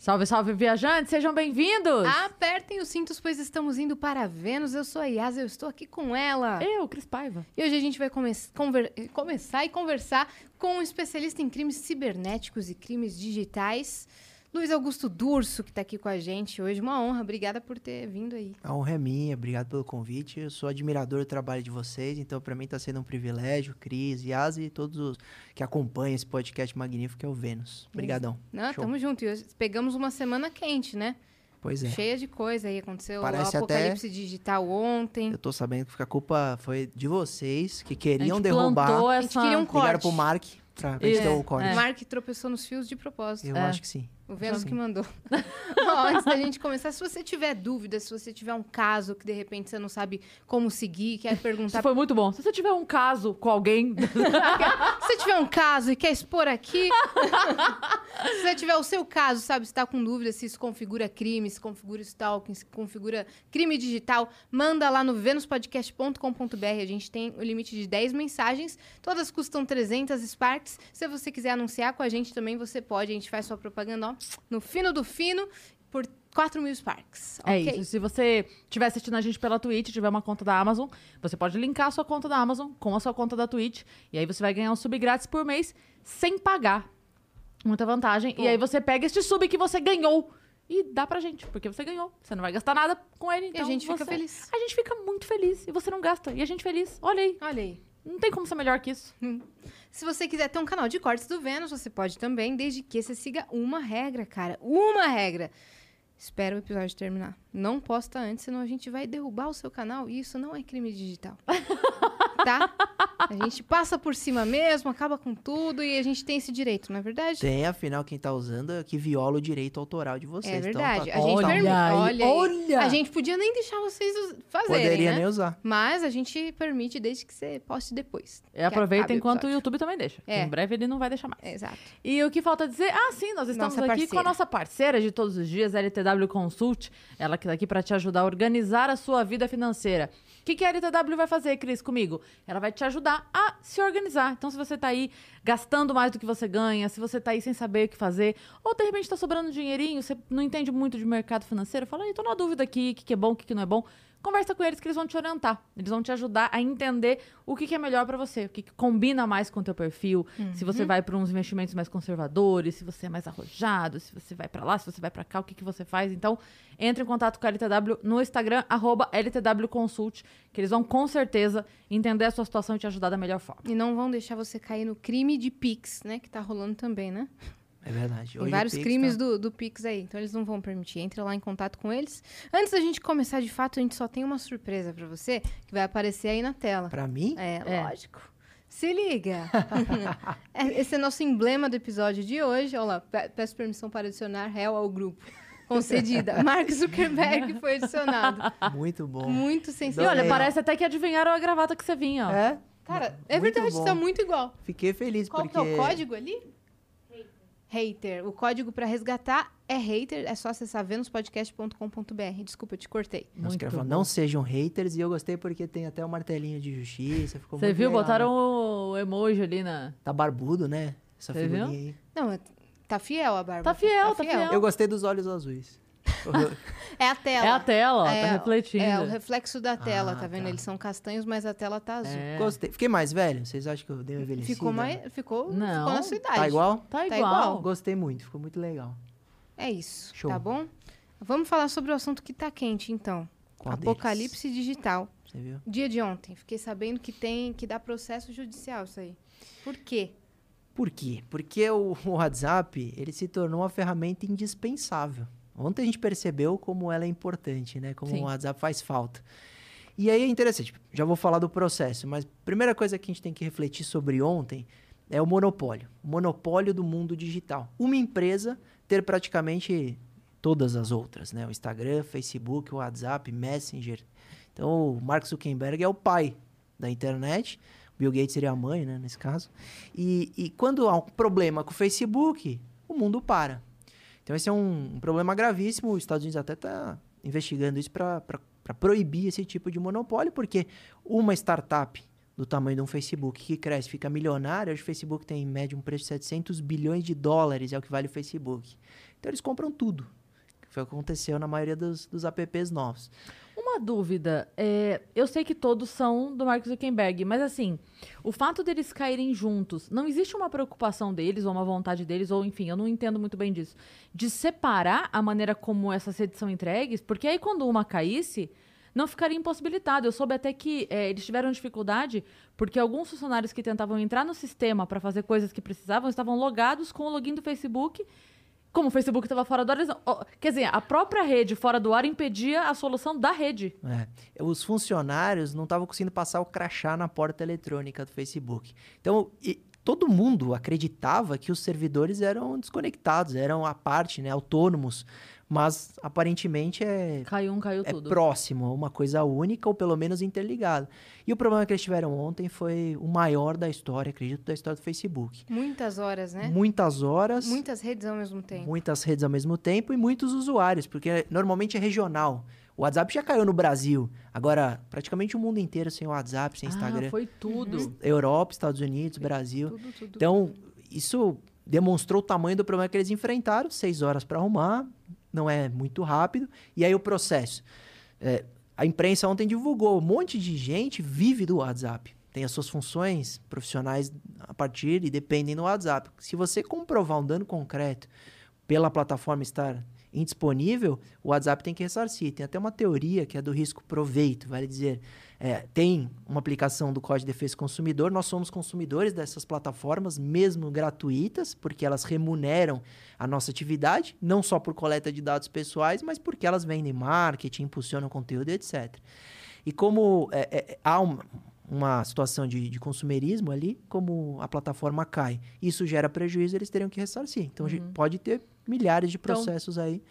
Salve, salve, viajantes, sejam bem-vindos! Apertem os cintos, pois estamos indo para Vênus. Eu sou a Yas, eu estou aqui com ela. Eu, Cris Paiva. E hoje a gente vai come começar e conversar com um especialista em crimes cibernéticos e crimes digitais. Luiz Augusto Durso, que está aqui com a gente hoje. Uma honra, obrigada por ter vindo aí. A honra é minha, obrigado pelo convite. Eu sou admirador do trabalho de vocês, então para mim está sendo um privilégio, Cris, Yas e todos os que acompanham esse podcast magnífico que é o Vênus. Obrigadão. Não, Show. tamo junto. E pegamos uma semana quente, né? Pois é. Cheia de coisa aí. Aconteceu Parece o apocalipse até... digital ontem. Eu tô sabendo que a culpa foi de vocês, que queriam derrubar. Essa... A gente queria um corte. Ligaram pro Mark pra, gente ter o corte. É. Mark tropeçou nos fios de propósito. Eu é. acho que sim. O Vênus que mandou. Antes da gente começar, se você tiver dúvida, se você tiver um caso que de repente você não sabe como seguir, quer perguntar. Isso foi muito bom. Se você tiver um caso com alguém. se você tiver um caso e quer expor aqui. se você tiver o seu caso, sabe, se está com dúvida se isso configura crime, se configura stalking, se configura crime digital, manda lá no venuspodcast.com.br. A gente tem o limite de 10 mensagens. Todas custam 300 Sparks. Se você quiser anunciar com a gente também, você pode. A gente faz sua propaganda, ó no fino do fino, por 4 mil Sparks. É okay? isso. Se você estiver assistindo a gente pela Twitch, tiver uma conta da Amazon, você pode linkar a sua conta da Amazon com a sua conta da Twitch. E aí você vai ganhar um sub grátis por mês sem pagar. Muita vantagem. Pô. E aí você pega este sub que você ganhou e dá pra gente, porque você ganhou. Você não vai gastar nada com ele. Então e a gente você... fica feliz. A gente fica muito feliz. E você não gasta. E a gente feliz. Olha aí. Olha aí. Não tem como ser melhor que isso. Hum. Se você quiser ter um canal de cortes do Vênus, você pode também, desde que você siga uma regra, cara. Uma regra. Espera o episódio terminar. Não posta antes, senão a gente vai derrubar o seu canal e isso não é crime digital. tá? A gente passa por cima mesmo, acaba com tudo e a gente tem esse direito, não é verdade? Tem, afinal, quem tá usando é que viola o direito autoral de vocês. É então verdade. Então, tá... a gente olha, olha, olha, A gente podia nem deixar vocês fazerem, Poderia né? nem usar. Mas a gente permite desde que você poste depois. E aproveita enquanto o, o YouTube também deixa. É. Em breve ele não vai deixar mais. exato. E o que falta dizer? Ah, sim, nós estamos nossa aqui parceira. com a nossa parceira de todos os dias, LTW Consult. Ela que tá aqui para te ajudar a organizar a sua vida financeira. O que, que a LTW vai fazer, Cris, comigo? Ela vai te ajudar a se organizar. Então, se você está aí gastando mais do que você ganha, se você está aí sem saber o que fazer, ou de repente está sobrando dinheirinho, você não entende muito de mercado financeiro, fala, estou na dúvida aqui, o que, que é bom, o que, que não é bom conversa com eles que eles vão te orientar. Eles vão te ajudar a entender o que, que é melhor para você, o que, que, combina mais com o teu perfil, uhum. se você vai para uns investimentos mais conservadores, se você é mais arrojado, se você vai para lá, se você vai para cá, o que, que você faz. Então, entre em contato com a LTW no Instagram, arroba LTWconsult, que eles vão com certeza entender a sua situação e te ajudar da melhor forma. E não vão deixar você cair no crime de Pix, né? Que tá rolando também, né? É verdade. Hoje Tem vários Pix crimes tá... do, do Pix aí, então eles não vão permitir. Entre lá em contato com eles. Antes da gente começar, de fato, a gente só tem uma surpresa para você que vai aparecer aí na tela. Para mim? É, é, lógico. Se liga! É, esse é nosso emblema do episódio de hoje. Olha lá, peço permissão para adicionar réu ao grupo. Concedida. Mark Zuckerberg foi adicionado. Muito bom. Muito sensível. E olha, parece até que adivinharam a gravata que você vinha, ó. É? Cara, é muito verdade, bom. tá muito igual. Fiquei feliz Qual porque... Qual é o código ali? Hater. O código para resgatar é hater. É só acessar venuspodcast.com.br. Desculpa, eu te cortei. Nossa, falar, não sejam haters. E eu gostei porque tem até o martelinho de justiça. Ficou Você viu? Legal, Botaram né? o emoji ali na. Tá barbudo, né? Essa Você figurinha viu? aí. Não, tá fiel a barba. Tá fiel, tá, tá fiel. Eu gostei dos olhos azuis. É a tela. É a tela, tá é, tá refletindo. É, o reflexo da tela, ah, tá vendo? Tá. Eles são castanhos, mas a tela tá azul. É. Gostei. Fiquei mais velho? Vocês acham que eu dei uma envelhecida? Ficou mais. Ficou, Não. ficou na sua idade. Tá igual? Tá, tá igual. igual. Gostei muito, ficou muito legal. É isso. Show. Tá bom? Vamos falar sobre o assunto que tá quente, então. Qual Apocalipse deles? digital. Você viu? Dia de ontem. Fiquei sabendo que tem que dar processo judicial isso aí. Por quê? Por quê? Porque o, o WhatsApp, ele se tornou uma ferramenta indispensável. Ontem a gente percebeu como ela é importante, né? Como Sim. o WhatsApp faz falta. E aí é interessante, já vou falar do processo, mas primeira coisa que a gente tem que refletir sobre ontem é o monopólio. O monopólio do mundo digital. Uma empresa ter praticamente todas as outras, né? O Instagram, Facebook, o WhatsApp, Messenger. Então, o Mark Zuckerberg é o pai da internet. O Bill Gates seria a mãe, né, nesse caso. E, e quando há um problema com o Facebook, o mundo para. Então, esse é um, um problema gravíssimo. Os Estados Unidos até está investigando isso para proibir esse tipo de monopólio, porque uma startup do tamanho de um Facebook, que cresce, fica milionário. Hoje o Facebook tem em média um preço de 700 bilhões de dólares, é o que vale o Facebook. Então eles compram tudo. Foi o que aconteceu na maioria dos, dos apps novos. Uma dúvida, é, eu sei que todos são do Mark Zuckerberg, mas assim, o fato deles caírem juntos, não existe uma preocupação deles, ou uma vontade deles, ou enfim, eu não entendo muito bem disso, de separar a maneira como essas redes são entregues, porque aí quando uma caísse, não ficaria impossibilitado. Eu soube até que é, eles tiveram dificuldade porque alguns funcionários que tentavam entrar no sistema para fazer coisas que precisavam estavam logados com o login do Facebook como o Facebook estava fora do ar, quer dizer, a própria rede fora do ar impedia a solução da rede. É. Os funcionários não estavam conseguindo passar o crachá na porta eletrônica do Facebook. Então, e, todo mundo acreditava que os servidores eram desconectados, eram à parte, né, autônomos mas aparentemente é. Caiu um, caiu é tudo. próximo, uma coisa única ou pelo menos interligada. E o problema que eles tiveram ontem foi o maior da história, acredito, da história do Facebook. Muitas horas, né? Muitas horas. Muitas redes ao mesmo tempo. Muitas redes ao mesmo tempo e muitos usuários, porque normalmente é regional. O WhatsApp já caiu no Brasil. Agora, praticamente o mundo inteiro sem WhatsApp, sem ah, Instagram. Foi tudo. Uhum. Europa, Estados Unidos, Brasil. Tudo, tudo, então, isso demonstrou o tamanho do problema que eles enfrentaram. Seis horas para arrumar, não é muito rápido. E aí o processo. É, a imprensa ontem divulgou, um monte de gente vive do WhatsApp. Tem as suas funções profissionais a partir e dependem do WhatsApp. Se você comprovar um dano concreto pela plataforma estar indisponível, o WhatsApp tem que ressarcir. Tem até uma teoria que é do risco proveito, vale dizer, é, tem uma aplicação do Código de Defesa do Consumidor, nós somos consumidores dessas plataformas, mesmo gratuitas, porque elas remuneram a nossa atividade, não só por coleta de dados pessoais, mas porque elas vendem marketing, impulsionam conteúdo, etc. E como é, é, há uma, uma situação de, de, consumerismo ali, como a plataforma cai, isso gera prejuízo, eles teriam que ressarcir. Então, uhum. pode ter milhares de então, processos então, aí.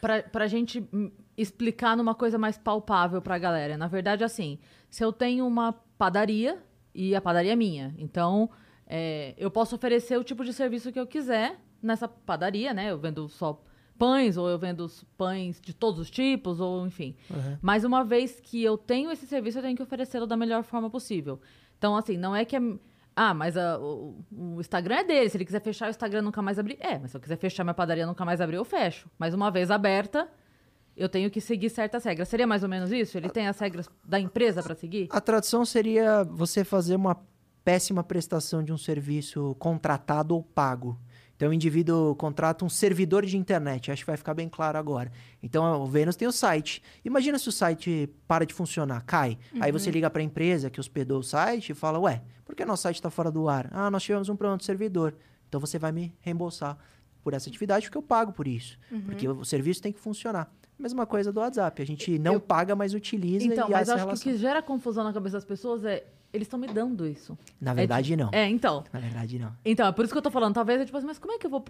Para a gente explicar numa coisa mais palpável para a galera. Na verdade, assim, se eu tenho uma padaria e a padaria é minha, então é, eu posso oferecer o tipo de serviço que eu quiser nessa padaria, né? Eu vendo só pães, ou eu vendo pães de todos os tipos, ou enfim. Uhum. Mas uma vez que eu tenho esse serviço, eu tenho que oferecê-lo da melhor forma possível. Então, assim, não é que é. Ah, mas a, o, o, Instagram é dele. Se ele quiser fechar o Instagram nunca mais abrir. É, mas se eu quiser fechar minha padaria nunca mais abrir, eu fecho. Mas uma vez aberta, eu tenho que seguir certas regras. Seria mais ou menos isso? Ele tem as regras da empresa para seguir? A tradução seria você fazer uma péssima prestação de um serviço contratado ou pago. Então, o indivíduo contrata um servidor de internet. Acho que vai ficar bem claro agora. Então, o Vênus tem o site. Imagina se o site para de funcionar, cai. Uhum. Aí você liga para a empresa que hospedou o site e fala: Ué, por que nosso site está fora do ar? Ah, nós tivemos um problema de servidor. Então, você vai me reembolsar por essa atividade porque eu pago por isso. Uhum. Porque o serviço tem que funcionar. Mesma coisa do WhatsApp. A gente não eu... paga, mas utiliza então, mas acho relação. que o que gera confusão na cabeça das pessoas é eles estão me dando isso. Na verdade, é, não. É, então. Na verdade, não. Então, é por isso que eu tô falando. Talvez é tipo assim, mas como é que eu vou.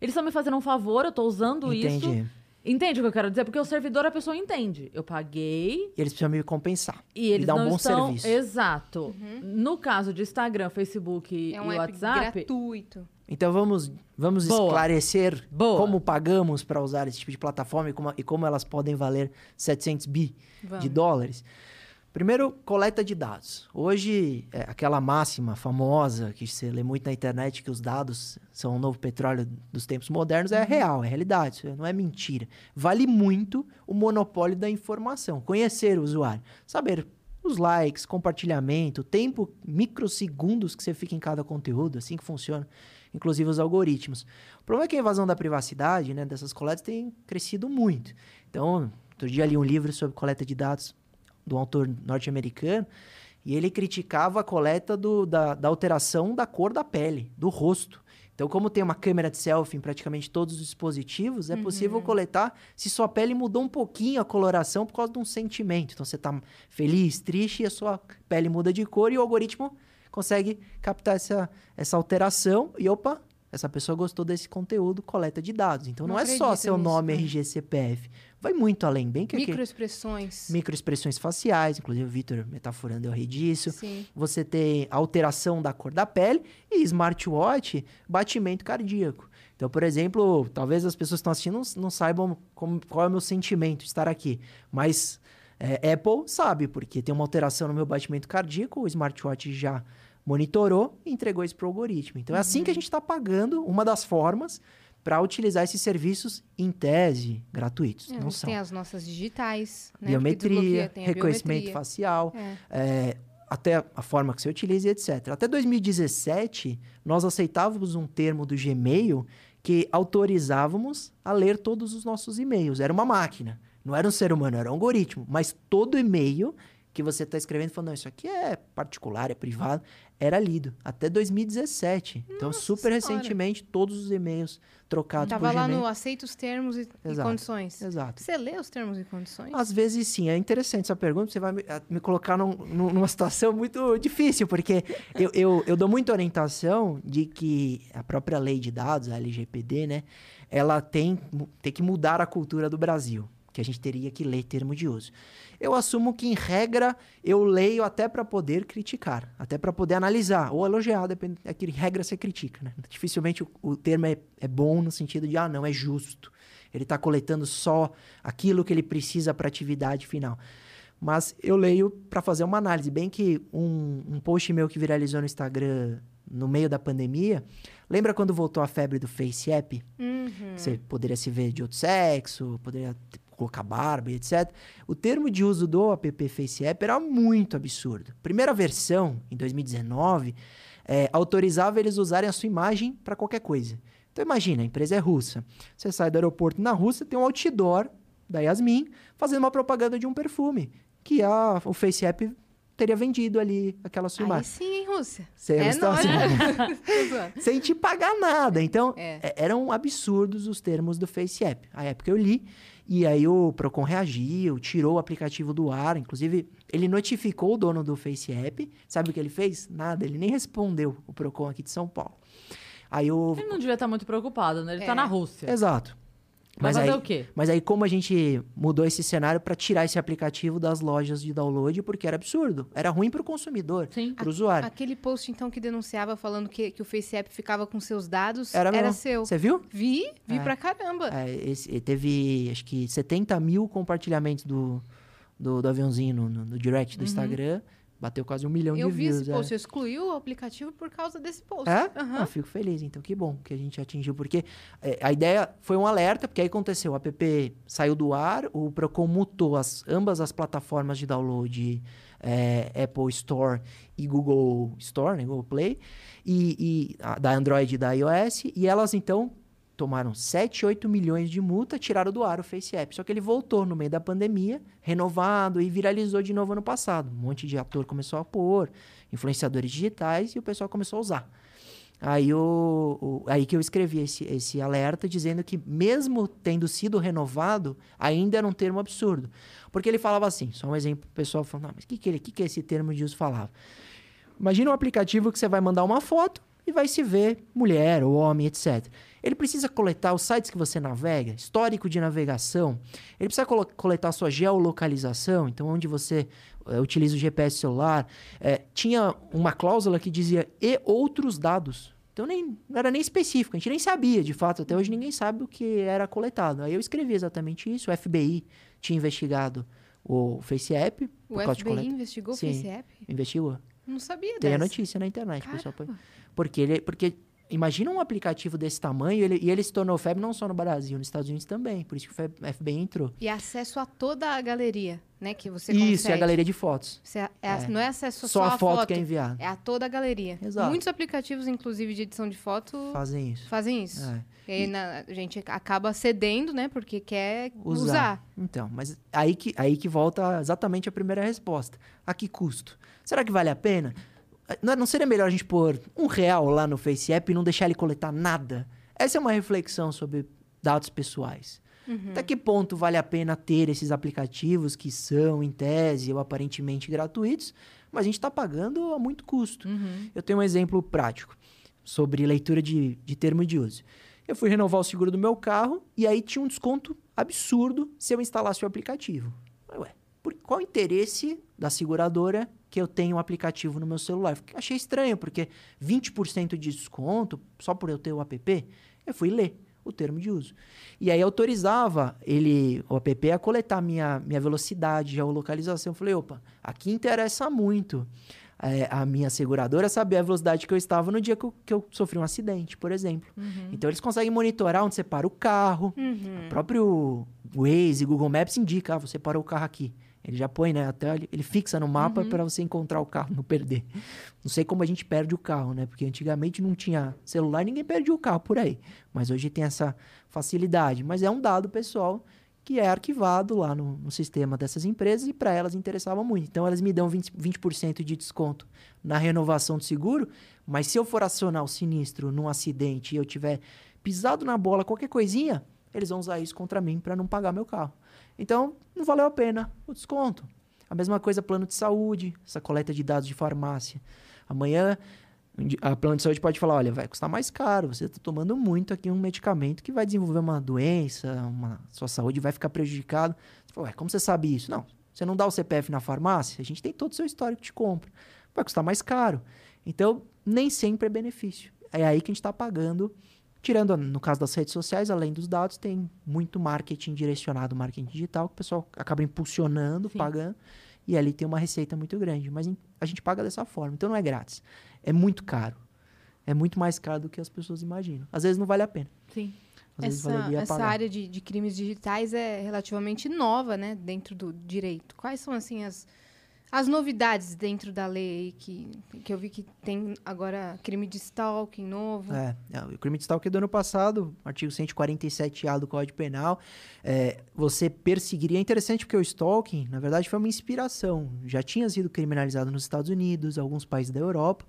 Eles estão me fazendo um favor, eu tô usando Entendi. isso. Entende o que eu quero dizer? Porque o servidor a pessoa entende. Eu paguei. E eles precisam me compensar. E eles me dar um bom estão... serviço. Exato. Uhum. No caso de Instagram, Facebook é um e WhatsApp. gratuito. Então vamos, vamos esclarecer Boa. como pagamos para usar esse tipo de plataforma e como, e como elas podem valer 700 bi vamos. de dólares. Primeiro, coleta de dados. Hoje, é aquela máxima famosa que você lê muito na internet que os dados são o novo petróleo dos tempos modernos é uhum. real, é realidade, não é mentira. Vale muito o monopólio da informação, conhecer o usuário, saber os likes, compartilhamento, tempo, microsegundos que você fica em cada conteúdo, assim que funciona, inclusive os algoritmos. O problema é que a invasão da privacidade, né, dessas coletas tem crescido muito. Então, outro dia li um livro sobre coleta de dados do autor norte-americano, e ele criticava a coleta do, da, da alteração da cor da pele, do rosto. Então, como tem uma câmera de selfie em praticamente todos os dispositivos, é uhum. possível coletar se sua pele mudou um pouquinho a coloração por causa de um sentimento. Então, você está feliz, triste e a sua pele muda de cor e o algoritmo consegue captar essa, essa alteração e, opa, essa pessoa gostou desse conteúdo, coleta de dados. Então, não, não é só seu nisso, nome, né? RG, CPF vai muito além, bem que microexpressões, microexpressões faciais, inclusive o Vitor metaforando eu ri disso. Sim. Você tem alteração da cor da pele e smartwatch, batimento cardíaco. Então, por exemplo, talvez as pessoas que estão assistindo não, não saibam como, qual é o meu sentimento de estar aqui, mas É, Apple sabe, porque tem uma alteração no meu batimento cardíaco, o smartwatch já monitorou e entregou isso para o algoritmo. Então, é assim que a uhum. gente está pagando, uma das formas para utilizar esses serviços em tese gratuitos. É, não são. Tem as nossas digitais, né? biometria, reconhecimento biometria. facial, é. É, até a forma que você utiliza, etc. Até 2017, nós aceitávamos um termo do Gmail que autorizávamos a ler todos os nossos e-mails. Era uma máquina, não era um ser humano, era um algoritmo. Mas todo e-mail que você está escrevendo falando, não, isso aqui é particular, é privado, era lido até 2017. Então, Nossa então, super senhora. recentemente, todos os e-mails trocados Tava por lá no aceita os termos e, e, condições. Exato. Você lê os termos e condições? Às vezes sim. É interessante essa pergunta. Você vai me, me colocar num, numa situação muito difícil, porque eu, eu, eu dou muita orientação de que a própria lei de dados, a LGPD, né? Ela tem, tem que mudar a cultura do Brasil. Que a gente teria que ler termo de uso eu assumo que, em regra, eu leio até para poder criticar, até para poder analisar, ou elogiar, depende, é que, em regra, você critica. Né? Dificilmente o, o termo é, é bom no sentido de, ah, não, é justo. Ele está coletando só aquilo que ele precisa para a atividade final. Mas eu leio para fazer uma análise. Bem que um, um post meu que viralizou no Instagram no meio da pandemia, lembra quando voltou a febre do Face App? Uhum. Você poderia se ver de outro sexo, poderia colocar barba e etc. O termo de uso do app Face App era muito absurdo. Primeira versão, em 2019, é, autorizava eles usarem a sua imagem para qualquer coisa. Então imagina, a empresa é russa. Você sai do aeroporto na Rússia, tem um outdoor da Yasmin fazendo uma propaganda de um perfume, que a, o Face App teria vendido ali aquela sua imagem. sim, hein, Rússia? Você é Sem te pagar nada. Então, é. é. eram absurdos os termos do Face App. A época eu li e aí o Procon reagiu, tirou o aplicativo do ar, inclusive ele notificou o dono do Face App. Sabe o que ele fez? Nada, ele nem respondeu o Procon aqui de São Paulo. Aí o... Ele não devia estar muito preocupado, né? Ele está é. na Rússia. Exato. Mas fazer aí, o quê? Mas aí, como a gente mudou esse cenário para tirar esse aplicativo das lojas de download, porque era absurdo. Era ruim para o consumidor, para o usuário. Aquele post, então, que denunciava falando que, que o FaceApp ficava com seus dados, era, era seu. Você viu? Vi, vi é. pra caramba. É, esse, teve, acho que, 70 mil compartilhamentos do, do, do aviãozinho no, no, no direct do uhum. Instagram. Bateu quase um milhão eu de views. Eu vi esse post, é. eu excluí o aplicativo por causa desse post. É? Uhum. Ah, fico feliz, então que bom que a gente atingiu, porque é, a ideia foi um alerta, porque aí aconteceu, o app saiu do ar, o Procon mutou as, ambas as plataformas de download, é, Apple Store e Google Store, né, Google Play, e, e a, da Android e da iOS, e elas então tomaram 7, 8 milhões de multa, tiraram do ar o Face App. Só que ele voltou no meio da pandemia, renovado e viralizou de novo ano passado. Um monte de ator começou a pôr, influenciadores digitais, e o pessoal começou a usar. Aí, o, o, aí que eu escrevi esse, esse alerta dizendo que, mesmo tendo sido renovado, ainda era um termo absurdo. Porque ele falava assim, só um exemplo, o pessoal falando, ah, mas o que, que, que, que esse termo de uso falava? Imagina um aplicativo que você vai mandar uma foto e vai se ver mulher ou homem, etc. Ele precisa coletar os sites que você navega, histórico de navegação. Ele precisa coletar sua geolocalização, então onde você é, utiliza o GPS celular. É, tinha uma cláusula que dizia e outros dados. Então nem, não era nem específico, a gente nem sabia, de fato, até hoje ninguém sabe o que era coletado. Aí eu escrevi exatamente isso, o FBI tinha investigado o FaceApp. O FBI investigou o FaceApp? investigou. Não sabia Tem a notícia na internet, Caramba. pessoal. Porque, ele, porque Imagina um aplicativo desse tamanho ele, e ele se tornou febre não só no Brasil, nos Estados Unidos também. Por isso que o FBI entrou. E acesso a toda a galeria, né? Que você Isso, consegue. é a galeria de fotos. É, é, não é acesso só, só a foto, foto que é enviada. É a toda a galeria. Exato. Muitos aplicativos, inclusive de edição de foto, fazem isso. Fazem isso. É. E aí na, a gente acaba cedendo, né? Porque quer usar. usar. Então, mas aí que, aí que volta exatamente a primeira resposta. A que custo? Será que vale a pena? Não seria melhor a gente pôr um real lá no FaceApp e não deixar ele coletar nada? Essa é uma reflexão sobre dados pessoais. Uhum. Até que ponto vale a pena ter esses aplicativos que são, em tese, ou aparentemente gratuitos, mas a gente está pagando a muito custo. Uhum. Eu tenho um exemplo prático sobre leitura de, de termo de uso. Eu fui renovar o seguro do meu carro e aí tinha um desconto absurdo se eu instalasse o aplicativo. Ué, por, qual o interesse da seguradora que eu tenho um aplicativo no meu celular. Achei estranho, porque 20% de desconto só por eu ter o app. Eu fui ler. o termo de uso. E aí autorizava ele, o app, a coletar minha, minha velocidade, geolocalização. Eu falei, opa, aqui interessa muito é, a minha seguradora saber a velocidade que eu estava no dia que eu, que eu sofri um acidente, por exemplo. Uhum. Então eles conseguem monitorar onde você para o carro. Uhum. O próprio Waze, Google Maps indica, ah, você parou o carro aqui. Ele já põe, né? Até ele fixa no mapa uhum. para você encontrar o carro, não perder. Não sei como a gente perde o carro, né? Porque antigamente não tinha celular, ninguém perdia o carro por aí. Mas hoje tem essa facilidade. Mas é um dado pessoal que é arquivado lá no, no sistema dessas empresas e para elas interessava muito. Então elas me dão 20%, 20 de desconto na renovação do seguro, mas se eu for acionar o sinistro num acidente e eu tiver pisado na bola qualquer coisinha, eles vão usar isso contra mim para não pagar meu carro. Então, não valeu a pena o desconto. A mesma coisa plano de saúde, essa coleta de dados de farmácia. Amanhã a plano de saúde pode falar, olha, vai custar mais caro, você está tomando muito aqui um medicamento que vai desenvolver uma doença, uma, sua saúde vai ficar prejudicada. Você fala, ué, como você sabe isso? Não, você não dá o CPF na farmácia, a gente tem todo o seu histórico de compra. Vai custar mais caro. Então, nem sempre é benefício. É aí que a gente está pagando Tirando, no caso das redes sociais, além dos dados, tem muito marketing direcionado, marketing digital, que o pessoal acaba impulsionando, Sim. pagando, e ali tem uma receita muito grande. Mas a gente paga dessa forma, então não é grátis. É muito caro. É muito mais caro do que as pessoas imaginam. Às vezes não vale a pena. Sim. essa, essa área de, de crimes digitais é relativamente nova, né, dentro do direito. Quais são, assim, as as novidades dentro da lei que, que eu vi que tem agora crime de stalking novo. É, é o crime de stalking do ano passado, artigo 147A do Código Penal, é, você perseguiria. É interessante porque o stalking, na verdade, foi uma inspiração. Já tinha sido criminalizado nos Estados Unidos, alguns países da Europa,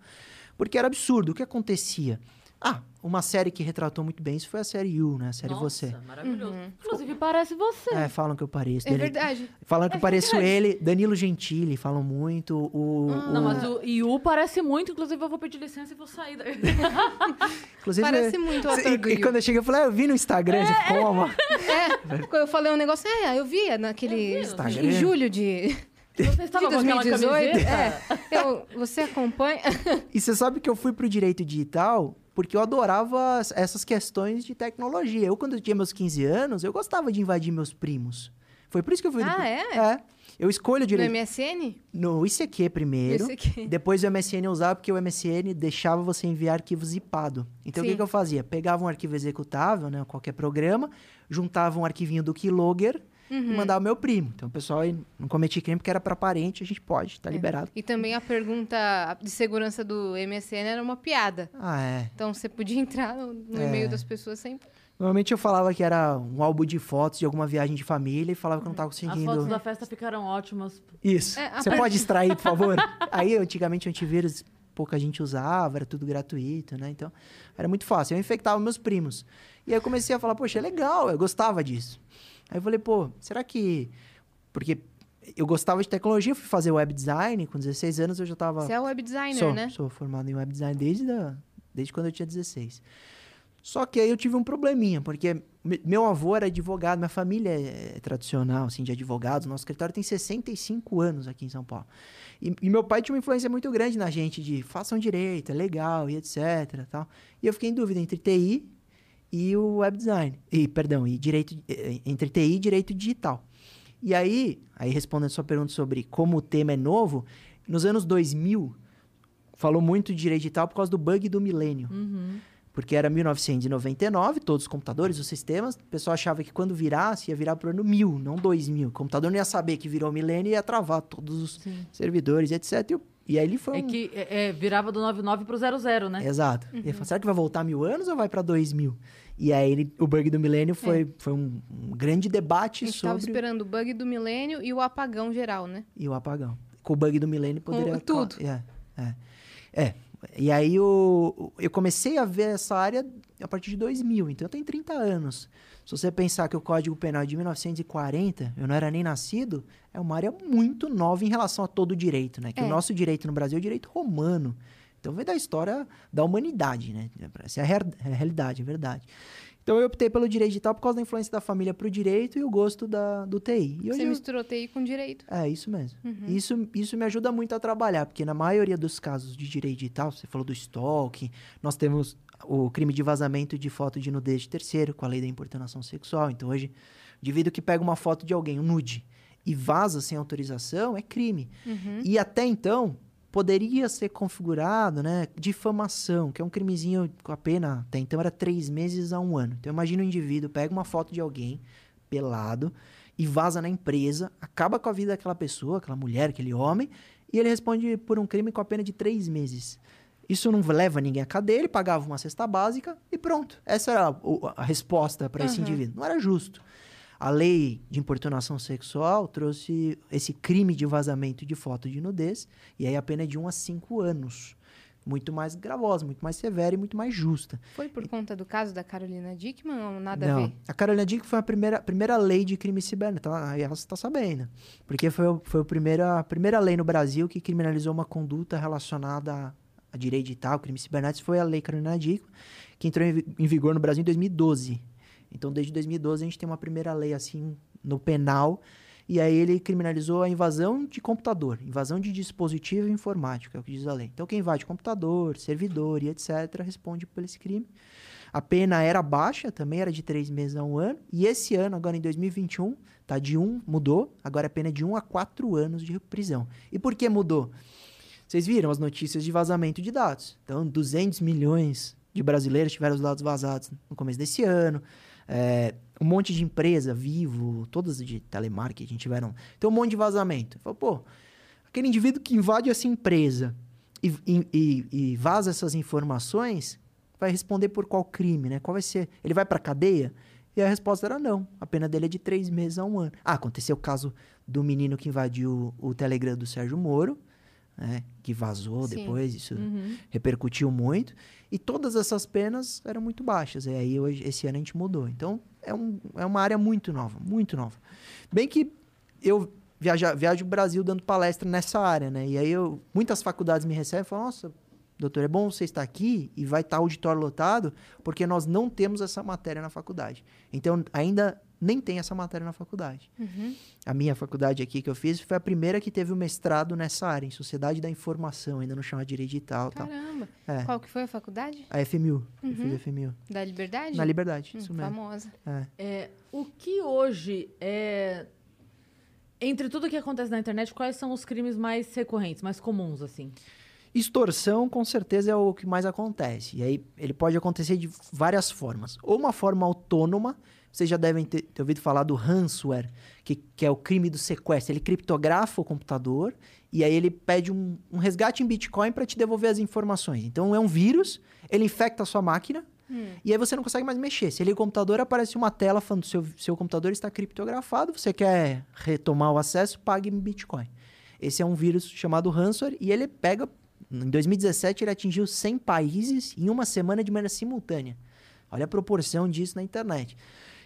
porque era absurdo. O que acontecia? Ah, uma série que retratou muito bem isso foi a série You, né? A série Nossa, Você. maravilhoso. Uhum. Inclusive, parece você. É, falam que eu pareço. É verdade. Falam que é eu pareço ele. Danilo Gentili, falam muito. O, ah. o... Não, mas o You parece muito. Inclusive, eu vou pedir licença e vou sair daí. inclusive, parece muito o ator e, e, quando eu cheguei, eu falei, ah, eu vi no Instagram. É, você como? É, eu falei um negócio, é, eu vi naquele... Eu vi Instagram. Em julho de... Você estava de 2018? É. Eu, você acompanha? e você sabe que eu fui pro direito digital porque eu adorava essas questões de tecnologia. Eu, quando eu tinha meus 15 anos, eu gostava de invadir meus primos. Foi por isso que eu fui... Ah, do... é? É. Eu escolho direito... No MSN? No ICQ primeiro. ICQ. Depois o MSN eu usava porque o MSN deixava você enviar arquivo zipado. Então, Sim. o que, que eu fazia? Pegava um arquivo executável, né, qualquer programa, juntava um arquivinho do Keylogger uhum. e mandar o meu primo. Então, o pessoal não cometia crime porque era para parente, a gente pode, tá é. liberado. E também a pergunta de segurança do MSN era uma piada. Ah, é. Então, você podia entrar no, no é. e-mail das pessoas sempre. Normalmente eu falava que era um álbum de fotos de alguma viagem de família e falava que eu não tava conseguindo. As fotos da festa ficaram ótimas. Isso. É, Você pode extrair, por favor? Aí, antigamente, o antivírus pouca gente usava, era tudo gratuito, né? Então, era muito fácil. Eu infectava meus primos. E aí eu comecei a falar, poxa, é legal, eu gostava disso. Aí eu falei, pô, será que. Porque eu gostava de tecnologia, fui fazer web design, com 16 anos eu já estava. Você é web designer, sou, né? Sou formado em web design desde, da, desde quando eu tinha 16. Só que aí eu tive um probleminha, porque meu avô era advogado, minha família é, é tradicional, assim, de advogados. Nosso escritório tem 65 anos aqui em São Paulo. E, e, meu pai tinha uma influência muito grande na gente de façam direito, é legal e etc. Tal. E eu fiquei em dúvida entre TI e o web design. E, perdão, e direito, entre TI e direito digital. E aí, aí respondendo a sua pergunta sobre como o tema é novo, nos anos 2000, falou muito de direito digital por causa do bug do milênio. Uhum. Porque era 1999, todos os computadores, os sistemas, o pessoal achava que quando virasse, ia virar para o ano 1000, não 2000. O computador não ia saber que virou milênio e ia travar todos os Sim. servidores, etc. E o e aí ele foi. É que é, é virava do 99 pro 00, né? Exato. Uhum. Ele falou: será que vai voltar mil anos ou vai para 2000? E aí ele, o bug do milênio foi, é. foi um, um, grande debate sobre. A gente sobre. estava esperando o bug do milênio e o apagão geral, né? E o apagão. Com o bug do milênio poderia. Com tudo. É, é. é. E aí eu, eu comecei a ver essa área a partir de 2000, então eu tenho 30 anos. Se você pensar que o Código Penal é de 1940, eu não era nem nascido, é uma área muito nova em relação a todo o direito, né? Que é. o nosso direito no Brasil é o direito romano. Então vem da história da humanidade, né? Essa é a, realidade, é verdade. Então eu optei pelo direito digital por causa da influência da família para o direito e o gosto da, do TI. E Você misturou TI com direito. É, isso mesmo. Uhum. Isso, isso me ajuda muito a trabalhar, porque na maioria dos casos de direito digital, você falou do stalking, nós temos o crime de vazamento de foto de nudez de terceiro, com a lei da importunação sexual. Então hoje, o indivíduo que pega uma foto de alguém, um nude, e vaza sem autorização, é crime. Uhum. E até então, poderia ser configurado, né, difamação, que é um crimezinho com a pena, até então era três meses a um ano. Então imagina um indivíduo pega uma foto de alguém pelado e vaza na empresa, acaba com a vida daquela pessoa, aquela mulher, aquele homem, e ele responde por um crime com a pena de três meses. Isso não leva ninguém à cadeia, ele pagava uma cesta básica e pronto. Essa era a, a resposta para uhum. esse indivíduo. Não era justo. A lei de importunação sexual trouxe esse crime de vazamento de foto de nudez, e aí a pena é de 1 a 5 anos. Muito mais gravosa, muito mais severa e muito mais justa. Foi por conta do caso da Carolina Dickman ou nada Não, a ver? A Carolina Dickman foi a primeira, primeira lei de crime cibernético. Então, aí ela está sabendo. Porque foi, foi a, primeira, a primeira lei no Brasil que criminalizou uma conduta relacionada a, a direito digital, crime cibernético. Foi a lei Carolina Dickman, que entrou em, em vigor no Brasil em 2012. Então, desde 2012, a gente tem uma primeira lei assim no penal. E aí ele criminalizou a invasão de computador, invasão de dispositivo informático, é o que diz a lei. Então, quem invade computador, servidor e etc., responde por esse crime. A pena era baixa, também era de três meses a um ano. E esse ano, agora em 2021, tá de um, mudou. Agora a pena é de um a quatro anos de prisão. E por que mudou? Vocês viram as notícias de vazamento de dados. Então, 200 milhões de brasileiros tiveram os dados vazados no começo desse ano. É, um monte de empresa, Vivo, todas de telemarketing tiveram. Tem um monte de vazamento. Falei, pô, aquele indivíduo que invade essa empresa e, e, e, vaza essas informações vai responder por qual crime, né? Qual vai ser? Ele vai para cadeia? E a resposta era não. A pena dele é de três meses a um ano. Ah, aconteceu o caso do menino que invadiu o Telegram do Sérgio Moro né, que vazou Sim. depois, isso uhum. repercutiu muito. E todas essas penas eram muito baixas. E aí hoje, esse ano a gente mudou. Então é, um, é uma área muito nova, muito nova. Bem que eu viaja, viajo o Brasil dando palestra nessa área, né? E aí eu, muitas faculdades me recebem e falam, nossa, doutor, é bom você estar aqui e vai estar auditório lotado, porque nós não temos essa matéria na faculdade. Então, ainda nem tem essa matéria na faculdade. Uhum. A minha faculdade aqui que eu fiz foi a primeira que teve o um mestrado nessa área, em Sociedade da Informação, ainda não chama Direito Digital. Caramba! É. Qual que foi a faculdade? A FMU. Uhum. Eu fiz a FMU. Da Liberdade? Na Liberdade, hum, isso mesmo. Famosa. É. é. o que hoje é... Entre tudo que acontece na internet, quais são os crimes mais recorrentes, mais comuns, assim? Extorsão, com certeza, é o que mais acontece. E aí, ele pode acontecer de várias formas. Ou uma forma autônoma, vocês já devem ter, ter ouvido falar do ransomware, que, que, é o crime do sequestro. Ele criptografa o computador e aí ele pede um, um resgate em Bitcoin para te devolver as informações. Então, é um vírus, ele infecta a sua máquina hum. e aí você não consegue mais mexer. Se ele o computador, aparece uma tela falando seu, seu computador está criptografado, você quer retomar o acesso, pague em Bitcoin. Esse é um vírus chamado ransomware e ele pega em 2017, ele atingiu 100 países em uma semana de maneira simultânea. Olha a proporção disso na internet.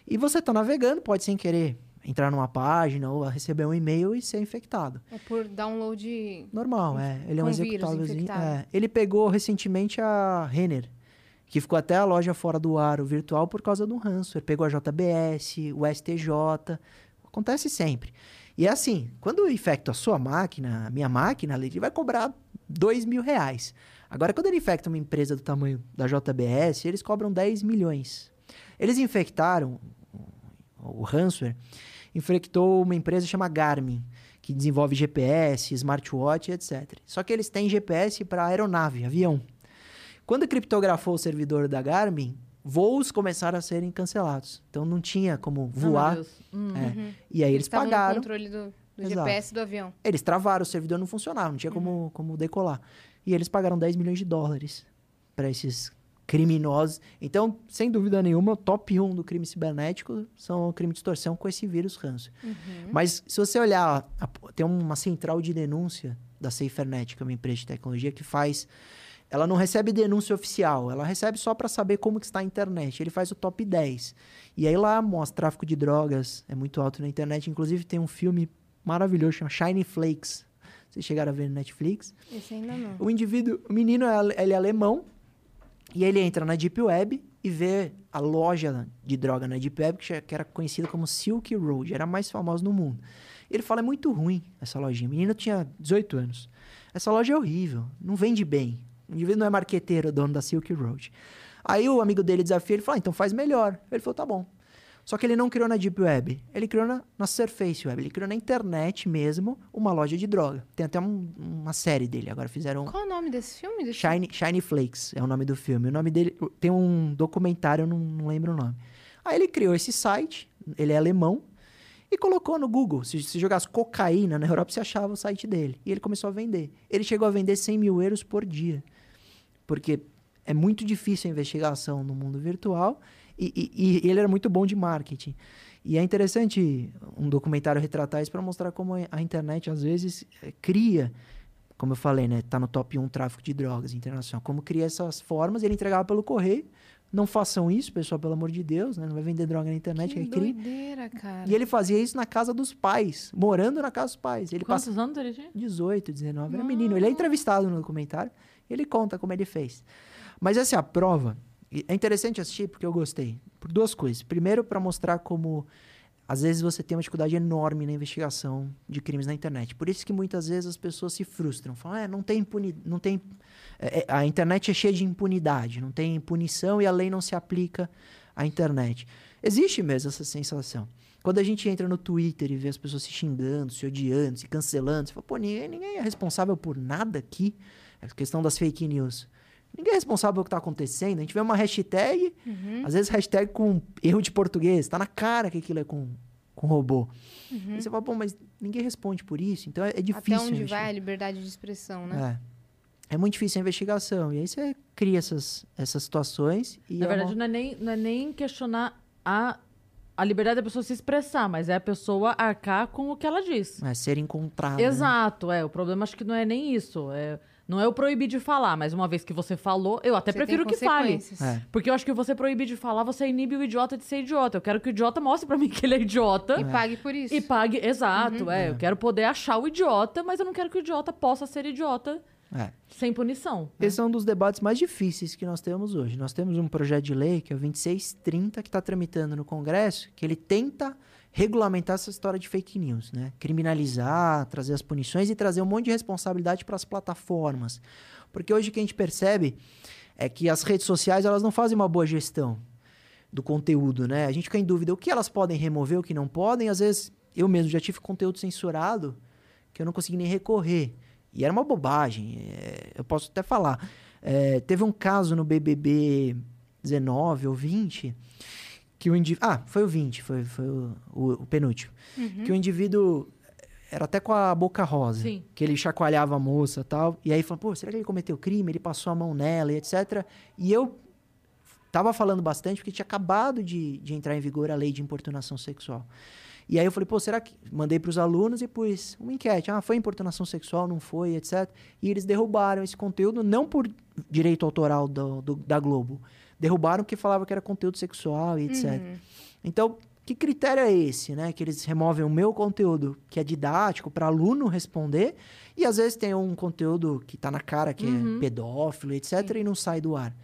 E você está navegando, pode sem querer entrar numa página ou receber um e-mail e ser infectado. É por download normal, é. Ele é um executávelzinho. É. Ele pegou recentemente a Renner, que ficou até a loja fora do ar, o virtual, por causa do ransomware. Pegou a JBS, o STJ. Acontece sempre. E é assim, quando infecta a sua máquina, a minha máquina, ele vai cobrar dois mil reais. Agora, quando ele infecta uma empresa do tamanho da JBS, eles cobram 10 milhões. Eles infectaram, o ransomware, infectou uma empresa chamada Garmin, que desenvolve GPS, smartwatch, etc. Só que eles têm GPS para aeronave, avião. Quando criptografou o servidor da Garmin, voos começaram a serem cancelados. Então não tinha como voar. Hum. É. Uhum. E aí eles, eles pagaram. No controle do do GPS do avião. Eles travaram, o servidor não funcionava, não tinha como, uhum. como decolar. E eles pagaram 10 milhões de dólares para esses criminosos. Então, sem dúvida nenhuma, o top 1 do crime cibernético são o crime de extorsão com esse vírus ransom. Uhum. Mas se você olhar, tem uma central de denúncia da SaferNet, que é uma empresa de tecnologia que faz ela não recebe denúncia oficial, ela recebe só para saber como que está a internet. Ele faz o top 10. E aí lá mostra tráfico de drogas, é muito alto na internet. Inclusive tem um filme maravilhoso, chama Shiny Flakes. Vocês chegaram a ver no Netflix? Esse ainda não. O indivíduo, o menino, é ele é alemão, E ele entra na Deep Web e vê a loja de droga na Deep Web, que era conhecida como Silk Road, era a mais famosa no mundo. Ele fala, é muito ruim essa lojinha. O menino tinha 18 anos. Essa loja é horrível, não vende bem. O indivíduo não é marqueteiro, dono da Silk Road. Aí o amigo dele desafia, ele falou, ah, então faz melhor. Ele falou, tá bom. Só que ele não criou na Deep Web, ele criou na, na Surface Web, ele criou na internet mesmo uma loja de droga. Tem até um, uma série dele, agora fizeram... Qual é o nome desse filme? Deixa Shiny, Shiny Flakes é o nome do filme. O nome dele... Tem um documentário, eu não, não lembro o nome. Aí ele criou esse site, ele é alemão, e colocou no Google. Se, se jogasse cocaína na Europa, você achava o site dele. E ele começou a vender. Ele chegou a vender 100 mil euros por dia. Porque é muito difícil a investigação no mundo virtual e, e, e, ele era muito bom de marketing. E é interessante um documentário retratar isso para mostrar como a internet, às vezes, eh, cria, como eu falei, né? Tá no top 1 tráfico de drogas internacional. Como cria essas formas, ele entregava pelo correio. Não façam isso, pessoal, pelo amor de Deus, né? Não vai vender droga na internet, que é crime. Doideira, cara. E ele fazia isso na casa dos pais, morando na casa dos pais. Ele Quantos passa... anos ele tinha? 18, 19, era menino. Ele é entrevistado no documentário, ele conta como ele fez. Mas essa é a prova é interessante assistir porque eu gostei. Por duas coisas. Primeiro, para mostrar como às vezes você tem uma dificuldade enorme na investigação de crimes na internet. Por isso que muitas vezes as pessoas se frustram. Falam, é, não tem impunidade, não tem... É, é, a internet é cheia de impunidade, não tem punição e a lei não se aplica à internet. Existe mesmo essa sensação. Quando a gente entra no Twitter e vê as pessoas se xingando, se odiando, se cancelando, você fala, pô, ninguém, ninguém é responsável por nada aqui. A questão das fake news. Ninguém é responsável pelo que está acontecendo. A gente vê uma hashtag, uhum. às vezes hashtag com erro de português. Está na cara que aquilo é com, com robô. Uhum. você fala, bom, mas ninguém responde por isso. Então é, é difícil. Até onde vai a liberdade de expressão, né? É. É muito difícil a investigação. E aí você cria essas, essas situações. na é verdade, uma... não, é nem, não é nem questionar a a liberdade da pessoa se expressar, mas é a pessoa arcar com o que ela diz. É ser encontrada. Exato, né? é. O problema acho que não é nem isso. É não é o proibir de falar, mas uma vez que você falou, eu até você prefiro que fale. É. Porque eu acho que você proibir de falar, você inibe o idiota de ser idiota. Eu quero que o idiota mostre para mim que ele é idiota. E é. pague por isso. E pague, exato, uhum. é. Eu é. quero poder achar o idiota, mas eu não quero que o idiota possa ser idiota é. Sem punição. Né? Esse é um dos debates mais difíceis que nós temos hoje. Nós temos um projeto de lei, que é o 2630, que está tramitando no Congresso, que ele tenta regulamentar essa história de fake news, né? Criminalizar, trazer as punições e trazer um monte de responsabilidade para as plataformas. Porque hoje o que a gente percebe é que as redes sociais elas não fazem uma boa gestão do conteúdo, né? A gente fica em dúvida o que elas podem remover, o que não podem. Às vezes eu mesmo já tive conteúdo censurado que eu não consegui nem recorrer. E era uma bobagem. É, eu posso até falar. É, teve um caso no BBB 19 ou 20 que o indivíduo. Ah, foi o 20, foi, foi o, o, o penúltimo. Uhum. Que o indivíduo era até com a boca rosa. Sim. Que ele chacoalhava a moça e tal. E aí falou, pô, será que ele cometeu crime? Ele passou a mão nela e etc. E eu tava falando bastante porque tinha acabado de, de entrar em vigor a lei de importunação sexual. E aí eu falei, pô, será que. Mandei para os alunos e pus uma enquete. Ah, foi importunação sexual, não foi, etc. E eles derrubaram esse conteúdo, não por direito autoral do, do da Globo, derrubaram porque falava que era conteúdo sexual e etc. Uhum. Então, que critério é esse, né? Que eles removem o meu conteúdo, que é didático, para aluno responder, e às vezes tem um conteúdo que está na cara, que é uhum. é pedófilo, etc., Sim. e não sai do ar.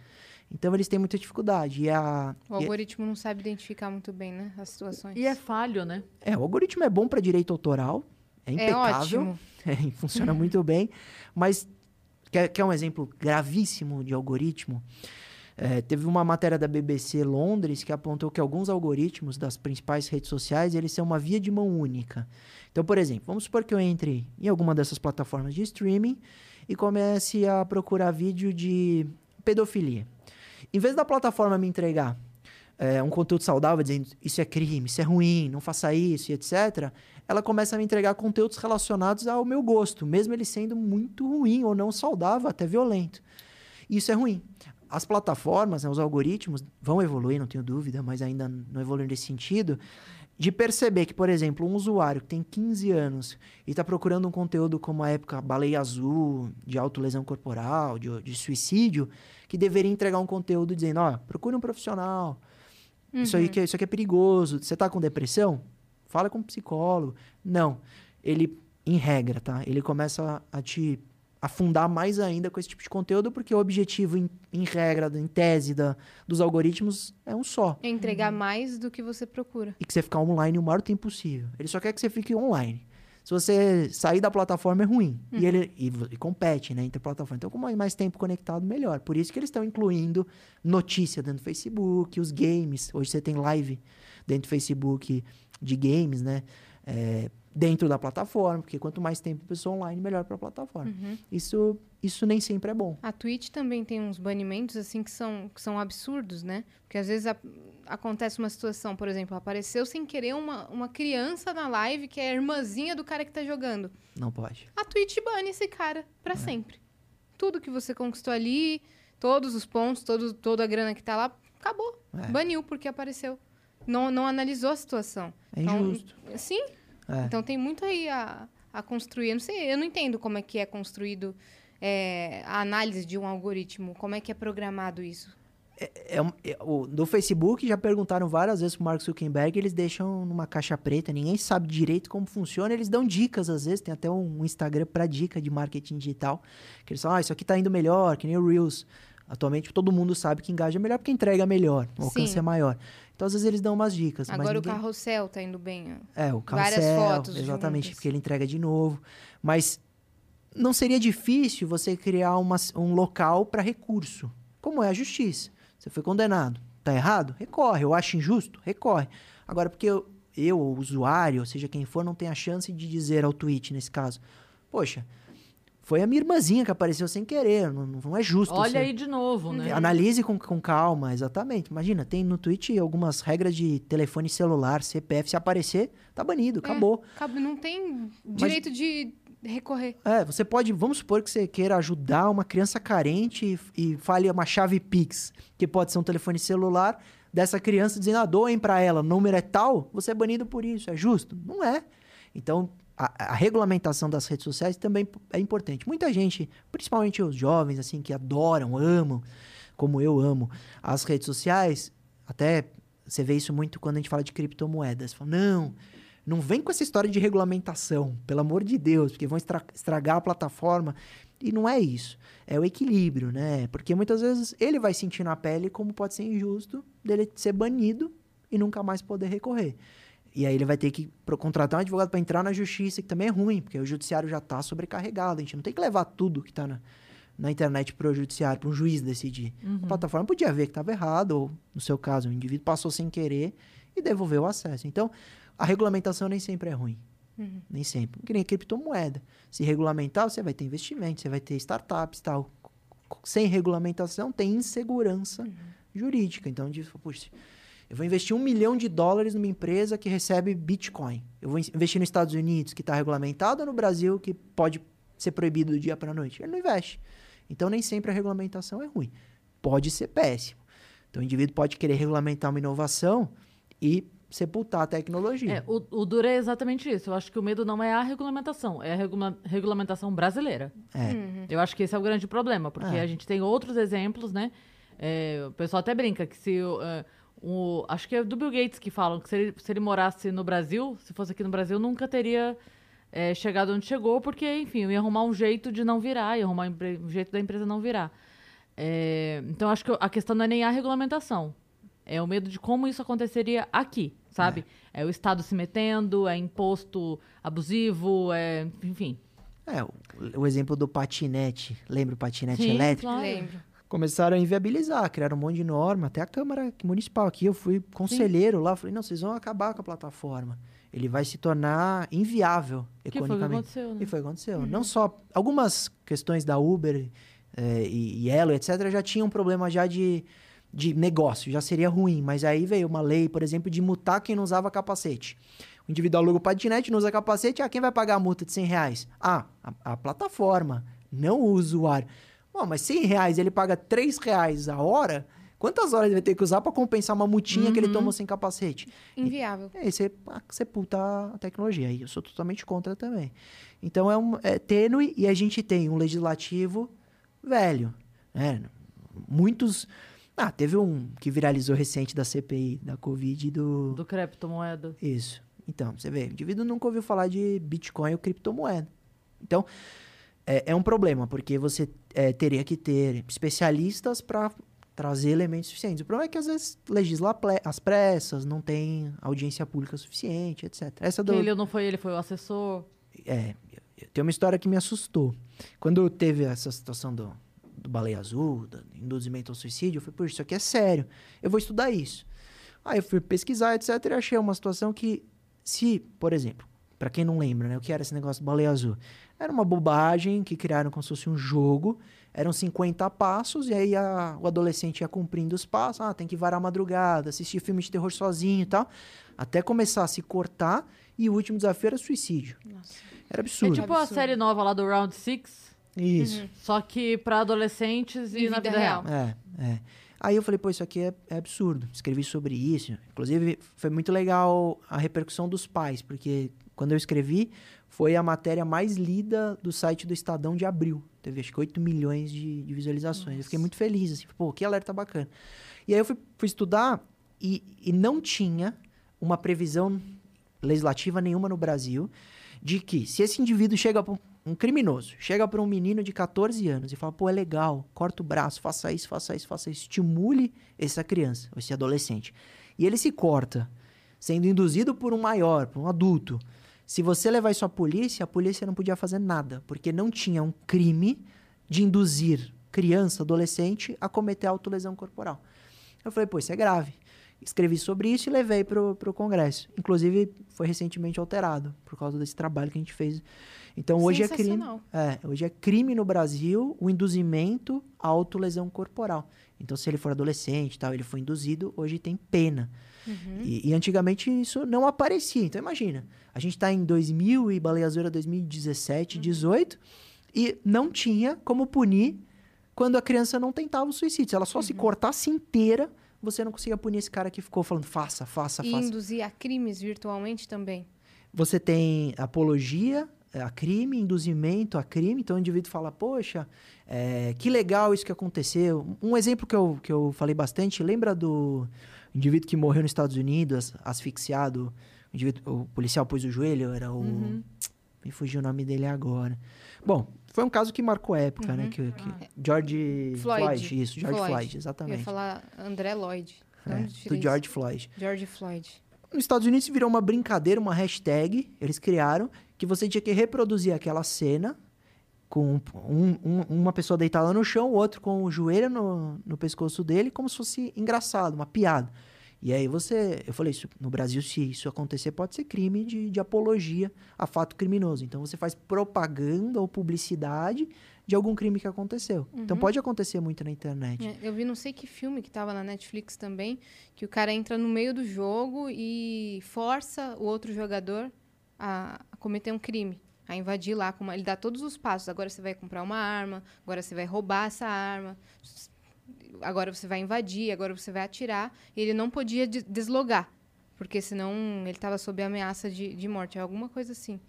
Então eles têm muita dificuldade. E a, o algoritmo e, não sabe identificar muito bem, né? As situações. E é falho, né? É, o algoritmo é bom para direito autoral, é impecável, é é, funciona muito bem, mas quer, quer um exemplo gravíssimo de algoritmo? É, teve uma matéria da BBC Londres que apontou que alguns algoritmos das principais redes sociais eles são uma via de mão única. Então, por exemplo, vamos supor que eu entre em alguma dessas plataformas de streaming e comece a procurar vídeo de pedofilia. Em vez da plataforma me entregar é, um conteúdo saudável, dizendo isso é crime, isso é ruim, não faça isso e etc., ela começa a me entregar conteúdos relacionados ao meu gosto, mesmo ele sendo muito ruim ou não saudável, até violento. Isso é ruim. As plataformas, né, os algoritmos vão evoluir, não tenho dúvida, mas ainda não evoluem nesse sentido de perceber que, por exemplo, um usuário que tem 15 anos e está procurando um conteúdo como a época baleia azul, de autolesão corporal, de, de suicídio, que deveria entregar um conteúdo dizendo, ó, oh, procure um profissional. Uhum. Isso, aí que, é, isso aqui é perigoso. Você está com depressão? Fala com um psicólogo. Não. Ele, em regra, tá? Ele começa a, a te afundar mais ainda com esse tipo de conteúdo, porque o objetivo, em, em regra, em tese da, dos algoritmos, é um só. É entregar mais do que você procura. E que você ficar online o maior tempo possível. Ele só quer que você fique online. Se você sair da plataforma é ruim. Uhum. E ele e, e, compete, né, entre plataformas. Então, com mais tempo conectado, melhor. Por isso que eles estão incluindo notícia dentro do Facebook, os games. Hoje você tem live dentro do Facebook de games, né? É, dentro da plataforma, porque quanto mais tempo a pessoa online, melhor para a plataforma. Uhum. Isso, isso nem sempre é bom. A Twitch também tem uns banimentos assim que são, que são absurdos, né? Porque às vezes a, acontece uma situação, por exemplo, apareceu sem querer uma, uma criança na live que é a irmãzinha do cara que está jogando. Não pode. A Twitch bane esse cara para é. sempre. Tudo que você conquistou ali, todos os pontos, todo, toda a grana que está lá, acabou. É. Baniu porque apareceu. Não, não analisou a situação. É injusto. Então, sim, é. Então tem muito aí a, a construir. Eu não sei, eu não entendo como é que é construído é, a análise de um algoritmo, como é que é programado isso. É, é, é, o, do Facebook já perguntaram várias vezes pro Mark Zuckerberg, eles deixam numa caixa preta, ninguém sabe direito como funciona, eles dão dicas às vezes, tem até um, um Instagram para dica de marketing digital, que eles falam, ah, isso aqui tá indo melhor, que nem o Reels. Atualmente todo mundo sabe que engaja melhor porque entrega melhor, o alcance Sim. é maior. Então, às vezes, eles dão umas dicas. Agora ninguém... o carrossel tá indo bem. É, o carrossel. Várias fotos. Exatamente, porque ele entrega de novo. Mas não seria difícil você criar uma, um local para recurso, como é a justiça. Você foi condenado. Tá errado? Recorre. Eu acho injusto? Recorre. Agora, porque eu, eu, o usuário, ou seja, quem for, não tem a chance de dizer ao tweet, nesse caso, poxa, foi a minha irmãzinha que apareceu sem querer, não, não é justo. Olha aí de novo, né? Analise com, com calma, exatamente. Imagina, tem no Twitch algumas regras de telefone celular, CPF, se aparecer, tá banido, é, acabou. Não tem direito Mas, de recorrer. É, você pode, vamos supor que você queira ajudar uma criança carente e, e fale uma chave Pix, que pode ser um telefone celular, dessa criança dizendo, ah, doem para ela, o número é tal, você é banido por isso, é justo? Não é. Então, a, a, regulamentação das redes sociais também é importante. Muita gente, principalmente os jovens, assim, que adoram, amam, como eu amo, as redes sociais, até você vê isso muito quando a gente fala de criptomoedas. Fala, não, não vem com essa história de regulamentação, pelo amor de Deus, porque vão estra estragar a plataforma. E não é isso. É o equilíbrio, né? Porque muitas vezes ele vai sentir na pele como pode ser injusto dele ser banido e nunca mais poder recorrer. E aí ele vai ter que contratar um advogado para entrar na justiça, que também é ruim, porque o judiciário já está sobrecarregado. A gente não tem que levar tudo que está na, na internet para o judiciário, para um juiz decidir. Uhum. A plataforma podia ver que estava errado, ou, no seu caso, o indivíduo passou sem querer e devolveu o acesso. Então, a regulamentação nem sempre é ruim. Uhum. Nem sempre. Que nem criptomoeda. Se regulamentar, você vai ter investimento, você vai ter startups e tal. Sem regulamentação, tem insegurança uhum. jurídica. Então, diz, puxa eu vou investir um milhão de dólares numa empresa que recebe Bitcoin. Eu vou investir nos Estados Unidos, que está regulamentado, ou no Brasil, que pode ser proibido do dia para a noite. Ele não investe. Então, nem sempre a regulamentação é ruim. Pode ser péssimo. Então, o indivíduo pode querer regulamentar uma inovação e sepultar a tecnologia. É, o, o duro é exatamente isso. Eu acho que o medo não é a regulamentação, é a regula regulamentação brasileira. É. Uhum. Eu acho que esse é o grande problema, porque é. a gente tem outros exemplos, né? É, o pessoal até brinca que se... Uh, o, acho que é do Bill Gates que falam que se ele, se ele morasse no Brasil, se fosse aqui no Brasil, nunca teria é, chegado onde chegou, porque, enfim, ia arrumar um jeito de não virar, ia arrumar um jeito da empresa não virar. É, então, acho que a questão não é nem a regulamentação. É o medo de como isso aconteceria aqui, sabe? É, é o Estado se metendo, é imposto abusivo, é, enfim. É, o, o exemplo do patinete. Lembra o patinete Sim, elétrico? Claro. Lembro começaram a inviabilizar, criaram um monte de norma, até a Câmara Municipal aqui, eu fui conselheiro Sim. lá, falei, não, vocês vão acabar com a plataforma. Ele vai se tornar inviável que economicamente. Foi que aconteceu, né? E foi o que aconteceu. Uhum. Não só algumas questões da Uber é, e, Elo, etc., já tinham um problema já de, de negócio, já seria ruim. Mas aí veio uma lei, por exemplo, de multar quem não usava capacete. O indivíduo aluga o patinete, não usa capacete, ah, quem vai pagar a multa de 100 reais? Ah, a, a plataforma, não o usuário. Bom, mas 100 reais ele paga 3 reais a hora, quantas horas ele vai ter que usar para compensar uma multinha uhum. que ele uhum. tomou sem capacete? Inviável. E, aí você sepulta a tecnologia. E eu sou totalmente contra também. Então é, um, é tênue e a gente tem um legislativo velho. Né? Muitos. Ah, teve um que viralizou recente da CPI, da Covid do. Do criptomoeda. Isso. Então, você vê, o indivíduo nunca ouviu falar de Bitcoin ou criptomoeda. Então, é, é um problema, porque você é, teria que ter especialistas para trazer elementos suficientes. O problema é que às vezes legisla as pressas, não tem audiência pública suficiente, etc. Essa do... Ele não foi ele, foi o assessor. É, tem uma história que me assustou. Quando teve essa situação do, do baleia azul, do induzimento ao suicídio, eu falei, por isso aqui é sério, eu vou estudar isso. Aí eu fui pesquisar, etc, e achei uma situação que, se, por exemplo, para quem não lembra, né, o que era esse negócio do baleia azul? Era uma bobagem que criaram como se fosse um jogo, eram 50 passos, e aí a, o adolescente ia cumprindo os passos, ah, tem que varar a madrugada, assistir filme de terror sozinho e tal, até começar a se cortar, e o último desafio era suicídio. Nossa. Era absurdo. É tipo absurdo. a série nova lá do Round Six. Isso. Uhum. Só que para adolescentes e, e na vida real. real. É, é. Aí eu falei, pô, isso aqui é, é, absurdo. Escrevi sobre isso. Inclusive, foi muito legal a repercussão dos pais, porque quando eu escrevi, foi a matéria mais lida do site do Estadão de abril. Teve acho que 8 milhões de, de visualizações. Nossa. Eu fiquei muito feliz, assim, pô, que alerta bacana. E aí eu fui, fui estudar e, e não tinha uma previsão legislativa nenhuma no Brasil de que se esse indivíduo chega para um criminoso, chega para um menino de 14 anos e fala, pô, é legal, corta o braço, faça isso, faça isso, faça isso, estimule essa criança, esse adolescente. E ele se corta, sendo induzido por um maior, por um adulto. Se você levar isso à polícia, a polícia não podia fazer nada, porque não tinha um crime de induzir criança, adolescente, a cometer autolesão corporal. Eu falei, pô, isso é grave escrevi sobre isso e levei para o Congresso. Inclusive, foi recentemente alterado por causa desse trabalho que a gente fez. Então, hoje é crime. É, hoje é crime no Brasil o induzimento à autolesão corporal. Então, se ele for adolescente tal, ele foi induzido, hoje tem pena. Uhum. E, e, antigamente isso não aparecia. Então, imagina, a gente está em 2000 e Baleia Azul era 2017, uhum. 18, e não tinha como punir quando a criança não tentava o suicídio. Se ela só uhum. se cortasse inteira, você não consiga punir esse cara que ficou falando faça, faça, e faça. E induzir a crimes virtualmente também. Você tem apologia a crime, induzimento a crime. Então o indivíduo fala, poxa, é, que legal isso que aconteceu. Um exemplo que eu, que eu falei bastante, lembra do indivíduo que morreu nos Estados Unidos, asfixiado? O, indivíduo, o policial pôs o joelho, era o... Uhum. Me fugiu o nome dele agora. Bom, foi um caso que marcou época, né? uhum. né? Que, que ah. George Floyd. Floyd. Isso, George Floyd, Floyd exatamente. Eu ia falar André Lloyd. É, do George Floyd. George Floyd. Nos Estados Unidos virou uma brincadeira, uma hashtag, eles criaram, que você tinha que reproduzir aquela cena com um, um, uma pessoa deitada no chão, o outro com o joelho no, no pescoço dele, como se fosse engraçado, uma piada. E aí você, eu falei, isso, no Brasil, se isso acontecer, pode ser crime de, de apologia a fato criminoso. Então você faz propaganda ou publicidade de algum crime que aconteceu. Então, uhum. Então pode acontecer muito na internet. É, eu vi não sei que filme que estava na Netflix também, que o cara entra no meio do jogo e força o outro jogador a, a cometer um crime. A invadir lá, uma, ele dá todos os passos. Agora você vai comprar uma arma, agora você vai roubar essa arma agora você vai invadir, agora você vai atirar. E ele não podia de deslogar, porque senão ele estava sob ameaça de, de morte, alguma coisa assim.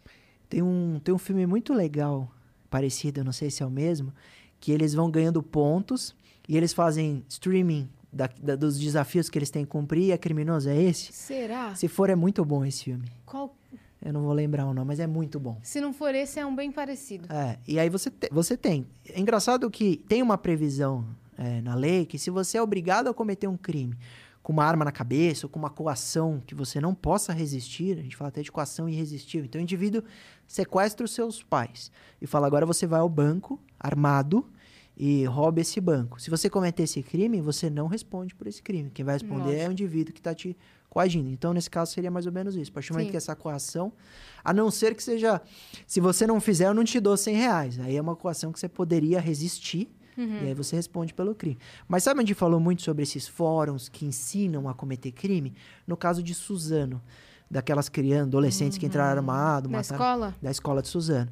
Tem um, tem um filme muito legal, parecido, não sei se é o mesmo, que eles vão ganhando pontos e eles fazem streaming da, da, dos desafios que eles têm que cumprir. É criminoso, é esse? Será? Se for, é muito bom esse filme. Qual? Eu não vou lembrar o nome, mas é muito bom. Se não for esse, é um bem parecido. É, e aí você, te, você tem. É engraçado que tem uma previsão é, na lei que se você é obrigado a cometer um crime com uma arma na cabeça ou com uma coação que você não possa resistir, a gente fala até de coação irresistível. Então o indivíduo sequestra os seus pais e fala: agora você vai ao banco armado e rouba esse banco. Se você cometer esse crime, você não responde por esse crime. Quem vai responder Nossa. é o indivíduo que está te coagindo. Então, nesse caso, seria mais ou menos isso. A partir do momento que essa coação, a não ser que seja, se você não fizer, eu não te dou 100 reais. Aí é uma coação que você poderia resistir Uhum. E aí você responde pelo crime. Mas sabe onde falou muito sobre esses fóruns que ensinam a cometer crime? No caso de Suzano, daquelas crianças, adolescentes uhum. que entraram uhum. armados. Da mataram, escola? Da escola de Suzano.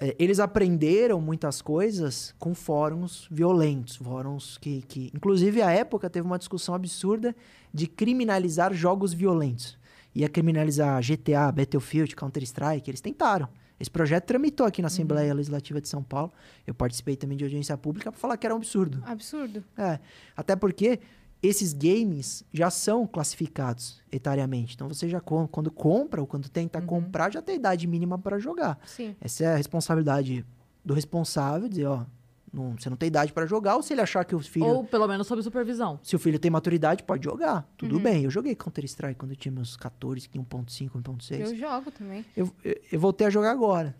É, eles aprenderam muitas coisas com fóruns violentos, fóruns que, que... Inclusive, à época, teve uma discussão absurda de criminalizar jogos violentos. Ia criminalizar GTA, Battlefield, Counter-Strike, eles tentaram. Esse projeto tramitou aqui na Assembleia uhum. Legislativa de São Paulo. Eu participei também de audiência pública para falar que era um absurdo. Absurdo. É. Até porque esses games já são classificados etariamente. Então você já quando compra ou quando tenta uhum. comprar já tem idade mínima para jogar. Sim. Essa é a responsabilidade do responsável, dizer, ó, não, você não tem idade para jogar, ou se ele achar que o filho. Ou pelo menos sob supervisão. Se o filho tem maturidade, pode jogar. Tudo uhum. bem. Eu joguei Counter-Strike quando eu tinha meus 14, 1.5, 1.6. Eu jogo também. Eu, eu, eu, voltei a jogar agora.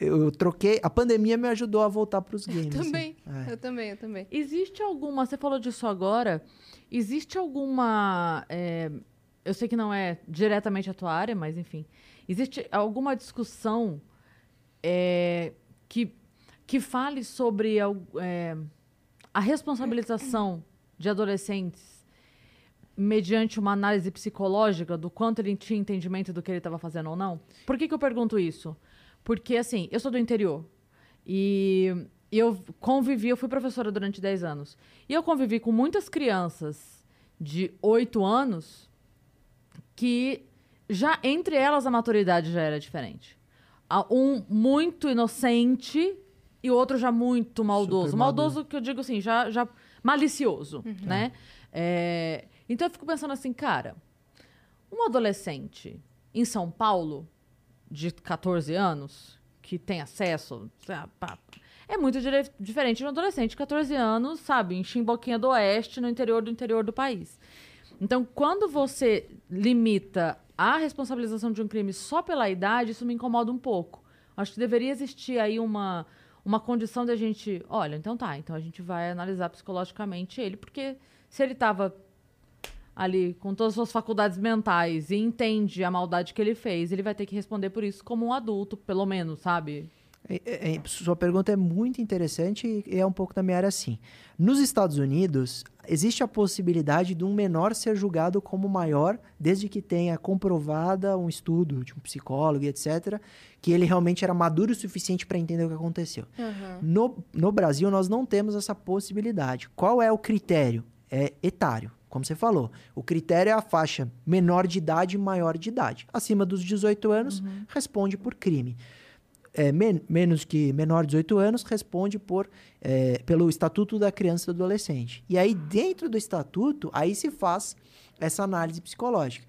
Eu, troquei. A pandemia me ajudou a voltar para os games. Eu também. Assim. É. Eu também, eu também. Existe alguma. Você falou disso agora. Existe alguma. É, eu sei que não é diretamente a tua área, mas enfim. Existe alguma discussão é, que que fale sobre é, a responsabilização de adolescentes mediante uma análise psicológica do quanto ele tinha entendimento do que ele estava fazendo ou não? Por que, que eu pergunto isso? Porque, assim, eu sou do interior e eu convivi, eu fui professora durante 10 anos, e eu convivi com muitas crianças de 8 anos que já entre elas a maturidade já era diferente. Um muito inocente e o outro já muito maldoso. maldoso que eu digo assim, já, já malicioso, uhum. né? É, então eu fico pensando assim, cara, um adolescente em São Paulo de 14 anos que tem acesso é muito diferente de um adolescente de 14 anos, sabe, em Chimboquinha do Oeste, no interior do interior do país. Então, quando você limita a responsabilização de um crime só pela idade, isso me incomoda um pouco. Acho que deveria existir aí uma uma condição da gente, olha, então tá, então a gente vai analisar psicologicamente ele, porque se ele estava ali com todas as suas faculdades mentais e entende a maldade que ele fez, ele vai ter que responder por isso como um adulto, pelo menos, sabe? É, é, é, sua pergunta é muito interessante e é um pouco da minha área assim. Nos Estados Unidos, existe a possibilidade de um menor ser julgado como maior, desde que tenha comprovada um estudo de um psicólogo, etc., que ele realmente era maduro o suficiente para entender o que aconteceu. Uhum. No, no Brasil, nós não temos essa possibilidade. Qual é o critério? É etário. Como você falou, o critério é a faixa menor de idade e maior de idade. Acima dos 18 anos, uhum. responde por crime é, men menos que menor de 18 anos responde por, é, pelo Estatuto da Criança e do Adolescente. E aí, dentro do Estatuto, aí se faz essa análise psicológica.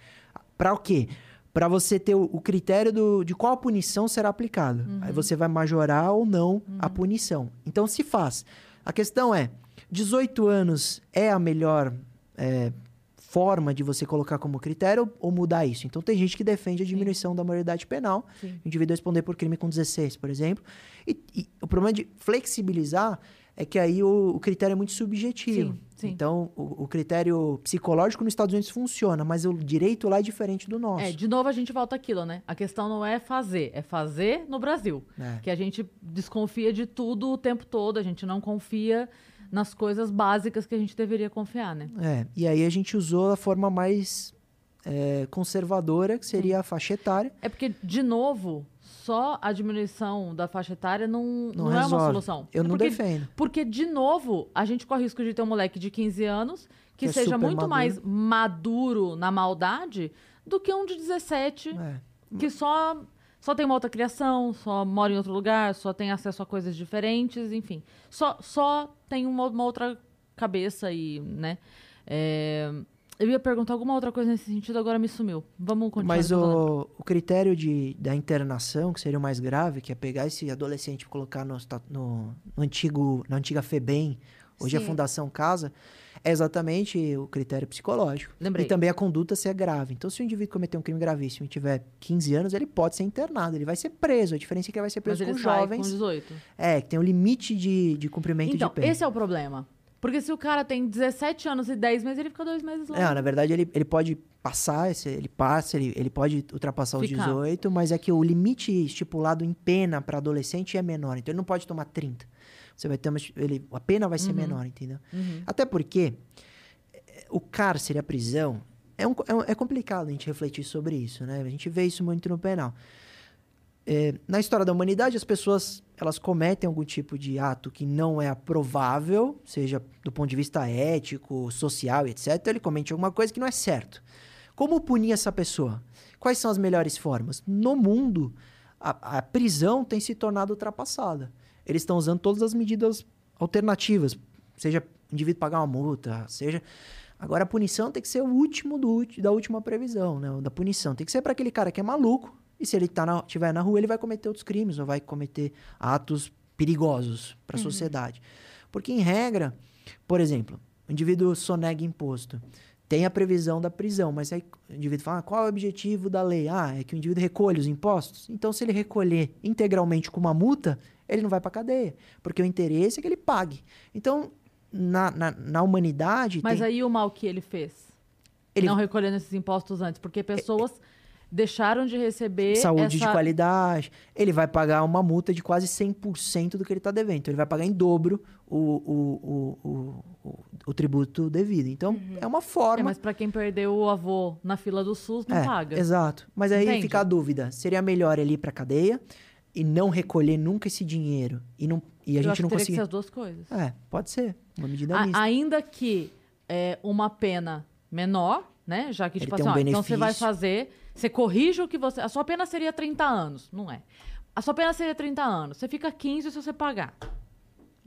Para o quê? Para você ter o, o critério do, de qual punição será aplicada. Uhum. Aí você vai majorar ou não uhum. a punição. Então, se faz. A questão é, 18 anos é a melhor é, forma de você colocar como critério ou mudar isso. Então tem gente que defende a diminuição Sim. da maioridade penal, Sim. o indivíduo responder por crime com 16, por exemplo. E, e, o problema de flexibilizar é que aí o, o critério é muito subjetivo. Sim, sim. Então, o, o, critério psicológico nos Estados Unidos funciona, mas o direito lá é diferente do nosso. É, de novo a gente volta aquilo, né? A questão não é fazer, é fazer no Brasil. É. Que a gente desconfia de tudo o tempo todo, a gente não confia nas coisas básicas que a gente deveria confiar, né? É, e aí a gente usou a forma mais é, conservadora, que seria a faixa etária. É porque, de novo, só a diminuição da faixa etária não, não, não é uma solução. Eu é não defendo. Porque, de novo, a gente corre o risco de ter um moleque de 15 anos que, que é seja muito maduro. mais maduro na maldade do que um de 17 é. que só só tem uma outra criação, só mora em outro lugar, só tem acesso a coisas diferentes, enfim. Só, só tem uma, uma outra cabeça e, né? É, eu ia perguntar alguma outra coisa nesse sentido, agora me sumiu. Vamos continuar. Mas o, o, critério de, da internação, que seria o mais grave, que é pegar esse adolescente e colocar no, no, no, antigo, na antiga FEBEM, hoje Sim. é a Fundação Casa, é exatamente o critério psicológico. Lembrei. E também a conduta ser grave. Então, se o indivíduo cometer um crime gravíssimo e tiver 15 anos, ele pode ser internado, ele vai ser preso. A diferença é que ele vai ser preso Mas com jovens. com 18. É, que tem um limite de, de cumprimento então, de pena. esse é o problema. Porque se o cara tem 17 anos e 10 meses, ele fica dois meses lá. É, na verdade, ele, ele pode passar, ele passa, ele, ele pode ultrapassar os 18, mas é que o limite estipulado em pena para adolescente é menor. Então, ele não pode tomar 30 você vai ter uma, ele, a pena vai ser uhum. menor, entendeu? Uhum. Até porque eh, o cárcere, a prisão, é, um, é, é, complicado a gente refletir sobre isso, né? A gente vê isso muito no penal. É, na história da humanidade, as pessoas elas cometem algum tipo de ato que não é aprovável, seja do ponto de vista ético, social, etc. Ele comete alguma coisa que não é certo. Como punir essa pessoa? Quais são as melhores formas? No mundo, a, a prisão tem se tornado ultrapassada eles estão usando todas as medidas alternativas, seja o indivíduo pagar uma multa, seja. Agora a punição tem que ser o último do, da última previsão, né? Da punição. Tem que ser para aquele cara que é maluco, e se ele tá na, tiver na rua, ele vai cometer outros crimes, ou vai cometer atos perigosos para a uhum. sociedade. Porque, em regra, por exemplo, o indivíduo sonega imposto. Tem a previsão da prisão, mas aí o indivíduo fala: ah, qual é o objetivo da lei? Ah, é que o indivíduo recolhe os impostos. Então, se ele recolher integralmente com uma multa, ele não vai para cadeia, porque o interesse é que ele pague. Então, na, na, na humanidade. Mas tem... aí o mal que ele fez? Ele... Não recolhendo esses impostos antes, porque pessoas. É, é deixaram de receber. Saúde essa... de qualidade. Ele vai pagar uma multa de quase 100% do que ele está devendo. Então, ele vai pagar em dobro o, o, o, o, o tributo devido. Então, uhum. é uma forma. É, mas para quem perdeu o avô na fila do SUS, não é, paga. Exato. Mas aí Entende? fica a dúvida: seria melhor ele ir para cadeia e não recolher nunca esse dinheiro e, não, e a Eu gente não conseguir. Que ser as duas coisas. É, pode ser. Uma medida a, Ainda que é, uma pena menor, né? Já que, tipo assim, um ó, então você vai fazer você corrige o que você. A sua pena seria 30 anos. Não é. A sua pena seria 30 anos. Você fica 15 se você pagar.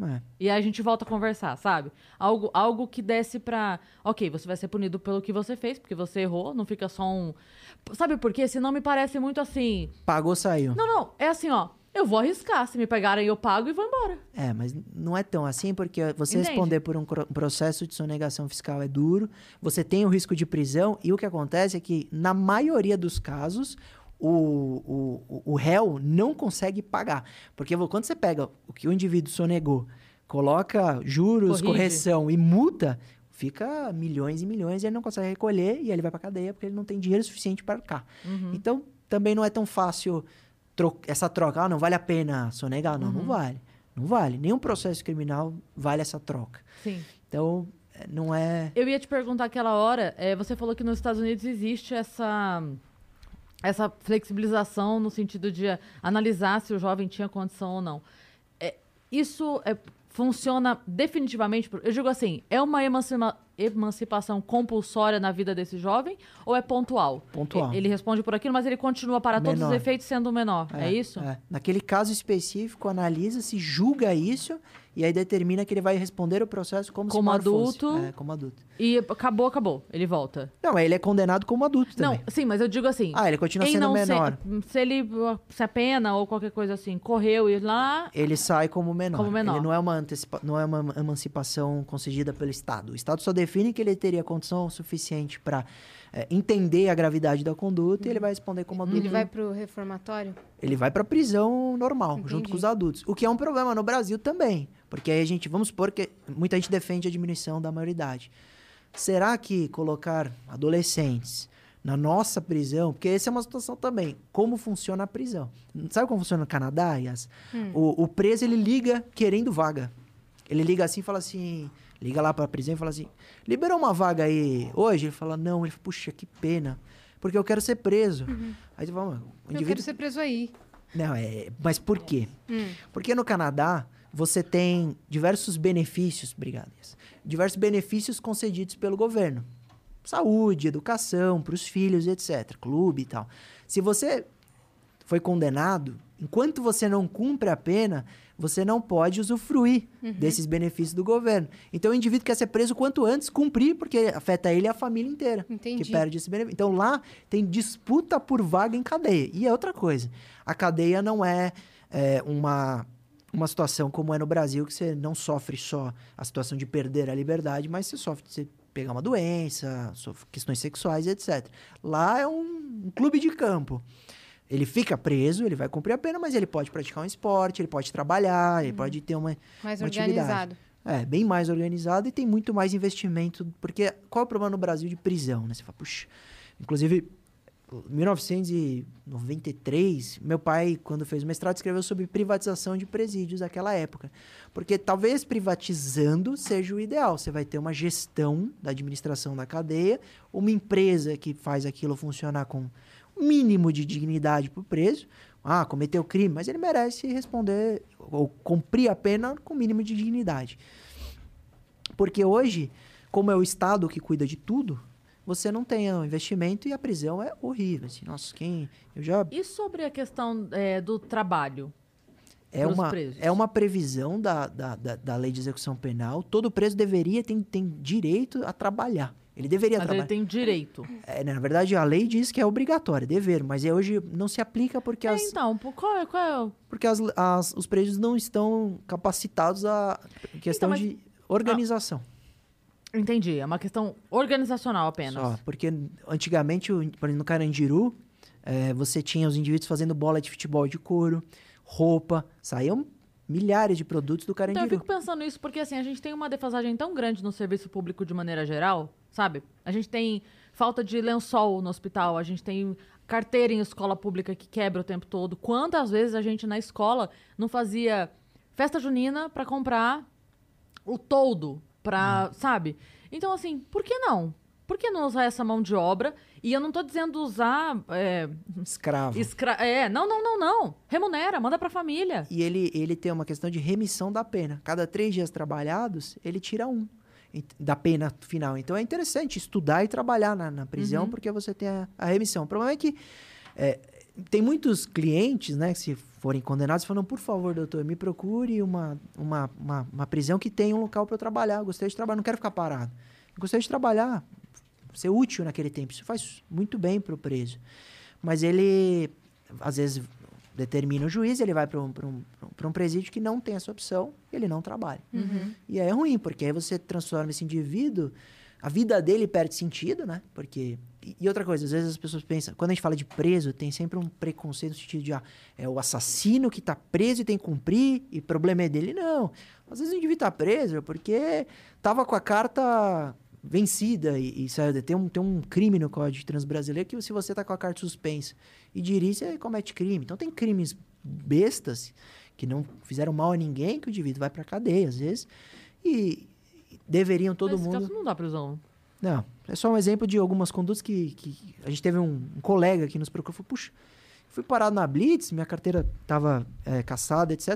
É. E aí a gente volta a conversar, sabe? Algo, algo que desse pra. Ok, você vai ser punido pelo que você fez, porque você errou, não fica só um. Sabe por quê? Senão me parece muito assim. Pagou, saiu. Não, não. É assim, ó. Eu vou arriscar. Se me pegarem, eu pago e vou embora. É, mas não é tão assim, porque você Entende? responder por um processo de sonegação fiscal é duro, você tem o risco de prisão, e o que acontece é que, na maioria dos casos, o, o, o réu não consegue pagar. Porque quando você pega o que o indivíduo sonegou, coloca juros, Corrige. correção e multa, fica milhões e milhões e ele não consegue recolher e ele vai para cadeia porque ele não tem dinheiro suficiente para cá. Uhum. Então, também não é tão fácil tro essa troca, ah, não vale a pena sonegar. Não, uhum. não vale. Não vale. Nenhum processo criminal vale essa troca. Sim. Então, é, não é. Eu ia te perguntar aquela hora, é, você falou que nos Estados Unidos existe essa essa flexibilização no sentido de analisar se o jovem tinha condição ou não. É, isso é, funciona definitivamente? Eu digo assim, é uma emancipa emancipação compulsória na vida desse jovem ou é pontual? Pontual. Ele responde por aquilo, mas ele continua para menor. todos os efeitos sendo menor. É, é isso? É. Naquele caso específico, analisa se julga isso e aí determina que ele vai responder o processo como, como se adulto. Fosse. É, como adulto. E acabou, acabou. Ele volta. Não, ele é condenado como adulto também. Não, sim, mas eu digo assim. Ah, ele continua sendo menor. Se, se ele se a pena ou qualquer coisa assim, correu e lá. Ele sai como menor. Como menor. Ele não é uma antecipa... não é uma emancipação concedida pelo Estado. O Estado só define que ele teria condição suficiente para é, entender a gravidade da conduta e ele vai responder como adulto. Ele vai para o reformatório? Ele vai para prisão normal, Entendi. junto com os adultos. O que é um problema no Brasil também. Porque aí a gente, vamos supor que muita gente defende a diminuição da maioridade. Será que colocar adolescentes na nossa prisão, porque essa é uma situação também, como funciona a prisão. Sabe como funciona no Canadá, Yas? Hum. O, o preso, ele liga querendo vaga. Ele liga assim e fala assim, liga lá para a prisão e fala assim, liberou uma vaga aí hoje? Ele fala, não. Ele fala, puxa, que pena, porque eu quero ser preso. Uhum. Aí você fala, o indivíduo... Eu quero ser preso aí. Não, é... Mas por quê? Hum. Porque no Canadá, você tem diversos benefícios, obrigado, diversos benefícios concedidos pelo governo. Saúde, educação, para os filhos, etc. Clube e tal. Se você foi condenado, enquanto você não cumpre a pena, você não pode usufruir uhum. desses benefícios do governo. Então, o indivíduo quer ser preso quanto antes, cumprir, porque afeta ele e a família inteira. Entendi. Que perde esse benefício. Então, lá tem disputa por vaga em cadeia. E é outra coisa. A cadeia não é, é uma uma situação como é no Brasil, que você não sofre só a situação de perder a liberdade, mas você sofre de você pegar uma doença, questões sexuais, etc. Lá é um, um clube de campo. Ele fica preso, ele vai cumprir a pena, mas ele pode praticar um esporte, ele pode trabalhar, ele uhum. pode ter uma, mais uma organizado. Atividade. É, bem mais organizado e tem muito mais investimento. Porque qual é o problema no Brasil de prisão, né? Você fala, puxa. Inclusive, 1993, meu pai, quando fez o mestrado, escreveu sobre privatização de presídios naquela época. Porque talvez privatizando seja o ideal. Você vai ter uma gestão da administração da cadeia, uma empresa que faz aquilo funcionar com mínimo de dignidade para o preso. Ah, cometeu crime, mas ele merece responder ou cumprir a pena com mínimo de dignidade. Porque hoje, como é o Estado que cuida de tudo, você não tem o investimento e a prisão é horrível. Assim, nossa, quem. Eu já... E sobre a questão é, do trabalho? É uma, é uma previsão da, da, da, da, lei de execução penal. Todo preso deveria ter tem direito a trabalhar. Ele deveria mas trabalhar. ele tem direito. É, na verdade, a lei diz que é obrigatório, dever, mas é hoje não se aplica porque é, as. Então, qual é, qual é? Porque as, as, os presídios não estão capacitados a questão então, mas... de organização. Ah, entendi, é uma questão organizacional apenas. Só, porque antigamente, no Carandiru, é, você tinha os indivíduos fazendo bola de futebol de couro, roupa, saíam milhares de produtos do Carandiru. Então eu fico pensando nisso porque assim, a gente tem uma defasagem tão grande no serviço público de maneira geral, sabe? A gente tem falta de lençol no hospital, a gente tem carteira em escola pública que quebra o tempo todo. Quantas vezes a gente na escola não fazia festa junina para comprar o todo, para, hum. sabe? Então assim, por que não? Por que não usar essa mão de obra? E eu não estou dizendo usar. É, Escravo. Escra é, não, não, não, não. Remunera, manda para a família. E ele, ele tem uma questão de remissão da pena. Cada três dias trabalhados, ele tira um da pena final. Então é interessante estudar e trabalhar na, na prisão, uhum. porque você tem a, a, remissão. O problema é que é, tem muitos clientes, né, que se forem condenados, falam, por favor, doutor, me procure uma, uma, uma, uma prisão que tenha um local para eu trabalhar. Eu gostaria de trabalhar, não quero ficar parado. Eu gostaria de trabalhar ser útil naquele tempo. Isso faz muito bem para o preso. Mas ele, às vezes, determina o juiz, ele vai para um, um, um presídio que não tem essa opção, ele não trabalha. Uhum. E aí é ruim, porque aí você transforma esse indivíduo, a vida dele perde sentido, né? Porque. E outra coisa, às vezes as pessoas pensam, quando a gente fala de preso, tem sempre um preconceito no sentido de, ah, é o assassino que está preso e tem que cumprir, e o problema é dele. Não. Às vezes o indivíduo está preso porque estava com a carta vencida e, e saiu. Tem um, tem um crime no Código de Trânsito Brasileiro que se você está com a carta suspensa e dirige, você comete crime. Então tem crimes bestas que não fizeram mal a ninguém que o indivíduo vai para cadeia às vezes e deveriam todo Nesse mundo. Caso não dá prisão. Não, é só um exemplo de algumas condutas que, que a gente teve um, um colega que nos procurou, falou, puxa, fui parado na Blitz, minha carteira estava é, caçada, etc.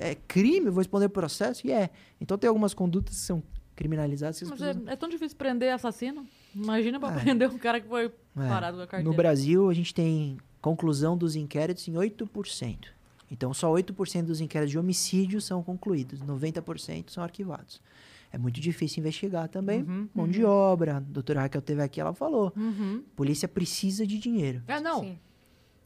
É crime, vou responder processo? E é. Então tem algumas condutas que são criminalizados. Mas é, é, tão difícil prender assassino. Imagina para é. prender um cara que foi é. parado com a carteira. No Brasil, a gente tem conclusão dos inquéritos em 8%. Então, só 8% dos inquéritos de homicídio são concluídos. 90% são arquivados. É muito difícil investigar também. Uhum, Mão uhum. de obra. A doutora Raquel teve aqui, ela falou. Uhum. Polícia precisa de dinheiro. É, não. Sim.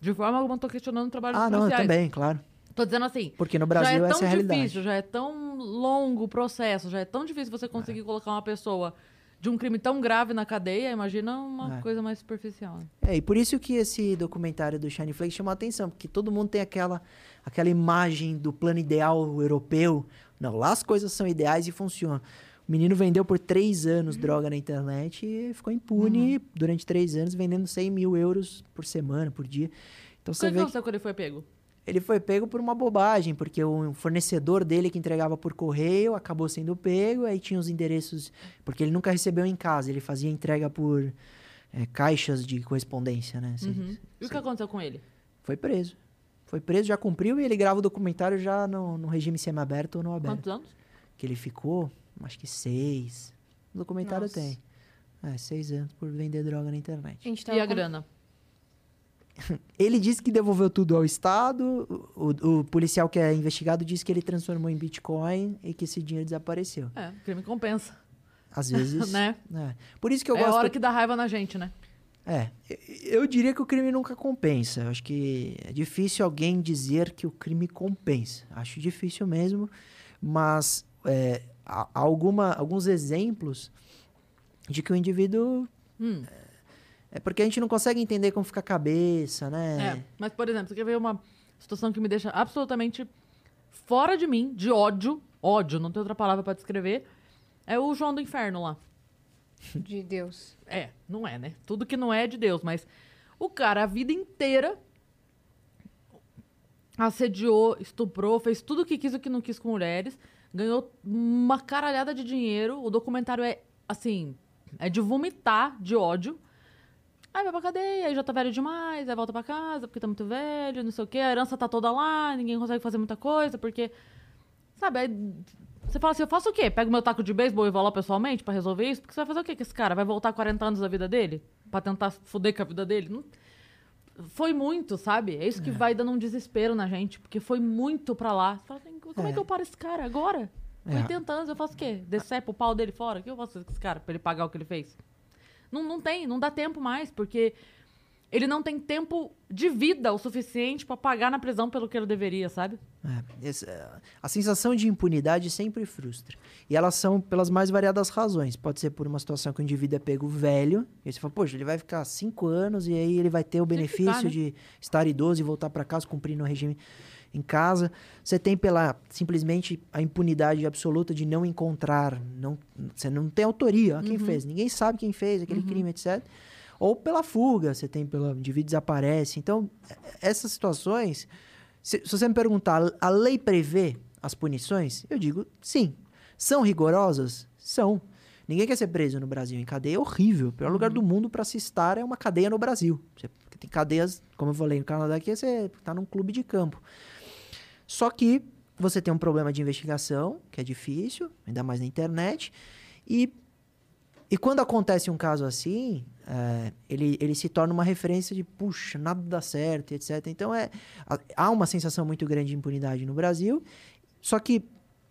De forma alguma, estou questionando o trabalho Ah, não, eu também, claro. Tô dizendo assim. Porque no Brasil já é essa é a realidade. Difícil, já é tão longo o processo, já é tão difícil você conseguir é. colocar uma pessoa de um crime tão grave na cadeia, imagina uma é. coisa mais superficial. É, e por isso que esse documentário do Shine Flake chamou a atenção, porque todo mundo tem aquela, aquela imagem do plano ideal europeu. Não, lá as coisas são ideais e funcionam. O menino vendeu por três anos uhum. droga na internet e ficou impune uhum. durante três anos, vendendo 100 mil euros por semana, por dia. Então, você vê aconteceu que... quando ele foi pego? Ele foi pego por uma bobagem, porque o fornecedor dele que entregava por correio acabou sendo pego, aí tinha os endereços, porque ele nunca recebeu em casa, ele fazia entrega por é, caixas de correspondência, né? Uhum. E o que aconteceu com ele? Foi preso. Foi preso, já cumpriu e ele grava o documentário já no, no regime semi-aberto ou no aberto. Quantos anos? Que ele ficou, acho que seis. O documentário Nossa. tem. É, seis anos por vender droga na internet. e a com... grana? Ele disse que devolveu tudo ao Estado. O, o, policial que é investigado disse que ele transformou em Bitcoin e que esse dinheiro desapareceu. É, crime compensa. Às vezes. né? É. Por isso que eu é gosto. É a hora que dá raiva na gente, né? É. Eu diria que o crime nunca compensa. Eu acho que é difícil alguém dizer que o crime compensa. Acho difícil mesmo. Mas é, há alguma, alguns exemplos de que o indivíduo. Hum é porque a gente não consegue entender como fica a cabeça, né? É, mas, por exemplo, você quer ver uma situação que me deixa absolutamente fora de mim, de ódio, ódio, não tem outra palavra para descrever, é o João do Inferno lá. De Deus. É, não é, né? Tudo que não é, é de Deus, mas o cara a vida inteira assediou, estuprou, fez tudo o que quis e o que não quis com mulheres, ganhou uma caralhada de dinheiro, o documentário é, assim, é de vomitar de ódio, Aí vai pra cadeia, aí já tá velho demais, aí volta pra casa porque tá muito velho, não sei o quê, a herança tá toda lá, ninguém consegue fazer muita coisa, porque. Sabe, aí você fala assim, eu faço o quê? Pego meu taco de beisebol e vou lá pessoalmente pra resolver isso? Porque você vai fazer o quê com esse cara? Vai voltar 40 anos da vida dele? Pra tentar foder com a vida dele? Não... Foi muito, sabe? É isso que é. vai dando um desespero na gente, porque foi muito pra lá. Você fala assim, como é, é que eu paro esse cara agora? É. 80 anos, eu faço o quê? Decepo o pau dele fora? O que eu faço com esse cara pra ele pagar o que ele fez? Não, não tem, não dá tempo mais, porque ele não tem tempo de vida o suficiente para pagar na prisão pelo que ele deveria, sabe? É, é, a sensação de impunidade sempre frustra. E elas são pelas mais variadas razões. Pode ser por uma situação que o indivíduo é pego velho, e você fala, poxa, ele vai ficar cinco anos e aí ele vai ter o benefício ficar, né? de estar idoso e voltar para casa cumprindo o regime em casa. Você tem pela simplesmente a impunidade absoluta de não encontrar, não, você não tem autoria. Quem uhum. fez? Ninguém sabe quem fez aquele uhum. crime, etc. Ou pela fuga, você tem pelo indivíduo desaparece. Então, essas situações, se, se você me perguntar, a lei prevê as punições? Eu digo sim. São rigorosas? São. Ninguém quer ser preso no Brasil em cadeia, é horrível. O pior uhum. lugar do mundo para se estar é uma cadeia no Brasil. Você tem cadeias, como eu falei no Canadá, que você está num clube de campo. Só que você tem um problema de investigação, que é difícil, ainda mais na internet, e e quando acontece um caso assim, é, ele, ele se torna uma referência de, puxa, nada dá certo, etc. Então, é, há uma sensação muito grande de impunidade no Brasil. Só que,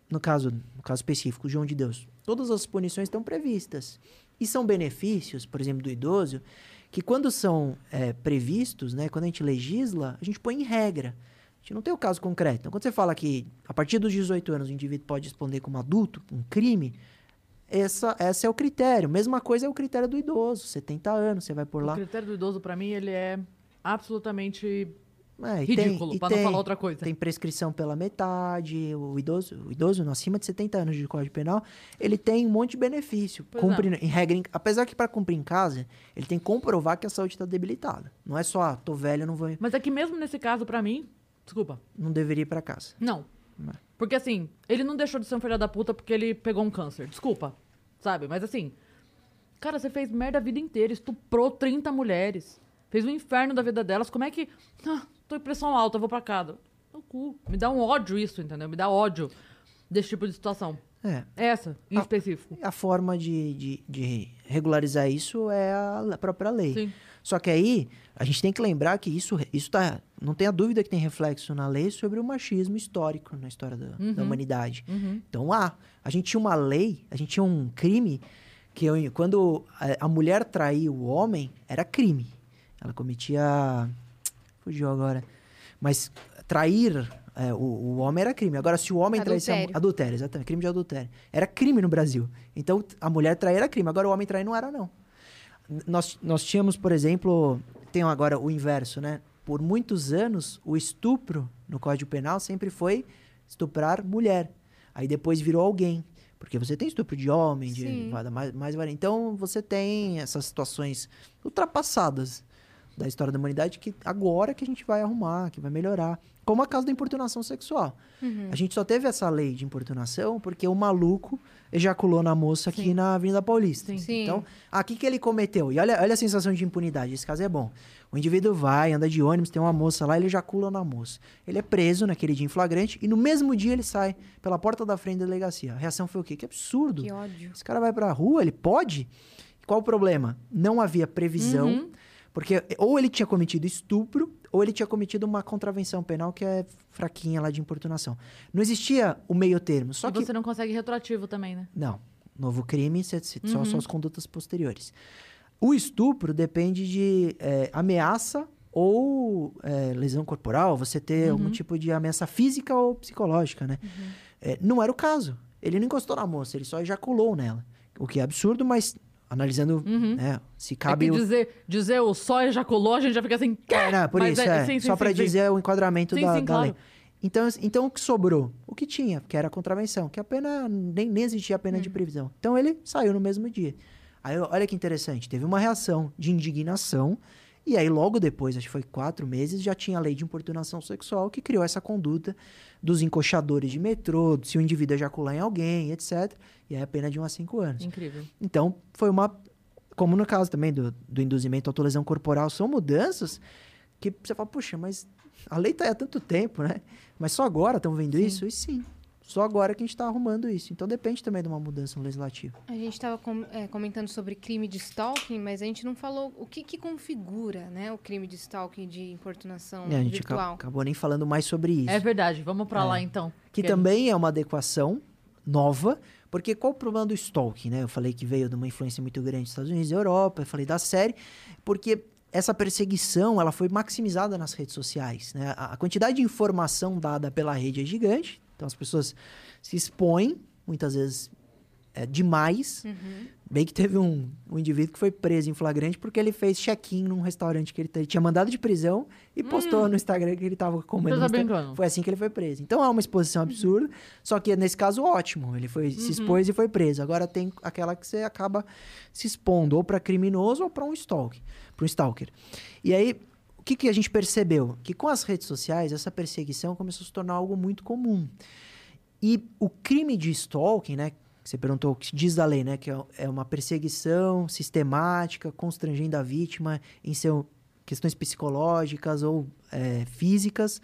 no caso, no caso específico, João de Deus, todas as punições estão previstas. E são benefícios, por exemplo, do idoso, que quando são é, previstos, né, quando a gente legisla, a gente põe em regra. A gente não tem o caso concreto. Então, quando você fala que a partir dos 18 anos o indivíduo pode responder como adulto, um crime, essa, esse é o critério. Mesma coisa é o critério do idoso. 70 anos, você vai por lá. O critério do idoso, para mim, ele é absolutamente é, ridículo, para não falar outra coisa. Tem prescrição pela metade. O idoso, o idoso acima de 70 anos de Código Penal, ele tem um monte de benefício. Cumpre, em regra, em, apesar que para cumprir em casa, ele tem que comprovar que a saúde está debilitada. Não é só, ah, tô velho, não vou... Mas é que mesmo nesse caso, para mim... Desculpa. Não deveria ir para casa. Não. não. Porque assim, ele não deixou de ser um filho da puta porque ele pegou um câncer. Desculpa, sabe? Mas assim, cara, você fez merda a vida inteira, estuprou 30 mulheres, fez um inferno da vida delas. Como é que. Ah, tô em pressão alta, vou pra casa. No cu. Me dá um ódio isso, entendeu? Me dá ódio desse tipo de situação. É. Essa, em a, específico. A forma de, de, de, regularizar isso é a própria lei. Sim. Só que aí, a gente tem que lembrar que isso, isso tá. Não tenha dúvida que tem reflexo na lei sobre o machismo histórico na história da, uhum. da humanidade. Uhum. Então, ah, a gente tinha uma lei, a gente tinha um crime que eu, quando a, a mulher traía o homem, era crime. Ela cometia. Fugiu agora. Mas trair é, o, o, homem era crime. Agora, se o homem traísse a adultério, exatamente, crime de adultério. Era crime no Brasil. Então, a mulher trair era crime. Agora, o homem trair não era, não. Nós, nós tínhamos, por exemplo, tem agora o inverso, né? Por muitos anos, o estupro no Código Penal sempre foi estuprar mulher. Aí depois virou alguém. Porque você tem estupro de homem, de mais, mais Então você tem essas situações ultrapassadas da história da humanidade que agora que a gente vai arrumar, que vai melhorar. Como a caso da importunação sexual. Uhum. A gente só teve essa lei de importunação porque o maluco ejaculou na moça aqui Sim. na Avenida Paulista. Sim. Então, aqui que ele cometeu. E olha, olha a sensação de impunidade. Esse caso é bom. O indivíduo vai, anda de ônibus, tem uma moça lá, ele ejacula na moça. Ele é preso naquele dia em flagrante e no mesmo dia ele sai pela porta da frente da delegacia. A reação foi o quê? Que absurdo. Que ódio. Esse cara vai pra rua, ele pode? Qual o problema? Não havia previsão. Uhum. Porque ou ele tinha cometido estupro, ou ele tinha cometido uma contravenção penal que é fraquinha lá de importunação. Não existia o meio termo. Só e que você não consegue retroativo também, né? Não. Novo crime, uhum. só, só as condutas posteriores. O estupro depende de é, ameaça ou é, lesão corporal, você ter uhum. algum tipo de ameaça física ou psicológica, né? Uhum. É, não era o caso. Ele não encostou na moça, ele só ejaculou nela. O que é absurdo, mas analisando uhum. né, se cabe. É dizer, dizer o só ejaculou, a gente já fica assim. É, não, por Mas isso, é, é sim, sim, só para dizer o enquadramento da, da claro. lei. Então, então, o que sobrou? O que tinha, que era a contravenção, que a pena, nem, nem existia a pena de uhum. previsão. Então, ele saiu no mesmo dia. Aí, olha que interessante, teve uma reação de indignação, e aí, logo depois, acho que foi quatro meses, já tinha a lei de importunação sexual que criou essa conduta dos encoxadores de metrô, se o indivíduo ejacular em alguém, etc. E aí a pena de 1 a 5 anos. Incrível. Então, foi uma. Como no caso também do, do induzimento à autolesão corporal, são mudanças que você fala, puxa, mas a lei está aí há tanto tempo, né? Mas só agora estão vendo sim. isso? E sim, só agora que a gente está arrumando isso. Então depende também de uma mudança no legislativo. A gente estava com, é, comentando sobre crime de stalking, mas a gente não falou o que, que configura né, o crime de stalking de importunação é, a gente virtual. acabou nem falando mais sobre isso. É verdade, vamos para é. lá então. Que, também é uma adequação nova, Porque qual o problema do stalking, né? Eu falei que veio de uma influência muito grande dos Estados Unidos e Europa, eu falei da série, porque essa perseguição ela foi maximizada nas redes sociais. Né? A quantidade de informação dada pela rede é gigante, então as pessoas se expõem, muitas vezes é, demais. Uhum. Bem que teve um, um indivíduo que foi preso em flagrante porque ele fez check-in num restaurante que ele, ele, tinha mandado de prisão e postou hum. no Instagram que ele estava comendo. Tá foi assim que ele foi preso. Então é uma exposição absurda, uhum. só que nesse caso ótimo. Ele foi, uhum. se expôs e foi preso. Agora tem aquela que você acaba se expondo ou para criminoso ou para um stalker, para um stalker. E aí o que, que a gente percebeu? Que com as redes sociais essa perseguição começou a se tornar algo muito comum. E o crime de stalking, né, você perguntou o que diz da lei, né? Que é, é uma perseguição sistemática, constrangendo a vítima em seu questões psicológicas ou é, físicas.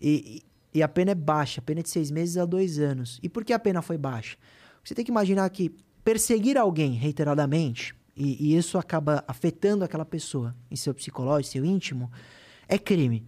E, e a pena é baixa, a pena é de seis meses a dois anos. E por que a pena foi baixa? Você tem que imaginar que perseguir alguém reiteradamente, e, e isso acaba afetando aquela pessoa em seu psicológico, seu íntimo, é crime.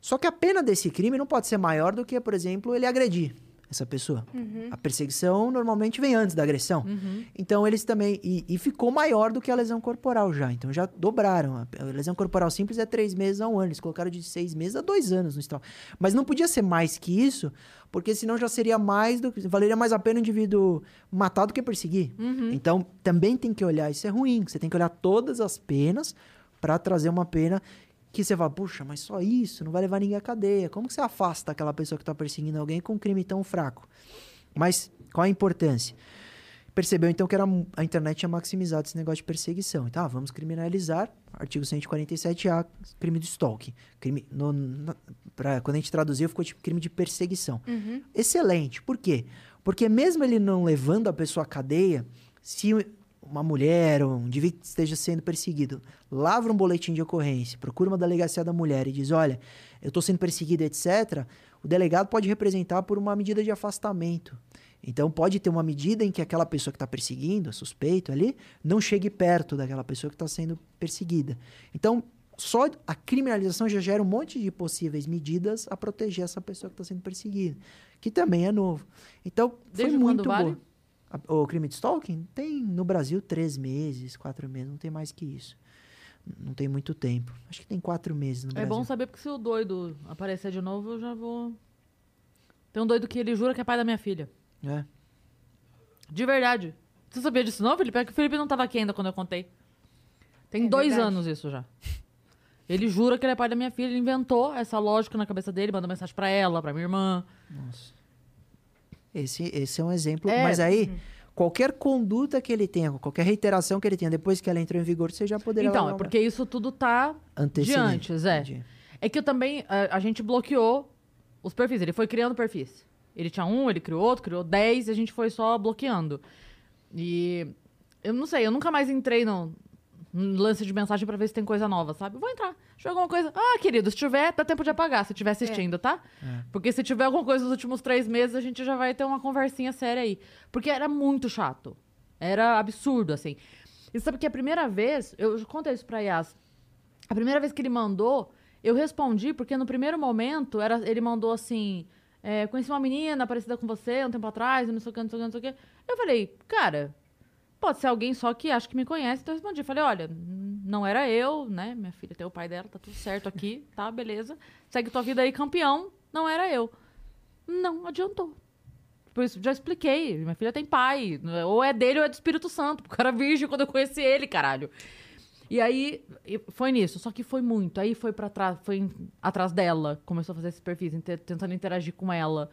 Só que a pena desse crime não pode ser maior do que, por exemplo, ele agredir essa pessoa. Uhum. A perseguição normalmente vem antes da agressão. Uhum. Então eles também. E, e, ficou maior do que a lesão corporal já. Então já dobraram. A lesão corporal simples é três meses a um ano. Eles colocaram de seis meses a dois anos no estado. Mas não podia ser mais que isso, porque senão já seria mais do que. Valeria mais a pena o indivíduo matar do que perseguir. Uhum. Então também tem que olhar. Isso é ruim. Você tem que olhar todas as penas para trazer uma pena que você fala, puxa, mas só isso, não vai levar ninguém à cadeia. Como que você afasta aquela pessoa que está perseguindo alguém com um crime tão fraco? Mas qual a importância? Percebeu então que era, a internet tinha maximizado esse negócio de perseguição. Então, ah, vamos criminalizar, artigo 147A, crime de stalking. Crime, no, no, pra, quando a gente traduziu, ficou tipo crime de perseguição. Uhum. Excelente. Por quê? Porque mesmo ele não levando a pessoa à cadeia, se uma mulher ou um indivíduo que esteja sendo perseguido lavra um boletim de ocorrência, procura uma delegacia da mulher e diz: Olha, eu estou sendo perseguido, etc., o delegado pode representar por uma medida de afastamento. Então, pode ter uma medida em que aquela pessoa que está perseguindo, suspeito ali, não chegue perto daquela pessoa que está sendo perseguida. Então, só a criminalização já gera um monte de possíveis medidas a proteger essa pessoa que está sendo perseguida, que também é novo. Então, Desde foi muito vale? bom. O crime de stalking tem no Brasil três meses, quatro meses, não tem mais que isso. Não tem muito tempo. Acho que tem quatro meses no é Brasil. É bom saber porque se o doido aparecer de novo, eu já vou. Tem um doido que ele jura que é pai da minha filha. É. De verdade. Você sabia disso não, Felipe? É que o Felipe não estava aqui ainda quando eu contei. Tem é dois verdade. anos isso já. Ele jura que ele é pai da minha filha, ele inventou essa lógica na cabeça dele, mandou mensagem para ela, para minha irmã. Nossa. Esse, esse é um exemplo. É. Mas aí, uhum. qualquer conduta que ele tenha, qualquer reiteração que ele tenha depois que ela entrou em vigor, você já poderia... Então, é porque isso tudo tá de antes, é. Entendi. É que eu também, a, a, gente bloqueou os perfis. Ele foi criando perfis. Ele tinha um, ele criou outro, criou dez, e a gente foi só bloqueando. E eu não sei, eu nunca mais entrei no, lance de mensagem para ver se tem coisa nova, sabe? Vou entrar. Se tiver alguma coisa. Ah, querido, se tiver, dá tempo de apagar, se tiver assistindo, é. tá? É. Porque se tiver alguma coisa nos últimos três meses, a gente já vai ter uma conversinha séria aí. Porque era muito chato. Era absurdo, assim. E sabe que a primeira vez, eu contei isso pra Yas. A primeira vez que ele mandou, eu respondi, porque no primeiro momento, era, ele mandou assim. É, conheci uma menina parecida com você um tempo atrás, não sei o que, não sei o que, não sei o que. Eu falei, cara, Pode ser alguém só que acho que me conhece. Então eu respondi. Falei, olha, não era eu, né? Minha filha tem o pai dela, tá tudo certo aqui, tá? Beleza. Segue tua vida aí, campeão. Não era eu. Não adiantou. Por isso, já expliquei. Minha filha tem pai. Ou é dele ou é do Espírito Santo. O cara virgem quando eu conheci ele, caralho. E aí, foi nisso. Só que foi muito. Aí foi para trás, foi atrás dela. Começou a fazer esse perfil, tentando interagir com ela.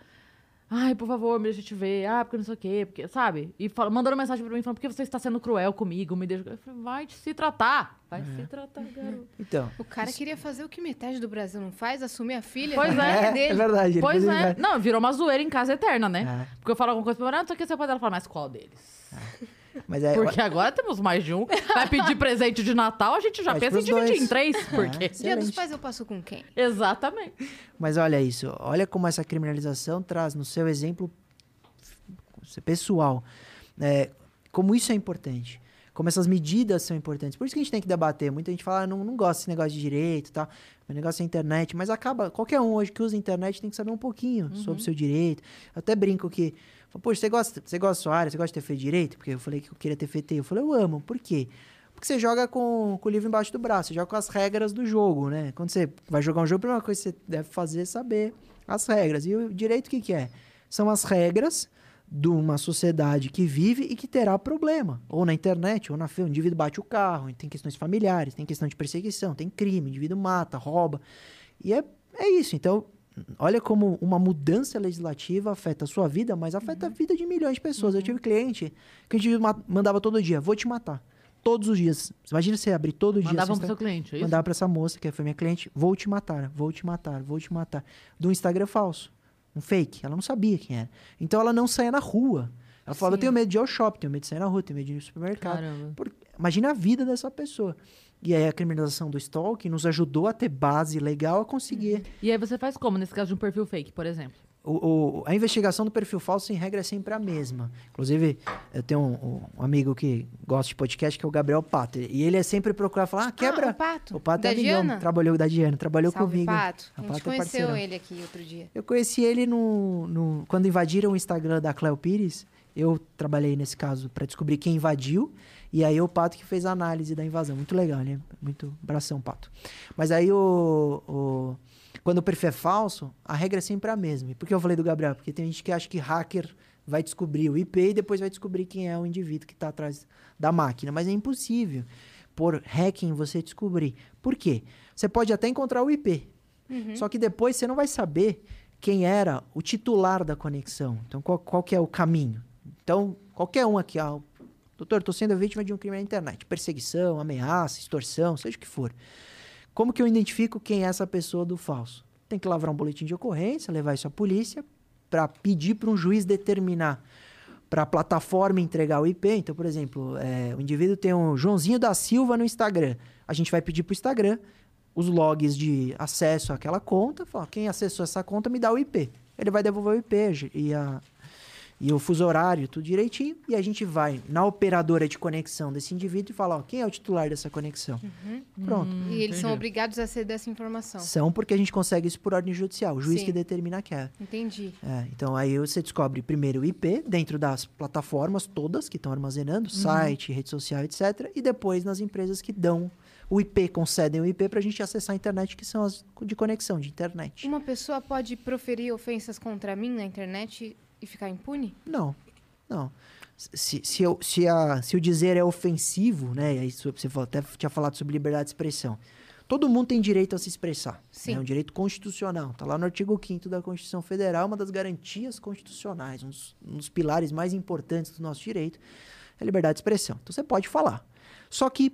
Ai, por favor, me deixa te ver. Ah, porque não sei o quê. Porque, sabe? E fala, mandando mensagem pra mim falando, por que você está sendo cruel comigo? Me deixa... Eu falei, vai se tratar. Vai é. se tratar, garoto. Então. O cara isso... queria fazer o que metade do Brasil não faz, assumir a filha. Pois é. É, dele. é verdade. Pois é. Não, virou uma zoeira em casa eterna, né? É. Porque eu falo alguma coisa pra ela, ah, não sei o que, seu pai dela fala, mas qual deles? É. Mas é, Porque agora temos mais de um. Vai pedir presente de Natal, a gente já pensa em dividir dois. em três. É, porque... Dia dos pais eu passo com quem? Exatamente. Mas olha isso. Olha como essa criminalização traz no seu exemplo pessoal. É, como isso é importante. Como essas medidas são importantes. Por isso que a gente tem que debater. Muita gente fala, ah, não, não gosta desse negócio de direito tá? O negócio é internet. Mas acaba. Qualquer um hoje que usa a internet tem que saber um pouquinho uhum. sobre o seu direito. Eu até brinco que Poxa, você gosta, você gosta da sua área? Você gosta de ter feito direito? Porque eu falei que eu queria ter feito. Eu falei, eu amo. Por quê? Porque você joga com, com o livro embaixo do braço, você joga com as regras do jogo, né? Quando você vai jogar um jogo, a primeira coisa que você deve fazer é saber as regras. E o direito o que, que é? São as regras de uma sociedade que vive e que terá problema. Ou na internet, ou na feira. O indivíduo bate o carro, tem questões familiares, tem questão de perseguição, tem crime, o indivíduo mata, rouba. E é, é isso. Então, olha como uma mudança legislativa afeta a sua vida, mas afeta uhum. a vida de milhões de pessoas. Uhum. Eu tive cliente que a gente mandava todo dia, vou te matar. Todos os dias. Imagina você abrir todo dia. Mandava para seu cliente, é isso? Mandava para essa moça, que foi minha cliente, vou te matar, vou te matar, vou te matar. Do Instagram falso. Um fake. Ela não sabia quem era. Então ela não saía na rua. Ela falava, eu tenho medo de ir ao shopping, tenho medo de sair na rua, tenho medo de ir no supermercado. Por... Imagina a vida dessa pessoa. E aí a criminalização do stalking nos ajudou a ter base legal a conseguir. Uhum. E aí você faz como nesse caso de um perfil fake, por exemplo? O, o, a investigação do perfil falso, em regra, é sempre a mesma. Inclusive, eu tenho um, um, amigo que gosta de podcast, que é o Gabriel Pato. E ele é sempre procurar falar, ah, quebra. Ah, o Pato? O Pato da é amigão. Trabalhou da Diana, trabalhou Salve, comigo. Pato. A, a gente Pato é conheceu é ele aqui outro dia. Eu conheci ele no, no, quando invadiram o Instagram da Cleo Pires. Eu trabalhei nesse caso para descobrir quem invadiu. E aí o Pato que fez a análise da invasão. Muito legal, né? Muito bração, Pato. Mas aí o, o, quando o perfil é falso, a regra é sempre a mesma. E por que eu falei do Gabriel? Porque tem gente que acha que hacker vai descobrir o IP e depois vai descobrir quem é o indivíduo que está atrás da máquina. Mas é impossível por hacking você descobrir. Por quê? Você pode até encontrar o IP. Uhum. Só que depois você não vai saber quem era o titular da conexão. Então, qual, qual que é o caminho? Então, qualquer um aqui, ah, Doutor, estou sendo vítima de um crime na internet. Perseguição, ameaça, extorsão, seja o que for. Como que eu identifico quem é essa pessoa do falso? Tem que lavrar um boletim de ocorrência, levar isso à polícia, para pedir para um juiz determinar para a plataforma entregar o IP. Então, por exemplo, é, o indivíduo tem um Joãozinho da Silva no Instagram. A gente vai pedir para o Instagram os logs de acesso àquela conta. Fala, quem acessou essa conta me dá o IP. Ele vai devolver o IP e a, e o fuso horário, tudo direitinho, e a gente vai na operadora de conexão desse indivíduo e fala, ó, quem é o titular dessa conexão? Uhum. Pronto. Hum, e eles entendi. são obrigados a ceder essa informação? São porque a gente consegue isso por ordem judicial, o juiz Sim. que determina que é. Entendi. É, então aí você descobre primeiro o IP dentro das plataformas todas que estão armazenando, uhum. site, rede social, etc. E depois nas empresas que dão o IP, concedem o IP para a gente acessar a internet, que são as de conexão, de internet. Uma pessoa pode proferir ofensas contra mim na internet e ficar impune? Não, não. Se, se, eu, se, a, se o dizer é ofensivo, né? E aí você até tinha falado sobre liberdade de expressão. Todo mundo tem direito a se expressar. Né, Sim. É um direito constitucional. Está lá no artigo 5 da Constituição Federal, uma das garantias constitucionais, um dos, um dos pilares mais importantes do nosso direito, é a liberdade de expressão. Então você pode falar. Só que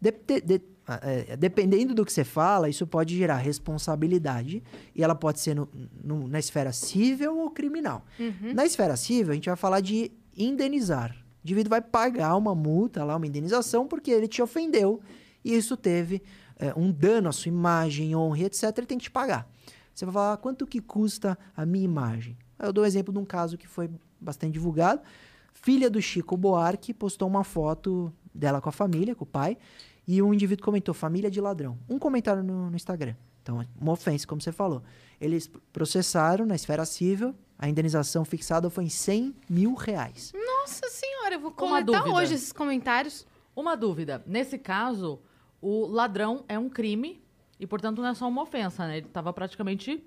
de, de, de, é, dependendo do que você fala, isso pode gerar responsabilidade e ela pode ser no, no, na esfera civil ou criminal. Uhum. Na esfera civil, a gente vai falar de indenizar. O indivíduo vai pagar uma multa, lá, uma indenização, porque ele te ofendeu e isso teve é, um dano à sua imagem, honra, etc. Ele tem que te pagar. Você vai falar, quanto que custa a minha imagem? Eu dou um exemplo de um caso que foi bastante divulgado. Filha do Chico Buarque postou uma foto dela com a família, com o pai, e um indivíduo comentou, família de ladrão. Um comentário no, no Instagram. Então, uma ofensa, como você falou. Eles processaram na esfera civil, a indenização fixada foi em 100 mil reais. Nossa senhora, eu vou comentar hoje esses comentários. Uma dúvida. Nesse caso, o ladrão é um crime e, portanto, não é só uma ofensa, né? Ele estava praticamente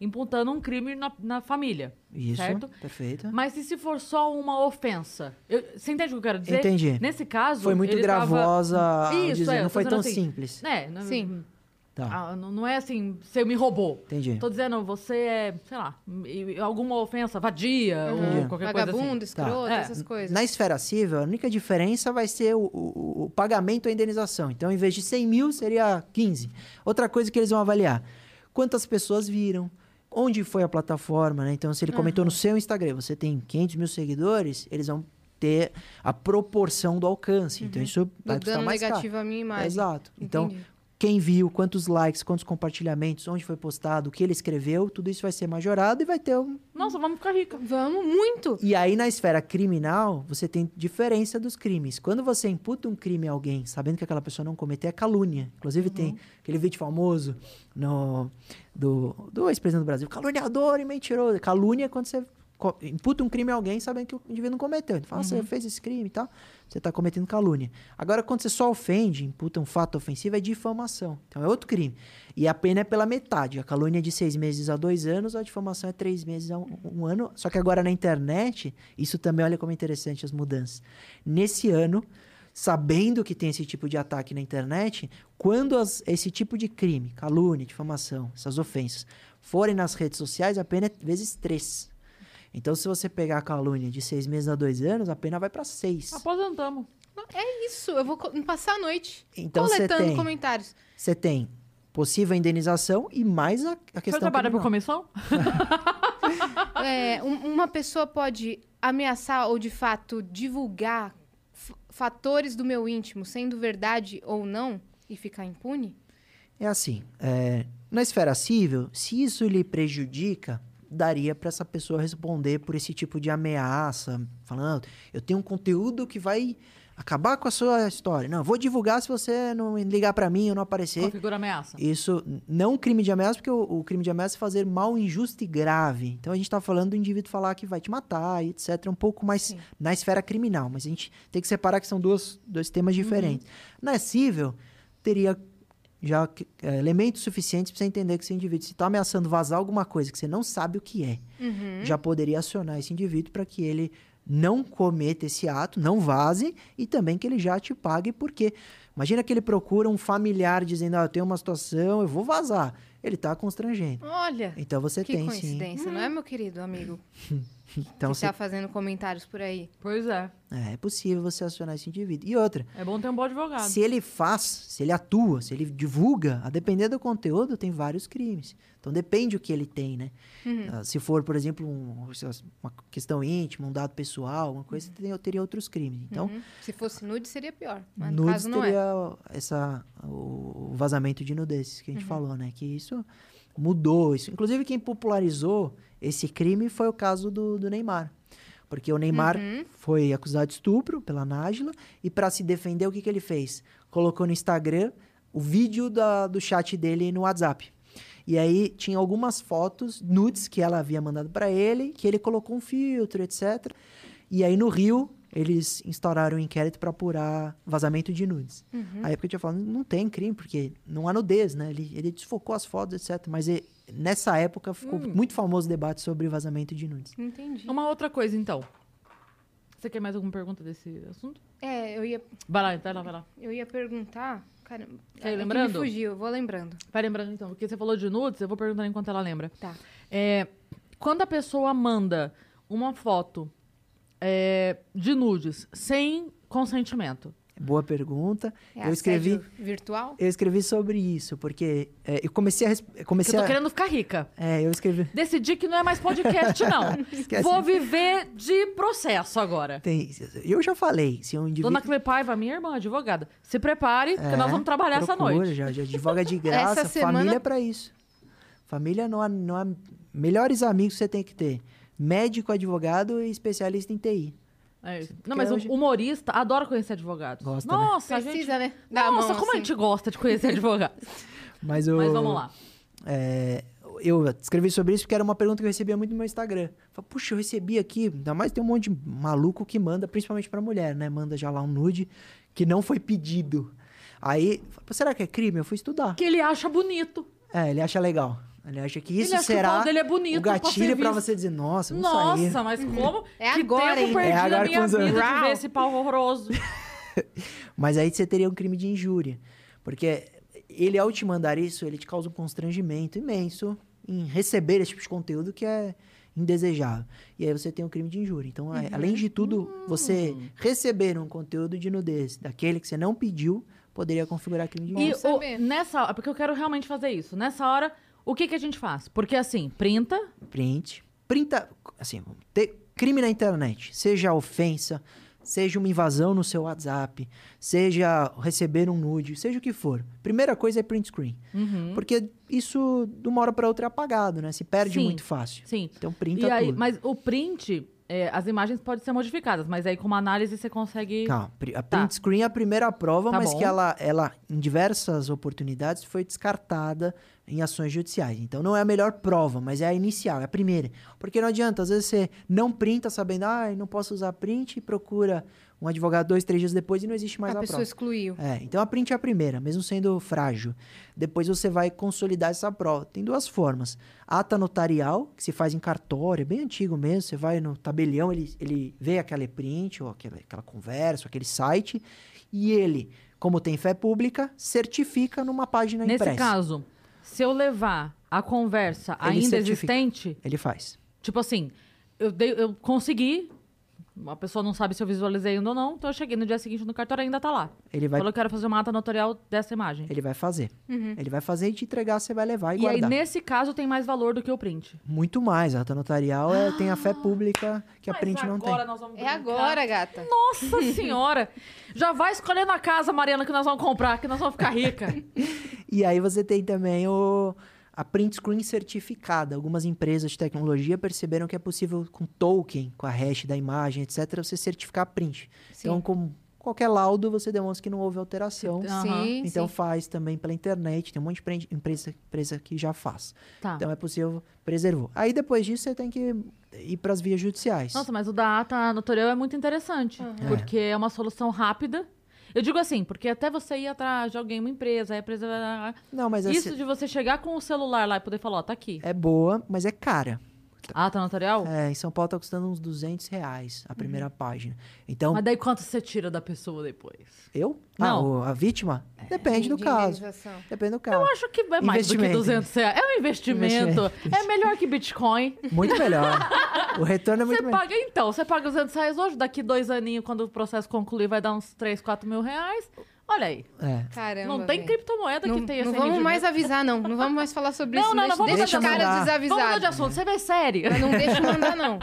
imputando um crime na, na família. Isso, certo? perfeito. Mas e se for só uma ofensa? Eu, você entende o que eu quero dizer? Entendi. Nesse caso. Foi muito gravosa. Tava... Isso, dizer, é, não foi tão assim, simples. É, não, Sim. Tá. Ah, não é assim, você me roubou. Entendi. Tô dizendo, você é, sei lá, alguma ofensa, vadia uhum. ou qualquer Vagabundo, coisa assim. escroto, tá. essas é. coisas. Na esfera civil, a única diferença vai ser o, o, o pagamento à indenização. Então, em vez de 100 mil, seria 15. Outra coisa que eles vão avaliar, quantas pessoas viram, onde foi a plataforma, né? Então, se ele comentou uhum. no seu Instagram, você tem 500 mil seguidores, eles vão ter a proporção do alcance. Então, uhum. Então, isso vai custar mais negativo caro. a minha imagem. Exato. Então, Entendi. Então, quem viu, quantos likes, quantos compartilhamentos, onde foi postado, o que ele escreveu, tudo isso vai ser majorado e vai ter um. Nossa, vamos ficar rica. Vamos, muito. E aí, na esfera criminal, você tem diferença dos crimes. Quando você imputa um crime a alguém, sabendo que aquela pessoa não cometeu, é calúnia. Inclusive, uhum. tem aquele vídeo famoso no, do, do ex-presidente do Brasil: caluniador e mentiroso. Calúnia é quando você imputa um crime a alguém sabendo que o indivíduo não cometeu. Ele fala, uhum. você fez esse crime e tal, você está cometendo calúnia. Agora, quando você só ofende, imputa um fato ofensivo, é difamação. Então, é outro crime. E a pena é pela metade. A calúnia é de seis meses a dois anos, a difamação é três meses a um, um ano. Só que agora na internet, isso também, olha como é interessante as mudanças. Nesse ano, sabendo que tem esse tipo de ataque na internet, quando as, esse tipo de crime, calúnia, difamação, essas ofensas, forem nas redes sociais, a pena é vezes três. Então, se você pegar a calúnia de seis meses a dois anos, a pena vai para seis. Aposentamos. É isso, eu vou passar a noite então, coletando tem, comentários. Você tem possível indenização e mais a, a questão... Você trabalha por comissão? é, um, uma pessoa pode ameaçar ou, de fato, divulgar fatores do meu íntimo, sendo verdade ou não, e ficar impune? É assim, é, na esfera civil, se isso lhe prejudica, daria para essa pessoa responder por esse tipo de ameaça, falando, eu tenho um conteúdo que vai acabar com a sua história. Não, vou divulgar se você não ligar para mim ou não aparecer. Configura ameaça. Isso não crime de ameaça, porque o, o, crime de ameaça é fazer mal injusto e grave. Então a gente está falando do indivíduo falar que vai te matar, etc. Um pouco mais Sim. na esfera criminal, mas a gente tem que separar que são duas, dois temas uhum. diferentes. Uhum. Na civil, teria já é, elementos suficientes para você entender que esse indivíduo, se está ameaçando vazar alguma coisa que você não sabe o que é, uhum. já poderia acionar esse indivíduo para que ele não cometa esse ato, não vaze e também que ele já te pague, porque imagina que ele procura um familiar dizendo: ah, eu tenho uma situação, eu vou vazar. Ele está constrangendo. Olha. Então você que tem coincidência, sim. não é, meu querido amigo? então, que está fazendo comentários por aí. Pois é. é. É possível você acionar esse indivíduo. E outra. É bom ter um bom advogado. Se ele faz, se ele atua, se ele divulga, a depender do conteúdo, tem vários crimes. Então depende o que ele tem, né? Uhum. Uh, se for, por exemplo, um, uma questão íntima, um dado pessoal, uma coisa, uhum. eu teria outros crimes. Então, uhum. se fosse nude, seria pior. Mas nude no caso não teria é. essa, o vazamento de nudez que a gente uhum. falou, né? Que isso mudou. Isso. Inclusive, quem popularizou esse crime foi o caso do, do Neymar. Porque o Neymar uhum. foi acusado de estupro pela Nájila e para se defender, o que, que ele fez? Colocou no Instagram o vídeo da, do chat dele no WhatsApp. E aí tinha algumas fotos nudes que ela havia mandado para ele, que ele colocou um filtro, etc. E aí no Rio eles instauraram um inquérito para apurar vazamento de nudes. Uhum. Aí eu tinha falado, não tem crime, porque não há nudez, né? Ele, ele desfocou as fotos, etc. Mas ele, nessa época ficou hum. muito famoso o debate sobre vazamento de nudes. Entendi. Uma outra coisa, então. Você quer mais alguma pergunta desse assunto? É, eu ia. Vai lá, vai lá, vai lá. Eu ia perguntar. Caramba. Quer ir é lembrando? me fugiu, eu vou lembrando. Vai lembrando então, porque você falou de nudes, eu vou perguntar enquanto ela lembra. Tá. É, quando a pessoa manda uma foto é, de nudes sem consentimento, Boa pergunta. É eu escrevi virtual. Eu escrevi sobre isso porque é, eu comecei a comecei eu tô a... querendo ficar rica. É, eu escrevi. Decidi que não é mais podcast não. Vou viver de processo agora. Tem, eu já falei, se um indivíduo... Dona Clepaiva, minha irmã, advogada, se prepare, porque nós vamos trabalhar procura, essa noite. Já, já advoga de graça, essa família semana... é para isso. Família não há, não há melhores amigos que você tem que ter. Médico, advogado e especialista em TI. É não, mas hoje... o humorista adora conhecer advogado. Gosta, né? Nossa, né? Precisa, gente... né? Dá Nossa, como assim. a gente gosta de conhecer advogado. mas, o... mas vamos lá. É, eu escrevi sobre isso porque era uma pergunta que eu recebia muito no meu Instagram. Falei, puxa, eu recebi aqui, ainda mais tem um monte de maluco que manda, principalmente pra mulher, né? Manda já lá um nude que não foi pedido. Aí, será que é crime? Eu fui estudar. Que ele acha bonito. É, ele acha legal. Ele acha que isso será que o, é bonito o gatilho pra, você dizer, nossa, vamos nossa, sair. Nossa, mas como? É que agora, tempo hein? perdido é agora minha vida de ver esse pau horroroso. mas aí você teria um crime de injúria. Porque ele, ao te mandar isso, ele te causa um constrangimento imenso em receber esse tipo de conteúdo que é indesejável. E aí você tem um crime de injúria. Então, uhum. além de tudo, uhum. você receber um conteúdo de nudez daquele que você não pediu, poderia configurar crime de injúria. E o, nessa porque eu quero realmente fazer isso. Nessa hora, o que, que a gente faz? Porque assim, printa. Print. Printa. Assim, ter crime na internet, seja ofensa, seja uma invasão no seu WhatsApp, seja receber um nude, seja o que for. Primeira coisa é print screen. Uhum. Porque isso, de uma hora para outra, é apagado, né? Se perde sim, muito fácil. Sim. Então, printa aí, tudo. Mas o print, é, as imagens podem ser modificadas, mas aí com uma análise você consegue. Calma, a tá. print screen é a primeira prova, tá mas bom. que ela, ela, em diversas oportunidades, foi descartada em ações judiciais. Então não é a melhor prova, mas é a inicial, é a primeira. Porque não adianta, às vezes você não printa sabendo, ah, não posso usar print e procura um advogado dois, três dias depois e não existe mais a, a pessoa prova. excluiu. É, então a print é a primeira, mesmo sendo frágil. Depois você vai consolidar essa prova. Tem duas formas. Ata notarial, que se faz em cartório, é bem antigo mesmo. Você vai no tabelião, ele, ele vê aquela print, ou aquela, aquela conversa, ou aquele site, e ele, como tem fé pública, certifica numa página Nesse impressa. Nesse caso, se eu levar a conversa ele ainda certifica. existente. Ele faz. Tipo assim, eu, dei, eu consegui a pessoa não sabe se eu visualizei ainda ou não, então eu cheguei no dia seguinte no cartório ainda tá lá. Ele vai... Falou que eu quero fazer uma ata notarial dessa imagem. Ele vai fazer. Uhum. Ele vai fazer e te entregar, você vai levar e, e guardar. E aí, nesse caso, tem mais valor do que o print? Muito mais. A ata notarial é, tem a fé pública que a print não tem. Nós vamos é agora, gata. Nossa senhora! Já vai escolhendo a casa, Mariana, que nós vamos comprar, que nós vamos ficar rica. e aí você tem também o a print screen certificada. Algumas empresas de tecnologia perceberam que é possível, com token, com a hash da imagem, etc., você certificar a print. Sim. Então, com qualquer laudo, você demonstra que não houve alteração. Sim, então, sim. faz também pela internet. Tem um monte de empresa, empresa que já faz. Tá. Então, é possível preservar. Aí, depois disso, você tem que ir para as vias judiciais. Nossa, mas o da ata notarial é muito interessante. Uhum. Porque é. é uma solução rápida eu digo assim, porque até você ir atrás de alguém, uma empresa, a empresa. Não, mas Isso de você chegar com o celular lá e poder falar, ó, tá aqui. É boa, mas é cara. Ah, tá notarial? É, em São Paulo tá custando uns 200 reais a primeira uhum. página. Então... Mas daí quanto você tira da pessoa depois? Eu? Não. Ah, a vítima? É, Depende do caso. Depende do caso. Eu acho que é mais do que 200 reais. É um investimento. investimento. É melhor que Bitcoin. Muito melhor. o retorno é muito melhor. Você paga então, você paga 200 reais hoje, daqui dois aninhos, quando o processo concluir, vai dar uns 3, 4 mil reais. Olha aí. É. Caramba. Não tem criptomoeda não, que tenha Não vamos mais avisar, não. Não vamos mais falar sobre não, isso. Não, não, vamos deixa os caras desavisados. Vamos mudar de assunto. Você vê sério. Mas não deixa mandar, não.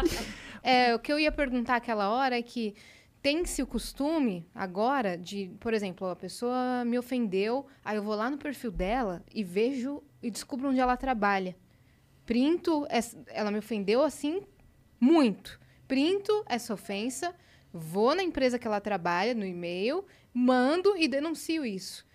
É, o que eu ia perguntar aquela hora é que tem-se o costume agora de, por exemplo, a pessoa me ofendeu, aí eu vou lá no perfil dela e vejo e descubro onde ela trabalha. Printo, ela me ofendeu assim muito. Printo essa ofensa, vou na empresa que ela trabalha, no e-mail, mando e denuncio isso.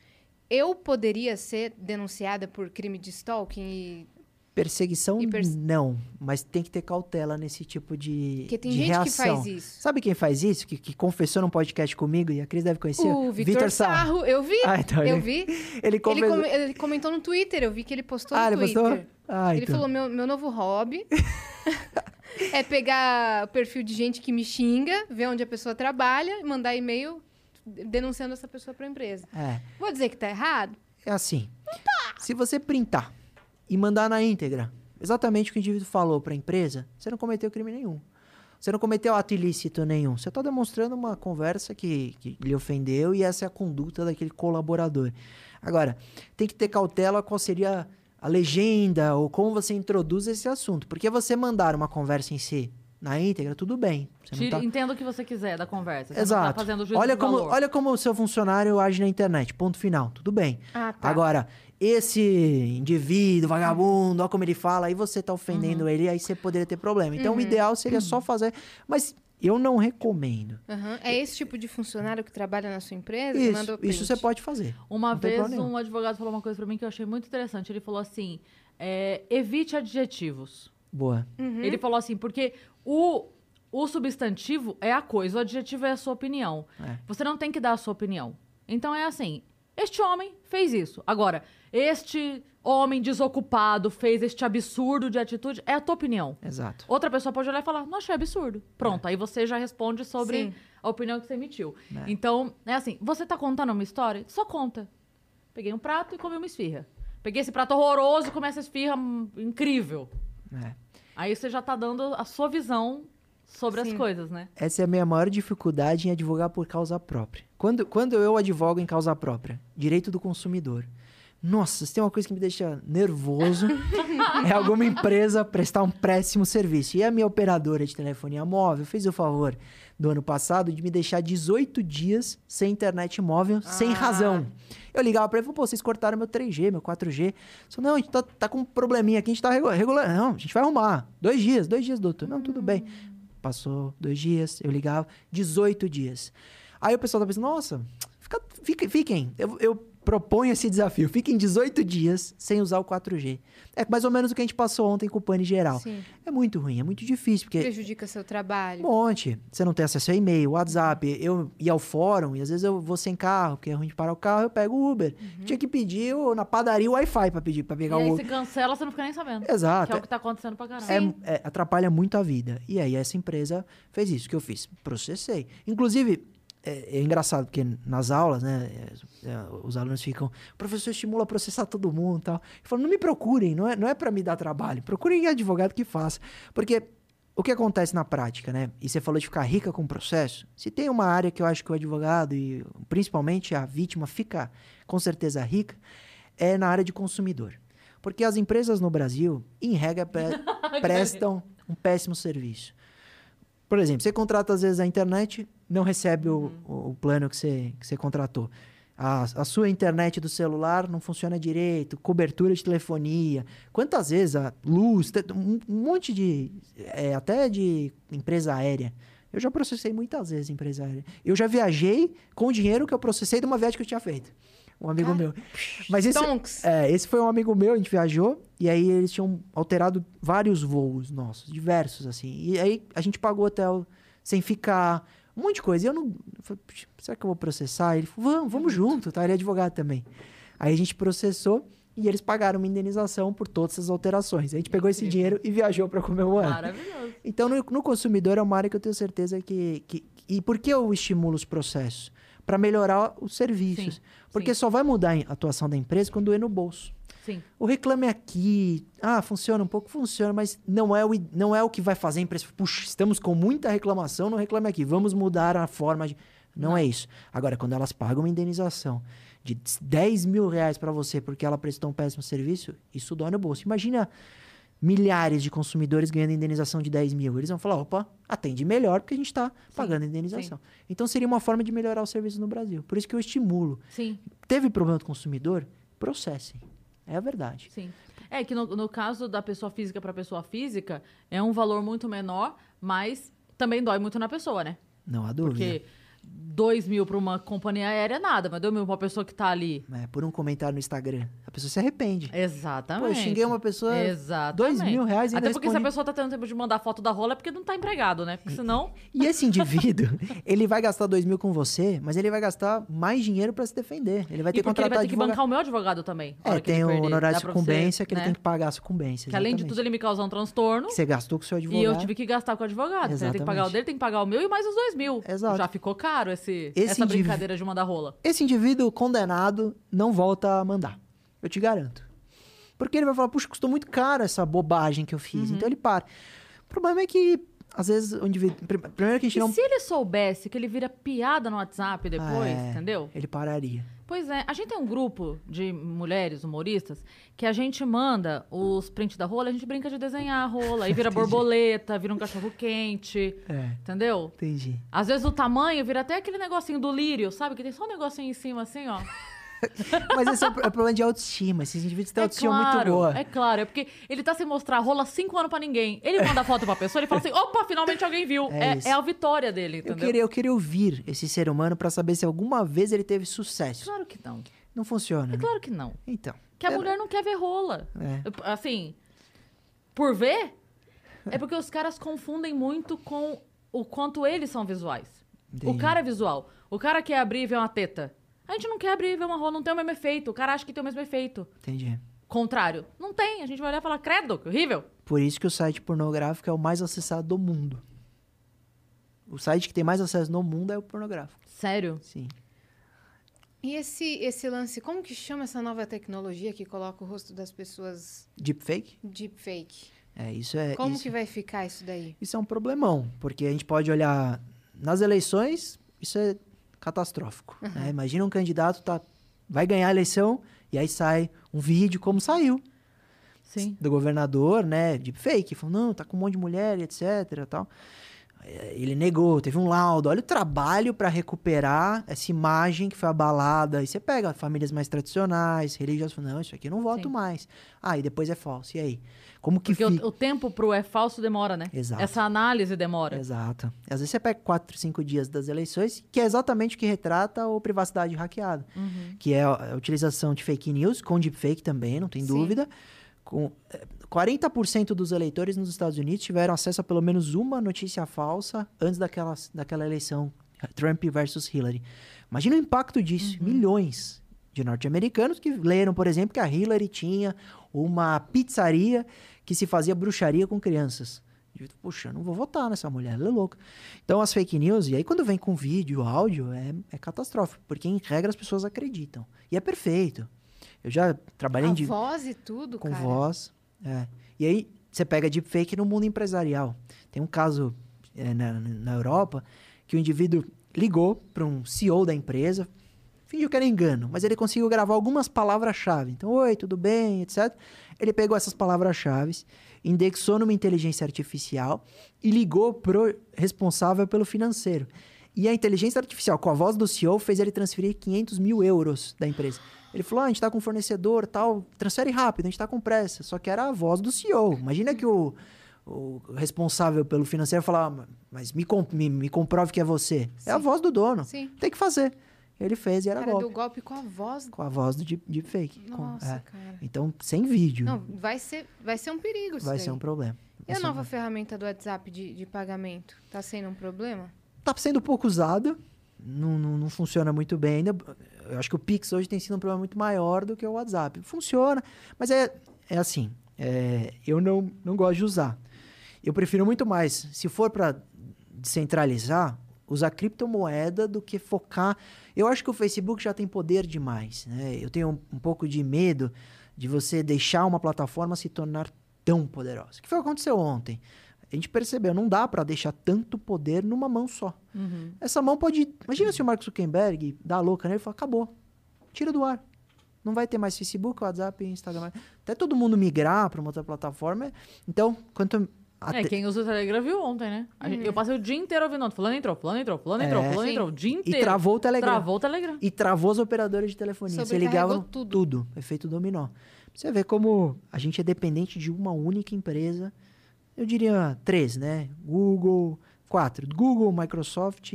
Eu poderia ser denunciada por crime de stalking e Perseguição, não. Mas tem que ter cautela nesse tipo de. Porque tem de gente reação. que faz isso. Sabe quem faz isso? Que, que confessou num podcast comigo e a Cris deve conhecer? O Vitor Sarro. Sarro. Eu vi. Ah, então eu ele, vi. Ele, come... ele, com... ele, comentou no Twitter. Eu vi que ele postou ah, no ele Twitter. Postou? Ah, ele então. falou: meu, meu novo hobby é pegar o perfil de gente que me xinga, ver onde a pessoa trabalha, mandar e-mail denunciando essa pessoa para a empresa. É. Vou dizer que tá errado? É assim. Não tá. Se você printar e mandar na íntegra exatamente o que o indivíduo falou para a empresa, você não cometeu crime nenhum. Você não cometeu ato ilícito nenhum. Você está demonstrando uma conversa que, que lhe ofendeu e essa é a conduta daquele colaborador. Agora, tem que ter cautela qual seria a legenda ou como você introduz esse assunto. Porque você mandar uma conversa em si na íntegra, tudo bem. Tire, tá... Entenda o que você quiser da conversa. Você Exato. Tá fazendo olha, como, olha como o seu funcionário age na internet. Ponto final. Tudo bem. Ah, tá. Agora, esse indivíduo, vagabundo, olha como ele fala, aí você tá ofendendo uhum. ele, aí você poderia ter problema. Então, uhum. o ideal seria uhum. só fazer. Mas eu não recomendo. Uhum. É esse tipo de funcionário que trabalha na sua empresa? Isso, isso você pode fazer. Uma vez um advogado falou uma coisa para mim que eu achei muito interessante. Ele falou assim: é, evite adjetivos. Boa. Uhum. Ele falou assim, porque o, o substantivo é a coisa, o adjetivo é a sua opinião. É. Você não tem que dar a sua opinião. Então é assim: este homem fez isso. Agora, este homem desocupado fez este absurdo de atitude, é a tua opinião. Exato. Outra pessoa pode olhar e falar, não achei absurdo. Pronto, é. aí você já responde sobre Sim. a opinião que você emitiu. É. Então, é assim, você tá contando uma história? Só conta. Peguei um prato e comi uma esfirra. Peguei esse prato horroroso e comi essa esfirra incrível. É. Aí você já tá dando a sua visão sobre Sim. as coisas, né? Essa é a minha maior dificuldade em advogar por causa própria. Quando, quando eu advogo em causa própria, direito do consumidor, nossa, se tem uma coisa que me deixa nervoso, é alguma empresa prestar um péssimo serviço. E a minha operadora de telefonia móvel fez o favor do ano passado de me deixar 18 dias sem internet móvel, ah. sem razão. Eu ligava para ele e falei, pô, vocês cortaram meu 3G, meu 4G. Só, não, a gente tá, tá com um probleminha aqui, a gente tá regulando. Não, a gente vai arrumar. Dois dias, dois dias, doutor. Não, tudo bem. Passou dois dias, eu ligava, 18 dias. Aí o pessoal tá pensando, nossa, fica, fiquem, eu, eu Propõe esse desafio. Fiquem 18 dias sem usar o 4G. É mais ou menos o que a gente passou ontem com o pane geral. Sim. É muito ruim, é muito difícil. Porque Prejudica seu trabalho. Um monte. Você não tem acesso a e-mail, WhatsApp. Eu ia ao fórum e às vezes eu vou sem carro, porque é ruim de parar o carro, eu pego o Uber. Uhum. Tinha que pedir na padaria o Wi-Fi pra pedir, para pegar e o Uber. Aí você cancela, você não fica nem sabendo. Exato. Que é o que tá acontecendo pra caramba. É, é, atrapalha muito a vida. E aí essa empresa fez isso que eu fiz. Processei. Inclusive, é, é, engraçado, porque nas aulas, né, é, é os alunos ficam, o professor estimula a processar todo mundo e tal. Eu falo, não me procurem, não é, não é para me dar trabalho, procurem advogado que faça. Porque o que acontece na prática, né? E você falou de ficar rica com o processo. Se tem uma área que eu acho que o advogado e principalmente a vítima fica com certeza rica, é na área de consumidor. Porque as empresas no Brasil, em regra, pre prestam um péssimo serviço. Por exemplo, você contrata às vezes a internet, não recebe uhum. o, o, plano que você, que você contratou. A, a, sua internet do celular não funciona direito, cobertura de telefonia. Quantas vezes a luz, um, um monte de. É, até de empresa aérea. Eu já processei muitas vezes empresa aérea. Eu já viajei com o dinheiro que eu processei de uma viagem que eu tinha feito um amigo ah, meu. Mas esse, é, esse foi um amigo meu, a gente viajou, e aí eles tinham alterado vários voos nossos, diversos, assim. E aí a gente pagou hotel sem ficar, um monte de coisa. E eu não. Eu falei, será que eu vou processar? Ele falou, vamos, vamos junto, tá? Ele é advogado também. Aí a gente processou e eles pagaram uma indenização por todas essas alterações. A gente pegou esse dinheiro e viajou para comemorar. Maravilhoso. Então, no, no, consumidor é uma área que eu tenho certeza que, que. E por que eu estimulo os processos? para melhorar os serviços. Sim, Porque sim. só vai mudar a atuação da empresa quando doer no bolso. Sim. O reclame aqui, ah, funciona um pouco, funciona, mas não é o, não é o que vai fazer a empresa. Puxa, estamos com muita reclamação, não reclame aqui, vamos mudar a forma de. Não, não. é isso. Agora, quando elas pagam uma indenização de 10 mil reais para você porque ela prestou um péssimo serviço, isso dói no bolso. Imagina milhares de consumidores ganhando indenização de 10 mil. Eles vão falar, opa, atende melhor porque a gente está pagando indenização. Sim. Então seria uma forma de melhorar o serviço no Brasil. Por isso que eu estimulo. Sim. Teve problema do consumidor? Processem. É a verdade. Sim. É que no, no caso da pessoa física para pessoa física, é um valor muito menor, mas também dói muito na pessoa, né? Não há dúvida. Porque 2 mil para uma companhia aérea é nada, mas 2 mil para uma pessoa que tá ali. É, por um comentário no Instagram. A pessoa se arrepende. Exatamente. Pô, eu xinguei uma pessoa. Exatamente. 2 mil reais e Até porque respondi... se a pessoa tá tendo tempo de mandar foto da rola é porque não tá empregado, né? Porque senão. E, esse indivíduo, ele vai gastar 2 mil com você, mas ele vai gastar mais dinheiro para se defender. Ele vai ter que contratar. Ele vai ter que advogado. bancar o meu advogado também. É, tem o honorário de sucumbência que né? ele tem que pagar a sucumbência. Que além de tudo ele me causar um transtorno. Que você gastou com o seu advogado. E eu tive que gastar com o advogado. Exatamente. Ele tem que pagar o dele, tem que pagar o meu e mais os 2 mil. Exato. Já ficou caro esse, esse essa brincadeira brincadeira de mandar rola. Esse indivíduo condenado não volta a mandar. Eu te garanto. Porque ele vai falar, puxa, custou muito caro essa bobagem que eu fiz. Uhum. Então ele para. O problema é que, às vezes, o indivíduo. Primeiro que a gente e não. Se ele soubesse que ele vira piada no WhatsApp depois, é, entendeu? Ele pararia. Pois é, a gente tem um grupo de mulheres humoristas que a gente manda os prints da rola, a gente brinca de desenhar a rola, aí vira borboleta, vira um cachorro quente, é, entendeu? Entendi. Às vezes o tamanho vira até aquele negocinho do lírio, sabe? Que tem só um negocinho em cima assim, ó. Mas esse é o problema de autoestima. Esses indivíduos têm é autoestima claro, muito boa. É claro, é porque ele tá sem mostrar rola cinco anos pra ninguém. Ele manda foto pra pessoa, ele fala assim: opa, finalmente alguém viu. É, é, é a vitória dele, entendeu? Eu queria, eu queria ouvir esse ser humano pra saber se alguma vez ele teve sucesso. Claro que não. Não funciona. É né? claro que não. Então. Que a é... mulher não quer ver rola. É. Assim, por ver, é porque os caras confundem muito com o quanto eles são visuais. Entendi. O cara é visual. O cara quer abrir e ver uma teta. A gente não quer abrir e ver uma rola, não tem o mesmo efeito. O cara acha que tem o mesmo efeito. Entendi. Contrário. Não tem. A gente vai olhar e falar, credo, que horrível. Por isso que o site pornográfico é o mais acessado do mundo. O site que tem mais acesso no mundo é o pornográfico. Sério? Sim. E esse, esse lance, como que chama essa nova tecnologia que coloca o rosto das pessoas... Deepfake? Deepfake. É, isso é... Como isso, que vai ficar isso daí? Isso é um problemão, porque a gente pode olhar... Nas eleições, isso é catastrófico. Uhum. Né? Imagina um candidato tá, vai ganhar a eleição e aí sai um vídeo como saiu. Sim. Do governador, né? Deepfake. Falou, não, tá com um monte de mulher, etc. Tal. É, ele negou, teve um laudo. Olha o trabalho para recuperar essa imagem que foi abalada. E você pega famílias mais tradicionais, religiosas, não, isso aqui eu não voto Sim. mais. Ah, e depois é falso. E aí? Como que Porque fica? o, o tempo pro é falso demora, né? Exato. Essa análise demora. Exato. Às vezes você pega quatro, cinco dias das eleições, que é exatamente o que retrata o privacidade hackeada. Uhum. Que é a utilização de fake news, com deepfake também, não tem Sim. dúvida. Com, 40% dos eleitores nos Estados Unidos tiveram acesso a pelo menos uma notícia falsa antes daquela, daquela eleição Trump versus Hillary. Imagina o impacto disso. Uhum. Milhões de norte-americanos que leram, por exemplo, que a Hillary tinha uma pizzaria que se fazia bruxaria com crianças. Puxa, não vou votar nessa mulher, ela é louca. Então, as fake news, e aí quando vem com vídeo, áudio, é, é catastrófico, porque em regra as pessoas acreditam. E é perfeito. Eu já trabalhei com de. voz e tudo, com cara. Com voz. É. E aí você pega deepfake no mundo empresarial. Tem um caso é, na, na Europa que o indivíduo ligou para um CEO da empresa, fingiu que era engano, mas ele conseguiu gravar algumas palavras-chave. Então, oi, tudo bem, etc. Ele pegou essas palavras-chave, indexou numa inteligência artificial e ligou pro responsável pelo financeiro. E a inteligência artificial, com a voz do CEO, fez ele transferir 500 mil euros da empresa. Ele falou: ah, a gente está com um fornecedor tal, transfere rápido, a gente está com pressa. Só que era a voz do CEO. Imagina que o, o responsável pelo financeiro falar: mas me, me, me comprove que é você. Sim. É a voz do dono. Sim. Tem que fazer. Ele fez e era cara, golpe. deu golpe com a voz. Com a voz do deep, deepfake. Nossa, com, é. cara. Então, sem vídeo. Não, vai ser, vai ser um perigo Vai daí. ser um problema. Vai e a nova um... ferramenta do WhatsApp de, de pagamento? Tá sendo um problema? Tá sendo pouco usada. Não, não, não funciona muito bem ainda eu acho que o Pix hoje tem sido um problema muito maior do que o WhatsApp. Funciona, mas é, é assim, é, eu não, não gosto de usar. Eu prefiro muito mais, se for para descentralizar, usar criptomoeda do que focar. Eu acho que o Facebook já tem poder demais. Né? Eu tenho um, um pouco de medo de você deixar uma plataforma se tornar tão poderosa. que foi o que aconteceu ontem a gente percebeu, não dá para deixar tanto poder numa mão só. Uhum. Essa mão pode. Imagina se o Mark Zuckerberg dá a louca nele e fala: acabou, tira do ar. Não vai ter mais Facebook, WhatsApp, Instagram. Até todo mundo migrar para uma outra plataforma. Então, quanto. É, quem usa o Telegram viu ontem, né? Uhum. Gente, eu passei o dia inteiro ouvindo. Fulano entrou, fulano entrou, fulano entrou, é, fulano entrou. O dia inteiro. E travou o Telegram. Travou o Telegram. E travou os operadores de telefonia. Você ligava tudo. tudo. Efeito dominó. Você vê como a gente é dependente de uma única empresa eu diria três, né? Google, quatro. Google, Microsoft,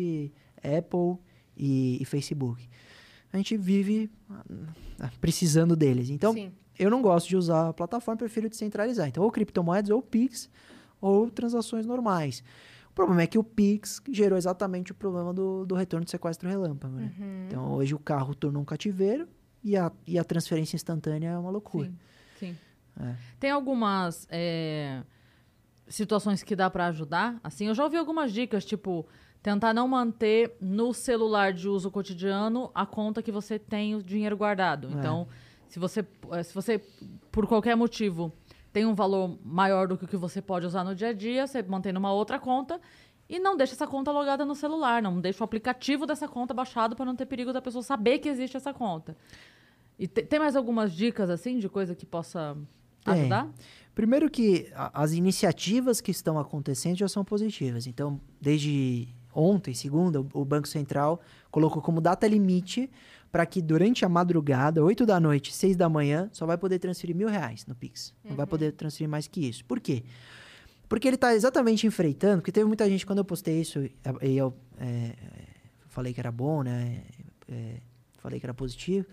Apple e, e Facebook. A gente vive ah, precisando deles. Então, Sim. eu não gosto de usar a plataforma, prefiro descentralizar. Então, ou criptomoedas, ou Pix, ou transações normais. O problema é que o Pix gerou exatamente o problema do, do retorno de sequestro relâmpago. Né? Uhum. Então, hoje o carro tornou um cativeiro e a, e a transferência instantânea é uma loucura. Sim, sim. É. Tem algumas... É situações que dá para ajudar. Assim, eu já ouvi algumas dicas, tipo, tentar não manter no celular de uso cotidiano a conta que você tem o dinheiro guardado. É. Então, se você, eh, se você, por qualquer motivo, tem um valor maior do que o que você pode usar no dia a dia, você mantém numa outra conta e não deixa essa conta logada no celular, não deixa o aplicativo dessa conta baixado para não ter perigo da pessoa saber que existe essa conta. E tem mais algumas dicas assim de coisa que possa ajudar? Primeiro que as iniciativas que estão acontecendo já são positivas. Então, desde ontem, segunda, o Banco Central colocou como data limite para que durante a madrugada, 8 da noite, 6 da manhã, só vai poder transferir mil reais no Pix. Não uhum. vai poder transferir mais que isso. Por quê? Porque ele está exatamente enfrentando, porque teve muita gente, quando eu postei isso, e eu é, falei que era bom, né? É, falei que era positivo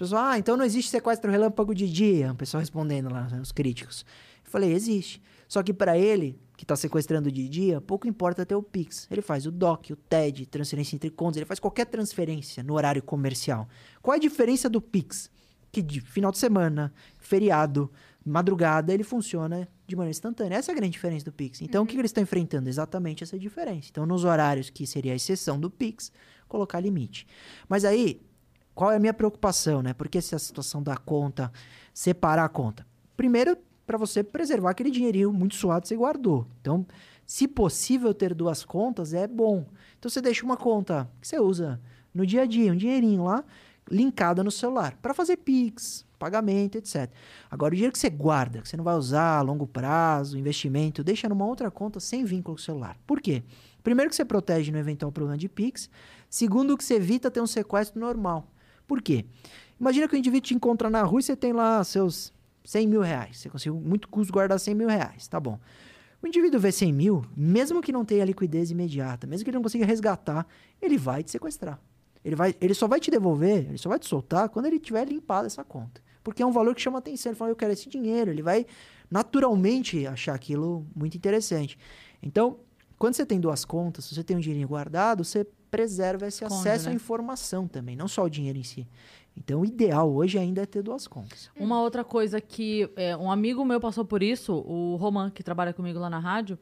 pessoal, ah, então não existe sequestro relâmpago de dia. O pessoal respondendo lá, né, os críticos. Eu falei, existe. Só que para ele, que está sequestrando de dia, pouco importa ter o Pix. Ele faz o DOC, o TED, transferência entre contas, ele faz qualquer transferência no horário comercial. Qual é a diferença do Pix? Que de final de semana, feriado, madrugada, ele funciona de maneira instantânea. Essa é a grande diferença do Pix. Então, uhum. o que, que eles estão enfrentando? Exatamente essa diferença. Então, nos horários que seria a exceção do Pix, colocar limite. Mas aí, qual é a minha preocupação, né? Porque se a situação da conta, separar a conta. Primeiro, para você preservar aquele dinheirinho muito suado que você guardou. Então, se possível ter duas contas, é bom. Então, você deixa uma conta que você usa no dia a dia, um dinheirinho lá, linkada no celular, para fazer Pix, pagamento, etc. Agora, o dinheiro que você guarda, que você não vai usar a longo prazo, investimento, deixa numa outra conta sem vínculo com o celular. Por quê? Primeiro que você protege no eventual problema de Pix. Segundo que você evita ter um sequestro normal. Por quê? Imagina que o indivíduo te encontra na rua e você tem lá seus 100 mil reais. Você conseguiu muito custo guardar 100 mil reais. Tá bom. O indivíduo vê 100 mil, mesmo que não tenha liquidez imediata, mesmo que ele não consiga resgatar, ele vai te sequestrar. Ele, vai, ele só vai te devolver, ele só vai te soltar quando ele tiver limpado essa conta. Porque é um valor que chama atenção. Ele fala, eu quero esse dinheiro. Ele vai naturalmente achar aquilo muito interessante. Então, quando você tem duas contas, se você tem um dinheirinho guardado, você preserva esse Esconde, acesso né? à informação também, não só o dinheiro em si. Então, o ideal hoje ainda é ter duas contas. Uma outra coisa que é, um amigo meu passou por isso, o Roman, que trabalha comigo lá na rádio,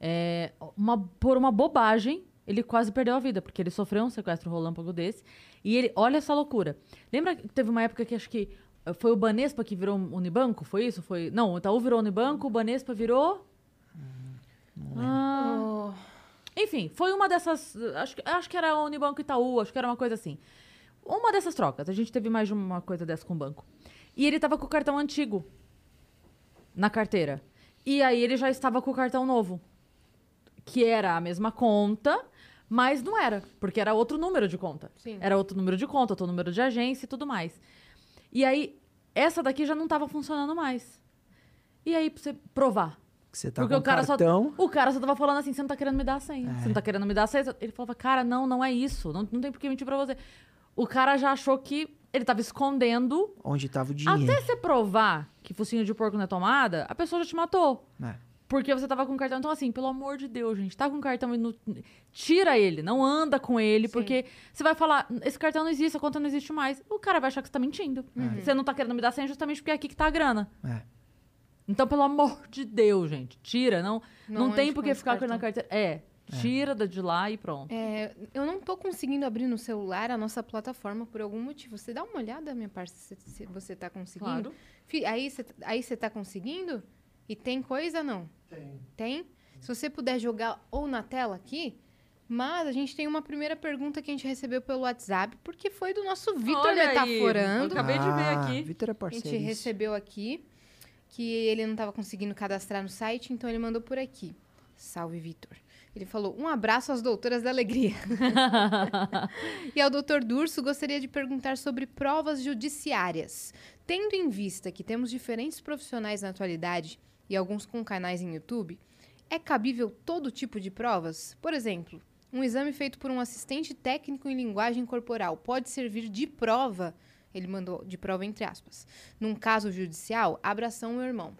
é, uma, por uma bobagem, ele quase perdeu a vida, porque ele sofreu um sequestro relâmpago desse. E ele, olha essa loucura. Lembra que teve uma época que acho que eh, foi o Banespa que virou Unibanco? Foi isso? Foi... Não, o Itaú virou Unibanco, o Banespa virou. Hum, não ah... Enfim, foi uma dessas. Acho, acho que era Unibanco Itaú, acho que era uma coisa assim. Uma dessas trocas. A gente teve mais de uma coisa dessa com o banco. E ele tava com o cartão antigo na carteira. E aí ele já estava com o cartão novo. Que era a mesma conta, mas não era, porque era outro número de conta. Sim. Era outro número de conta, outro número de agência e tudo mais. E aí, essa daqui já não estava funcionando mais. E aí, pra você provar. Você tá porque com o cara cartão... só O cara só tava falando assim, você não tá querendo me dar 100. É. Você não tá querendo me dar 100. Ele falava, cara, não, não é isso. Não, não tem por que mentir pra você. O cara já achou que ele tava escondendo... Onde tava o dinheiro. Até você provar que focinho de porco não é tomada, a pessoa já te matou. É. Porque você tava com cartão. Então, assim, pelo amor de Deus, gente, tá com cartão e não... tira ele, não anda com ele, Sim. porque você vai falar, esse cartão não existe, a conta não existe mais. O cara vai achar que você tá mentindo. Uhum. Você não tá querendo me dar senha justamente porque é aqui que tá a grana. É. Então, pelo amor de Deus, gente, tira. Não, não, não tem por que ficar na carteira. É, tira é. de lá e pronto. É, eu não tô conseguindo abrir no celular a nossa plataforma por algum motivo. Você dá uma olhada, minha parceira, se você tá conseguindo. Claro. Aí você aí tá conseguindo? E tem coisa não? Tem. Tem? Se você puder jogar ou na tela aqui. Mas a gente tem uma primeira pergunta que a gente recebeu pelo WhatsApp, porque foi do nosso Vitor Metaforando. Aí, eu acabei de ver ah, aqui. Vitor é parceiro. A gente recebeu aqui que ele não estava conseguindo cadastrar no site, então ele mandou por aqui. Salve, Vitor. Ele falou: um abraço às doutoras da alegria. e ao doutor Durso, gostaria de perguntar sobre provas judiciárias. Tendo em vista que temos diferentes profissionais na atualidade e alguns com canais em YouTube, é cabível todo tipo de provas? Por exemplo, um exame feito por um assistente técnico em linguagem corporal pode servir de prova? Ele mandou de prova entre aspas. Num caso judicial, abração meu irmão.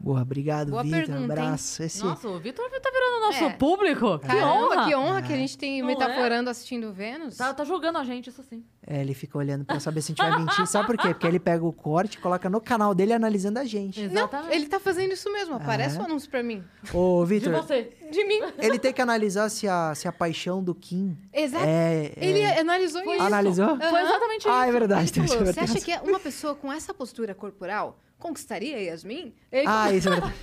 Boa, obrigado, Vitor. Um abraço. Esse... Nossa, o Vitor tá virando nosso é. público. Que honra, que honra é. que a gente tem Não metaforando é? assistindo Vênus. Tá, tá julgando a gente, isso sim. É, ele fica olhando pra saber se a gente vai mentir. Sabe por quê? Porque ele pega o corte, coloca no canal dele analisando a gente. Exatamente. Não, ele tá fazendo isso mesmo. Aparece o é. um anúncio pra mim. Ô, Vitor. De você. De mim. Ele tem que analisar se a, se a paixão do Kim. Exato. É, ele analisou isso. Analisou? Uhum. Foi exatamente isso. Ah, é verdade. Você acha que uma pessoa com essa postura corporal conquistaria Yasmin? Ele... Ah, isso é verdade.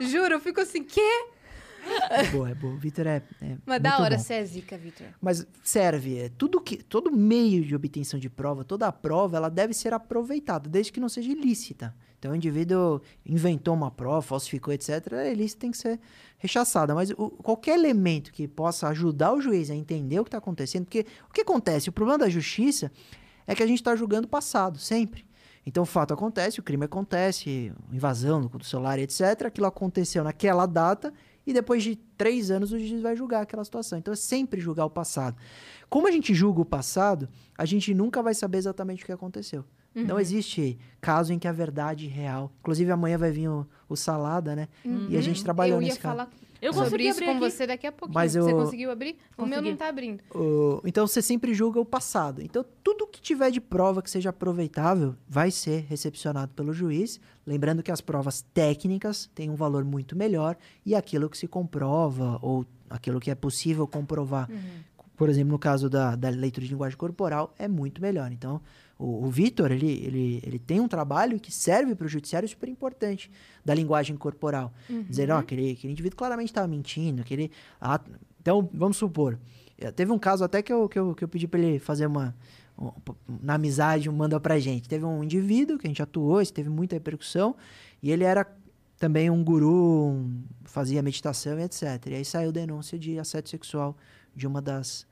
Juro, eu fico assim, quê? É boa, é boa. Vitor é, é. Mas da hora, você é zica, Vitor. Mas serve. É, tudo que, todo meio de obtenção de prova, toda a prova, ela deve ser aproveitada, desde que não seja ilícita. Então, o indivíduo inventou uma prova, falsificou, etc., a ilícita tem que ser rechaçada. Mas o, qualquer elemento que possa ajudar o juiz a entender o que está acontecendo, porque o que acontece? O problema da justiça é que a gente está julgando o passado, sempre. Então o fato acontece, o crime acontece, invasão do celular, etc. Aquilo aconteceu naquela data e depois de três anos o juiz vai julgar aquela situação. Então é sempre julgar o passado. Como a gente julga o passado, a gente nunca vai saber exatamente o que aconteceu. Uhum. Não existe caso em que a verdade real. Inclusive amanhã vai vir o, o Salada, né? Uhum. E a gente trabalhou nesse caso. Falar eu sobre isso com aqui. você daqui a pouquinho. Mas eu... Você conseguiu abrir? Consegui. O meu não está abrindo. O... Então você sempre julga o passado. Então tudo que tiver de prova que seja aproveitável vai ser recepcionado pelo juiz. Lembrando que as provas técnicas têm um valor muito melhor e aquilo que se comprova ou aquilo que é possível comprovar. Uhum. Por exemplo, no caso da, da leitura de linguagem corporal, é muito melhor. Então, o, o Vitor, ele, ele, ele tem um trabalho que serve para o judiciário super importante da linguagem corporal. Uhum. Dizer, ó, aquele, aquele indivíduo claramente estava mentindo, aquele... Ah, então, vamos supor, eh, teve um caso até que eu, que eu, que eu pedi para ele fazer uma, na amizade, manda pra gente. Teve um indivíduo que a gente atuou, isso teve muita repercussão, e ele era também um guru, um, fazia meditação e etc. E aí saiu denúncia de assédio sexual de uma das,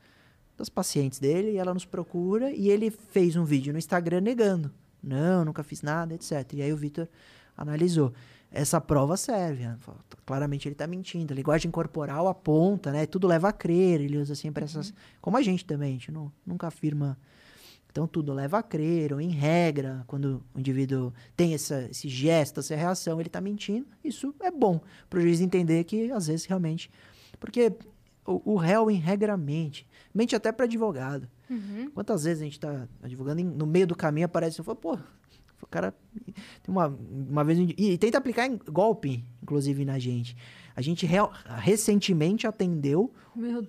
das pacientes dele, e ela nos procura, e ele fez um vídeo no Instagram negando. Não, nunca fiz nada, etc. E aí o Vitor analisou. Essa prova serve. Né? Claramente ele está mentindo. A linguagem corporal aponta, né? Tudo leva a crer. Ele usa sempre essas. Uhum. Como a gente também, a gente não, nunca afirma. Então tudo leva a crer, ou em regra, quando o indivíduo tem essa, esse gesto, essa reação, ele está mentindo. Isso é bom para o juiz entender que às vezes realmente. Porque o, o réu, em regra, mente. Até para advogado. Uhum. Quantas vezes a gente está advogando, no meio do caminho aparece e fala, pô, o cara tem uma, uma vez. E tenta aplicar em golpe, inclusive, na gente. A gente recentemente atendeu.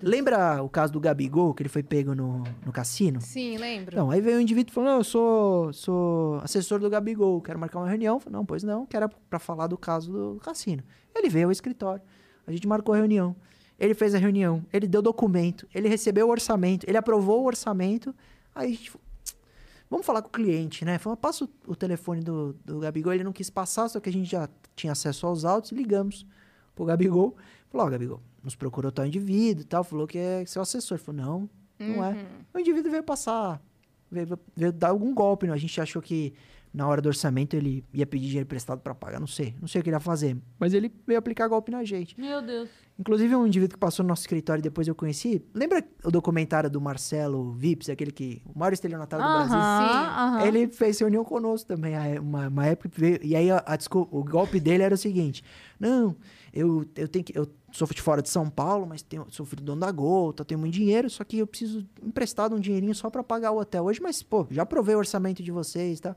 Lembra o caso do Gabigol, que ele foi pego no, no cassino? Sim, lembro. Então, aí veio um indivíduo falando: eu sou, sou assessor do Gabigol, quero marcar uma reunião. Falei, não, pois não, que era para falar do caso do cassino. Ele veio ao escritório, a gente marcou a reunião. Ele fez a reunião, ele deu documento, ele recebeu o orçamento, ele aprovou o orçamento. Aí a gente Vamos falar com o cliente, né? Falou, passa o, telefone do, do Gabigol. Ele não quis passar, só que a gente já tinha acesso aos autos. Ligamos pro Gabigol. Falou, ó, oh, Gabigol, nos procurou tal indivíduo e tal. Falou que é seu assessor. Falou, não, não é. uhum. é. O indivíduo veio passar, veio, veio dar algum golpe. Né? A gente achou que na hora do orçamento ele ia pedir dinheiro emprestado para pagar. Não sei, não sei o que ele ia fazer. Mas ele veio aplicar golpe na gente. Meu Deus. Inclusive, um indivíduo que passou no nosso escritório e depois eu conheci. Lembra o documentário do Marcelo Vips, aquele que. O maior estelionatário do Brasil? Sim. Ele fez reunião conosco também, uma, uma época. Veio, e aí, a, a, o golpe dele era o seguinte: Não, eu, eu tenho que. Eu sou de fora de São Paulo, mas tenho, sou filho do dono da Gota, tenho muito dinheiro, só que eu preciso emprestar um dinheirinho só para pagar o hotel hoje, mas, pô, já provei o orçamento de vocês, tá?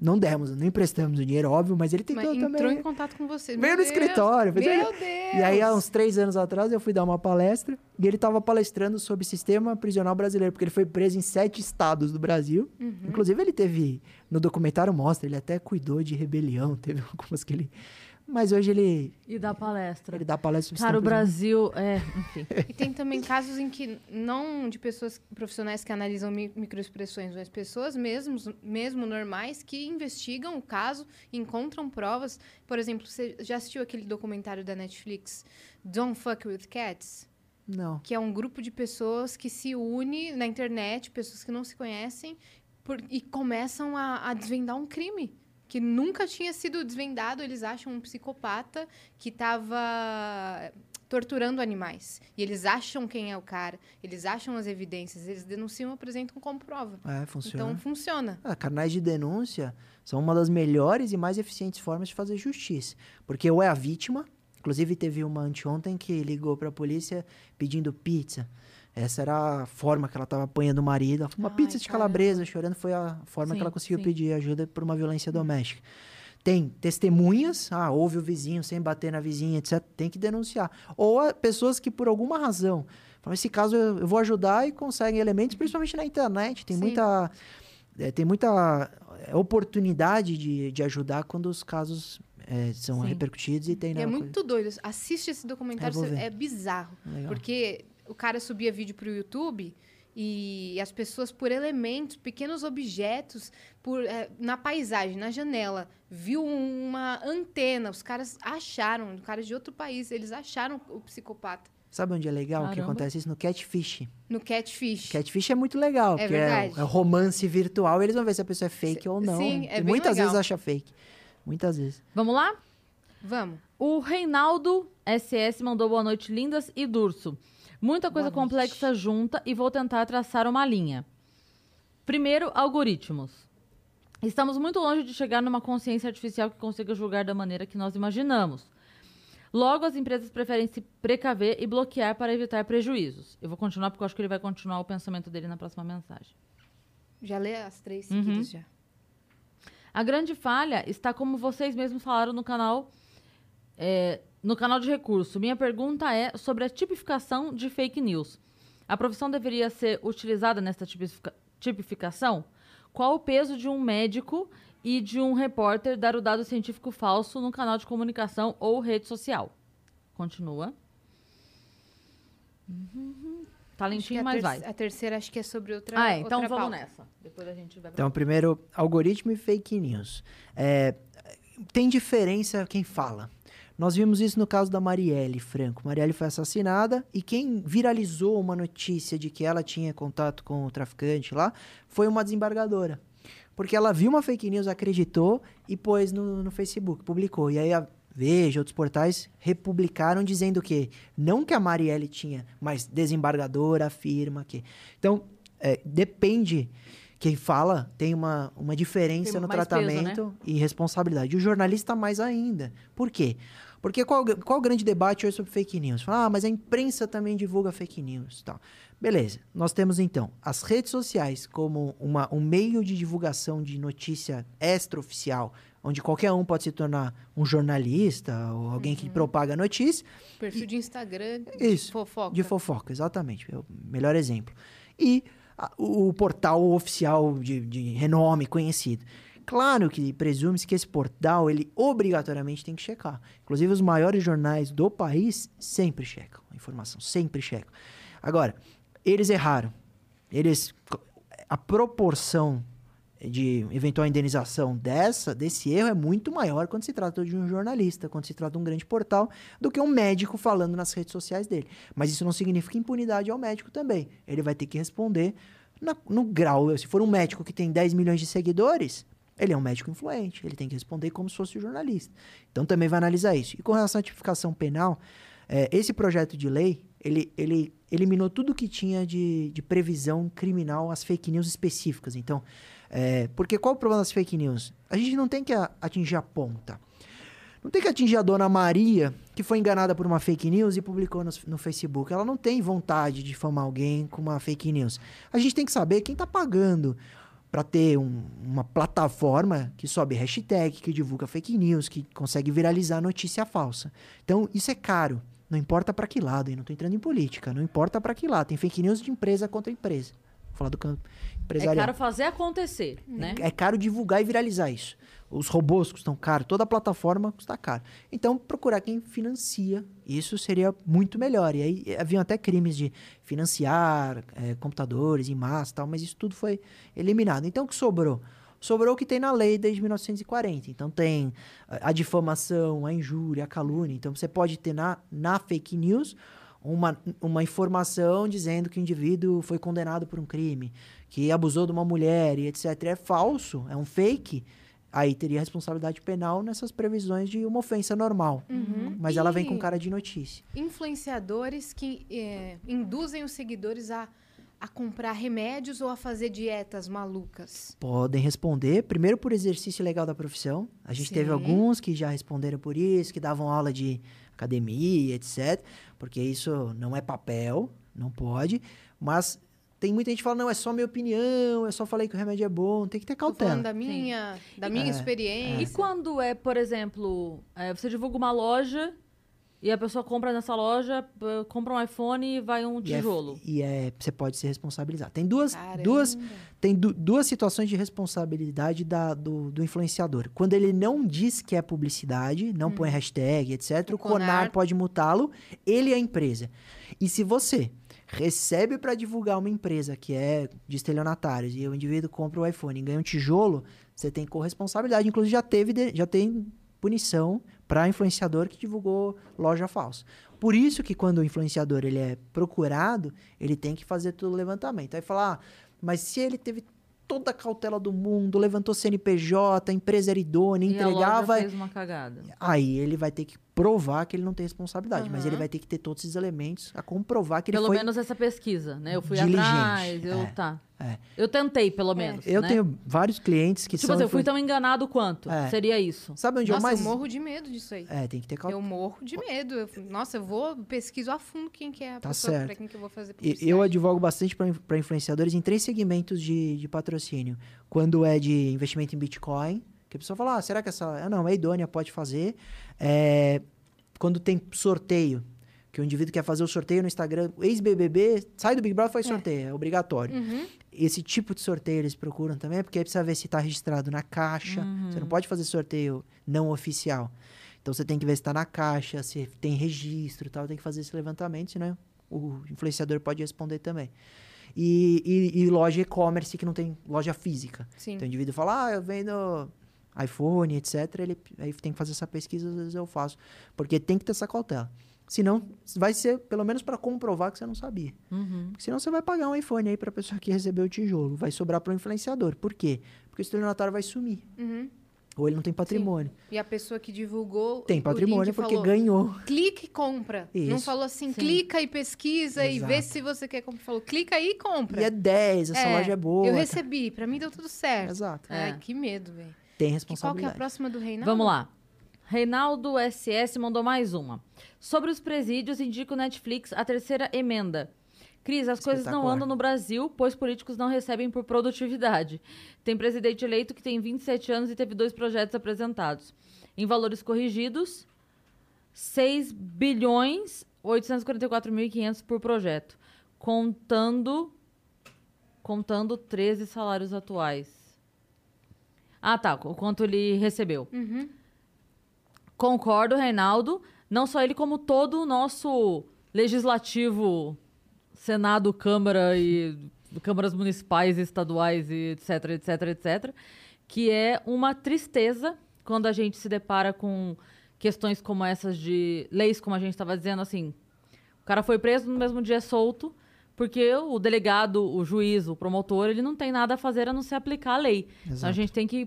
Não demos, não emprestamos o dinheiro, óbvio, mas ele tentou mas entrou também. entrou em contato com você. Veio no escritório. Meu Deus! E aí, há uns três anos atrás, eu fui dar uma palestra e ele estava palestrando sobre sistema prisional brasileiro, porque ele foi preso em sete estados do Brasil. Uhum. Inclusive, ele teve, no documentário mostra, ele até cuidou de rebelião, teve algumas que ele mas hoje ele. E dá palestra. Ele dá palestra Para o Brasil, é, enfim. e tem também casos em que, não de pessoas profissionais que analisam mi microexpressões, mas pessoas mesmo, mesmo normais que investigam o caso, encontram provas. Por exemplo, você já assistiu aquele documentário da Netflix, Don't Fuck with Cats? Não. Que é um grupo de pessoas que se une na internet, pessoas que não se conhecem, por, e começam a, a desvendar um crime que nunca tinha sido desvendado. Eles acham um psicopata que estava torturando animais. E eles acham quem é o cara, eles acham as evidências, eles denunciam e apresentam como prova. É, funciona. Então funciona. Ah, canais de denúncia são uma das melhores e mais eficientes formas de fazer justiça. Porque ou é a vítima, inclusive teve uma anteontem que ligou para a polícia pedindo pizza. Essa era a forma que ela estava apanhando o marido. Uma Ai, pizza de calabresa, chorando, foi a forma sim, que ela conseguiu sim. pedir ajuda por uma violência doméstica. Tem testemunhas, ah, houve o vizinho sem bater na vizinha, etc. Tem que denunciar. Ou pessoas que, por alguma razão, falam, esse caso eu, vou ajudar e conseguem elementos, principalmente na internet. Tem sim. muita. É, tem muita é, oportunidade de, de ajudar quando os casos é, são Sim. repercutidos e tem. é muito coisa. doido. Assiste esse documentário, é, é bizarro. Legal. Porque o cara subia vídeo para o YouTube e as pessoas por elementos, pequenos objetos, por é, na paisagem, na janela, viu uma antena. Os caras acharam, caras de outro país, eles acharam o psicopata. Sabe onde é legal Caramba. que acontece isso? No Catfish. No Catfish. Catfish é muito legal, é porque é, é romance virtual. Eles vão ver se a pessoa é fake ou não. Sim, é e muitas legal. vezes acha fake. Muitas vezes. Vamos lá? Vamos. O Reinaldo SS mandou boa noite, lindas e Durso. Muita coisa complexa junta e vou tentar traçar uma linha. Primeiro, algoritmos. Estamos muito longe de chegar numa consciência artificial que consiga julgar da maneira que nós imaginamos. Logo, as empresas preferem se precaver e bloquear para evitar prejuízos. Eu vou continuar porque eu acho que ele vai continuar o pensamento dele na próxima mensagem. Já lê as três seguidas uhum. já. A grande falha está como vocês mesmos falaram no canal é, no canal de recurso. Minha pergunta é sobre a tipificação de fake news. A profissão deveria ser utilizada nesta tipifica tipificação? Qual o peso de um médico e de um repórter dar o dado científico falso no canal de comunicação ou rede social? Continua. Tá lentinho, mas vai. A terceira acho que é sobre outra Ah, é, então outra vamos pauta. nessa. Depois a gente vai pra... Então, primeiro, algoritmo e fake news. É, tem diferença quem fala. Nós vimos isso no caso da Marielle Franco. Marielle foi assassinada e quem viralizou uma notícia de que ela tinha contato com o traficante lá foi uma desembargadora. Porque ela viu uma fake news, acreditou e pôs no, no Facebook, publicou. E aí a Veja, outros portais republicaram dizendo que não que a Marielle tinha, mas desembargadora afirma que. Então, é, depende. Quem fala tem uma, uma diferença Tem no tratamento peso, né? e responsabilidade. O jornalista mais ainda. Por quê? Porque qual, qual o grande debate hoje sobre fake news? Fala, ah, mas a imprensa também divulga fake news. Tal. Beleza. Nós temos então as redes sociais como uma, um meio de divulgação de notícia extraoficial, onde qualquer um pode se tornar um jornalista ou alguém que propaga notícia. Perfil de Instagram, Isso, de fofoca. De fofoca, exatamente. É o melhor exemplo. E a- o, o portal oficial de, de renome conhecido. Claro que presume-se que esse portal, ele obrigatoriamente tem que checar. Inclusive, os maiores jornais do país sempre checam a informação, sempre checam. Agora, eles erraram. Eles... A proporção de eventual indenização dessa, desse erro é muito maior quando se trata de um jornalista, quando se trata de um grande portal, do que um médico falando nas redes sociais dele. Mas isso não significa impunidade ao médico também. Ele vai ter que responder no grau. Se for um médico que tem 10 milhões de seguidores, ele é um médico influente, ele tem que responder como se fosse um jornalista. Então também vai analisar isso. E com relação à tipificação penal, eh, esse projeto de lei, ele, ele eliminou tudo que tinha de, de previsão criminal, as fake news específicas. Então, eh, porque qual o problema das fake news? A gente não tem que atingir a ponta. Não tem que atingir a dona Maria, que foi enganada por uma fake news e publicou no, no Facebook. Ela não tem vontade de difamar alguém com uma fake news. A gente tem que saber quem está pagando para ter um- uma plataforma que sobe hashtag, que divulga fake news, que consegue viralizar notícia falsa. Então, isso é caro. Não importa para que lado, e não estou entrando em política, não importa para que lado. Tem fake news de empresa contra empresa. Vou falar do campo É empresarial. caro fazer acontecer, né? É caro divulgar e viralizar isso. Os robôs custam caro, toda a plataforma custa caro. Então, procurar quem financia, isso seria muito melhor. E aí, haviam até crimes de financiar eh, computadores em massa tal, mas isso tudo foi eliminado. Então, o que sobrou? Sobrou o que tem na lei desde 1940. Então, tem a a difamação, a injúria, a calúnia. Então, você pode ter na, na fake news uma, uma informação dizendo que o indivíduo foi condenado por um crime, que abusou de uma mulher e etc. É falso, é um fake. Aí teria responsabilidade penal nessas previsões de uma ofensa normal. Uhum. Mas ela vem com E cara de notícia. Influenciadores que é, induzem os seguidores a, a comprar remédios ou a fazer dietas malucas. Podem responder, primeiro por exercício legal da profissão. A gente teve Sim. alguns que já responderam por isso, que davam aula de academia, etc. Porque isso não é papel, não pode. Mas tem muita gente que fala, não, é só minha opinião, eu só falei que o remédio é bom, tem que ter cautela. da minha, da minha É, experiência. E quando é, por exemplo, é, você divulga uma loja e a pessoa compra nessa loja, compra um iPhone e vai um E é- tijolo. E é, você pode se responsabilizar. Tem duas, Caramba. duas, tem du- duas situações de responsabilidade da- do, do influenciador. Quando ele não diz que é publicidade, não põe hashtag, etc., O o CONAR, CONAR pode multá-lo, ele é a empresa. E se você recebe para divulgar uma empresa que é de estelionatários e o indivíduo compra o iPhone e ganha um tijolo, você tem corresponsabilidade. Inclusive, já teve, de- já tem punição para influenciador que divulgou loja falsa. Por isso que quando o influenciador ele é procurado, ele tem que fazer todo o levantamento. Aí falar, ah, mas se ele teve toda a cautela do mundo, levantou CNPJ, a empresa era idônea, E a loja entregava, fez uma cagada. aí ele vai ter que provar que ele não tem responsabilidade, mas Aham. ele vai ter que ter todos esses elementos a comprovar que ele Pelo foi menos essa pesquisa, né? Eu fui diligente, atrás, eu é, tá. é. Eu tentei, pelo menos. Eu né? tenho vários clientes que Tipo são assim, eu fui tão enganado quanto. É. Seria isso. Sabe onde Nossa, eu mais eu morro de medo disso aí. É, tem que ter cautela. Eu morro de medo. Eu- nossa, eu vou pesquiso a fundo quem que é a Tá pessoa certo. pra quem que eu vou fazer publicidade. Eu advogo bastante para influenciadores em três segmentos de, de patrocínio. Quando é de investimento em Bitcoin, que a pessoa fala, ah, será que essa... Ah, não, é idônea, pode fazer. É, quando tem sorteio, que o indivíduo quer fazer o sorteio no Instagram, ex-BBB, sai do Big Brother, faz sorteio, é obrigatório. Uhum. Esse tipo de sorteio eles procuram também, porque aí precisa ver se está registrado na caixa. Você não pode fazer sorteio não oficial. Então você tem que ver se está na caixa, se tem registro e tal, tem que fazer esse levantamento, senão o influenciador pode responder também. E, e, e loja e-commerce que não tem loja física. Sim. Então o indivíduo fala, ah, eu vendo iPhone, etc. Ele aí tem que fazer essa pesquisa, às vezes eu faço. Porque tem que ter essa cautela. Senão, vai ser pelo menos para comprovar que você não sabia. Uhum. Senão, você vai pagar um iPhone aí para a pessoa que recebeu o tijolo. Vai sobrar para o influenciador. Por quê? Porque o estelionatário vai sumir. Uhum. Ou ele não tem patrimônio. Sim. E a pessoa que divulgou. Tem patrimônio porque falou, ganhou. Clique e compra. Isso. Não falou assim, Sim. clica e pesquisa Exato. e vê se você quer comprar. Falou, clica aí e compra. E é 10, essa é, loja é boa. Eu recebi, para mim deu tudo certo. Exato. É. Ai, que medo, velho. Tem responsabilidade. qual que é a próxima do Reinaldo? Vamos lá. Reinaldo SS mandou mais uma. Sobre os presídios, indica o Netflix a terceira emenda. Cris, as coisas não andam no Brasil, pois políticos não recebem por produtividade. Tem presidente eleito que tem 27 anos e teve dois projetos apresentados. Em valores corrigidos, 6 bilhões 844.500 por projeto, contando contando 13 salários atuais. Ah, tá, o quanto ele recebeu. Uhum. Concordo, Reinaldo. Não só ele, como todo o nosso legislativo, Senado, Câmara e câmaras municipais, estaduais e etc, etc, etc, que é uma tristeza quando a gente se depara com questões como essas de leis, como a gente estava dizendo, assim, o cara foi preso no mesmo dia solto, porque o delegado, o juiz, o promotor, ele não tem nada a fazer a não ser aplicar a lei. Então a gente tem que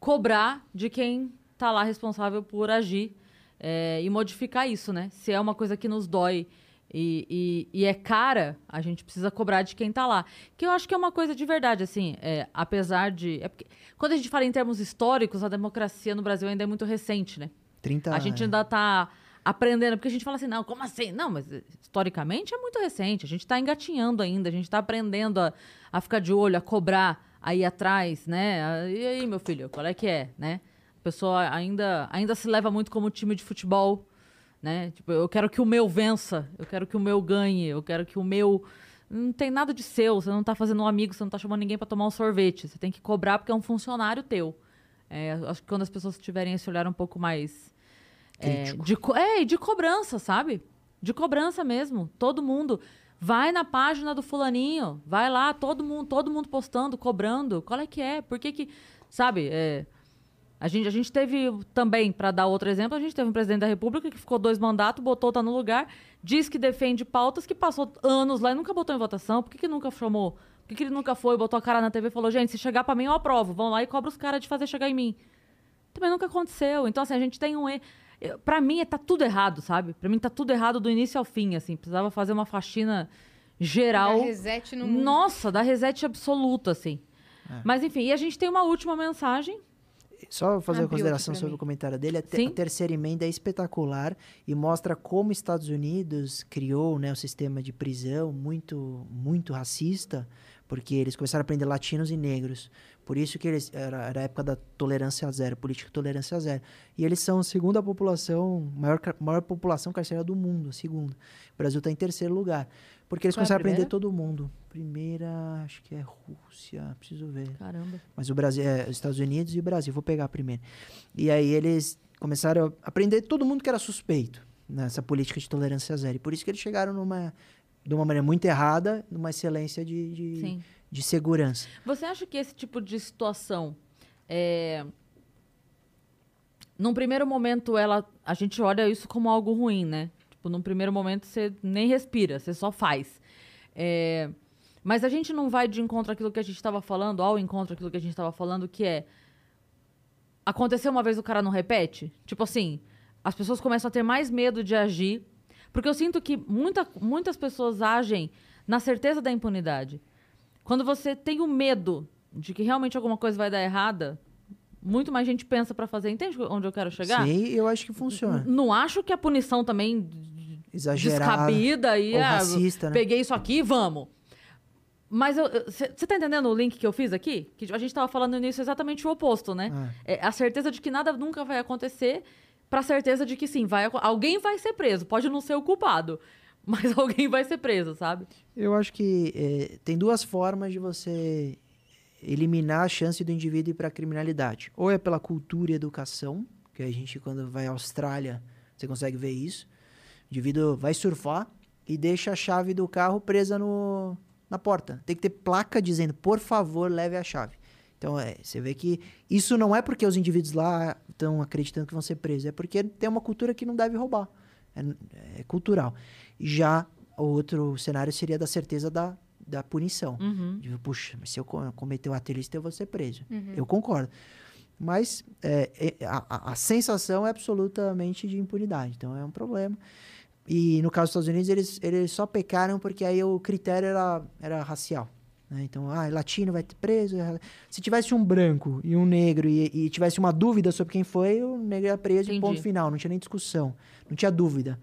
cobrar de quem tá lá responsável por agir é, e modificar isso, né? Se é uma coisa que nos dói e, e, e, é cara, a gente precisa cobrar de quem tá lá. Que eu acho que é uma coisa de verdade, assim, é, apesar de. É porque, quando a gente fala em termos históricos, a democracia no Brasil ainda é muito recente, né? 30 A gente ainda tá aprendendo, porque a gente fala assim, não, como assim? Não, mas historicamente é muito recente, a gente está engatinhando ainda, a gente está aprendendo a, a ficar de olho, a cobrar aí atrás, né? E aí, meu filho, qual é que é, né? pessoa ainda, ainda se leva muito como time de futebol, né? Tipo, eu quero que o meu vença, eu quero que o meu ganhe, eu quero que o meu não tem nada de seu, você não tá fazendo um amigo, você não tá chamando ninguém para tomar um sorvete, você tem que cobrar porque é um funcionário teu. É, acho que quando as pessoas tiverem esse olhar um pouco mais é, de, é, de cobrança, sabe? De cobrança mesmo. Todo mundo vai na página do fulaninho, vai lá, todo mundo, todo mundo postando, cobrando. Qual é que é? Por que que, sabe? É, a gente, a gente teve também, para dar outro exemplo, a gente teve um presidente da República que ficou dois mandatos, botou, tá no lugar, diz que defende pautas, que passou anos lá e nunca botou em votação. Por que, que nunca chamou? Por que, que ele nunca foi, botou a cara na TV e falou, gente, se chegar para mim eu aprovo, vão lá e cobra os caras de fazer chegar em mim. Também nunca aconteceu. Então, assim, a gente tem um... Para mim, tá tudo errado, sabe? Para mim, tá tudo errado do início ao fim, assim. Precisava fazer uma faxina geral. Dá reset no mundo. Nossa, dá reset absoluto, assim. É. Mas, enfim, e a gente tem uma última mensagem só fazer uma consideração sobre mim. o comentário dele. A, te, a, terceira emenda é espetacular e mostra como os Estados Unidos criou né, o sistema de prisão muito, muito racista, porque eles começaram a prender latinos e negros. Por isso que eles era, era a época da tolerância zero, política tolerância zero. E eles são a segunda população, maior, maior população carcerária do mundo, a segunda. O Brasil está em terceiro lugar. Porque eles Qual começaram a, a prender todo mundo. Primeira, acho que é Rússia, preciso ver. Caramba. Mas o Brasil, é Estados Unidos e o Brasil, vou pegar primeiro. E aí eles começaram a prender todo mundo que era suspeito nessa política de tolerância zero. E por isso que eles chegaram numa, de uma maneira muito errada, numa excelência de, de, de segurança. Você acha que esse tipo de situação é... Num primeiro momento, ela, a gente olha isso como algo ruim, né? Tipo, num primeiro momento você nem respira, você só faz. É... Mas a gente não vai de encontro àquilo que a gente estava falando, ao encontro àquilo que a gente estava falando, que é. Aconteceu uma vez o cara não repete? Tipo assim, as pessoas começam a ter mais medo de agir. Porque eu sinto que muita, muitas pessoas agem na certeza da impunidade. Quando você tem o medo de que realmente alguma coisa vai dar errada, muito mais gente pensa para fazer. Entende onde eu quero chegar? Sim, eu acho que funciona. N não acho que a punição também exagerada descabida e ah, racista, né? peguei isso aqui, vamos. Mas você tá entendendo o link que eu fiz aqui? Que a gente tava falando início exatamente o oposto, né? É. é a certeza de que nada nunca vai acontecer, pra certeza de que sim, vai, alguém vai ser preso. Pode não ser o culpado, mas alguém vai ser preso, sabe? Eu acho que é, tem duas formas de você eliminar a chance do indivíduo ir para a criminalidade. Ou é pela cultura e educação, que a gente, quando vai à Austrália, você consegue ver isso. O indivíduo vai surfar, e deixa a chave do carro presa no, na porta. Tem que ter placa dizendo, por favor, leve a chave. Então, é, você vê que isso não é porque os indivíduos lá estão acreditando que vão ser presos, é porque tem uma cultura que não deve roubar. É, é cultural. Já o outro cenário seria da certeza da, da punição. Uhum. De, Puxa, mas se eu cometer o um ato ilícito, eu vou ser preso. Uhum. Eu concordo. Mas é, é, a, a, sensação é absolutamente de impunidade. Então, é um problema. E no caso dos Estados Unidos, eles, eles só pecaram porque aí o critério era, era racial. Né? Então, ah, latino vai ter preso. Se tivesse um branco e um negro e, e tivesse uma dúvida sobre quem foi, o negro ia preso Entendi. ponto final. Não tinha nem discussão. Não tinha dúvida.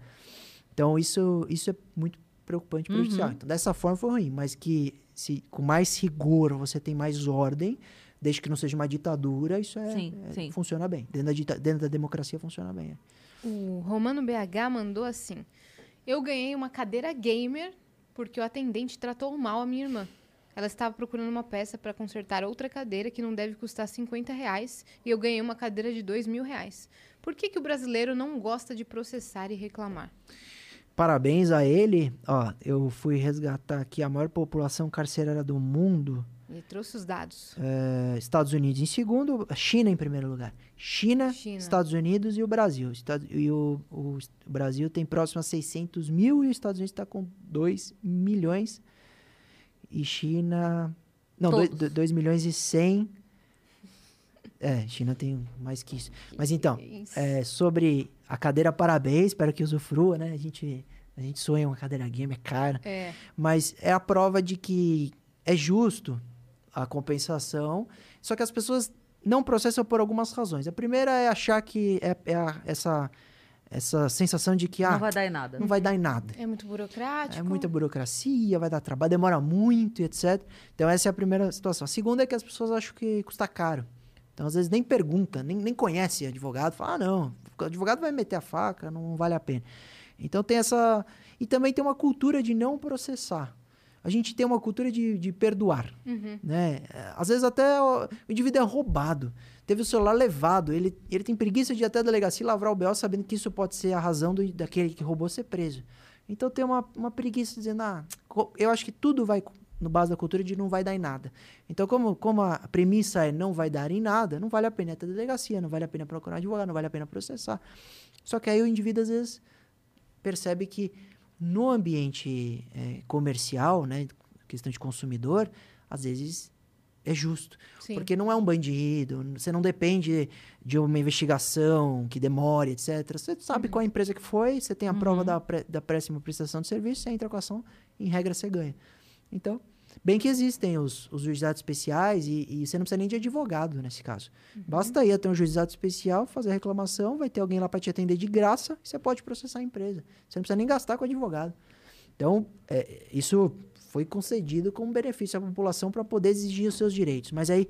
Então, isso, isso é muito preocupante para Uhum. Então, dessa forma foi ruim. Mas que se com mais rigor você tem mais ordem, desde que não seja uma ditadura, isso é, sim, é sim. funciona bem. Dentro da, dentro da democracia funciona bem. É. O Romano BH mandou assim: Eu ganhei uma cadeira gamer porque o atendente tratou mal a minha irmã. Ela estava procurando uma peça para consertar outra cadeira que não deve custar 50 reais e eu ganhei uma cadeira de 2 mil reais. Por que, que o brasileiro não gosta de processar e reclamar? Parabéns a ele. Ó, eu fui resgatar aqui a maior população carcerária do mundo. Ele trouxe os dados. É, Estados Unidos em segundo, China em primeiro lugar. China, China. Estados Unidos e o Brasil. Estado, e o, o, o, Brasil tem próximo a 600 mil e os Estados Unidos está com 2 milhões e China. Não, 2 milhões e 100. É, China tem mais que isso. Mas então, é, sobre a cadeira Parabéns, espero que usufrua, né? A gente, a gente sonha uma cadeira game, é cara. É. Mas é a prova de que é justo a compensação, só que as pessoas não processam por algumas razões. A primeira é achar que é, é a, essa essa sensação de que ah, não vai dar em nada. Não vai dar em nada. É muito burocrático. É muita burocracia, vai dar trabalho, demora muito, etc. Então essa é a primeira situação. A segunda é que as pessoas acham que custa caro. Então às vezes nem pergunta, nem, nem conhece advogado, fala: "Ah, não, o advogado vai meter a faca, não vale a pena". Então tem essa e também tem uma cultura de não processar a gente tem uma cultura de, de perdoar, uhum. né? Às vezes até o, o indivíduo é roubado, teve o celular levado, ele, ele tem preguiça de ir até a delegacia lavrar o B.O. sabendo que isso pode ser a razão do, daquele que roubou ser preso. Então tem uma, uma preguiça dizendo, ah, eu acho que tudo vai no base da cultura de não vai dar em nada. Então, como, como a premissa é não vai dar em nada, não vale a pena ir até a delegacia, não vale a pena procurar advogado, não vale a pena processar. Só que aí o indivíduo, às vezes, percebe que no ambiente é, comercial, né, questão de consumidor, às vezes é justo. Sim. Porque não é um bandido, você não depende de uma investigação que demore, etc. Você sabe uhum. qual é a empresa que foi, você tem a uhum. prova da, da péssima prestação de serviço, você entra com a ação, em regra você ganha. Então, Bem que existem os, os juizados especiais e, e, você não precisa nem de advogado nesse caso. Uhum. Basta ir até um juizado especial, fazer a reclamação, vai ter alguém lá para te atender de graça e você pode processar a empresa. Você não precisa nem gastar com advogado. Então, é, isso foi concedido como benefício à população para poder exigir os seus direitos. Mas aí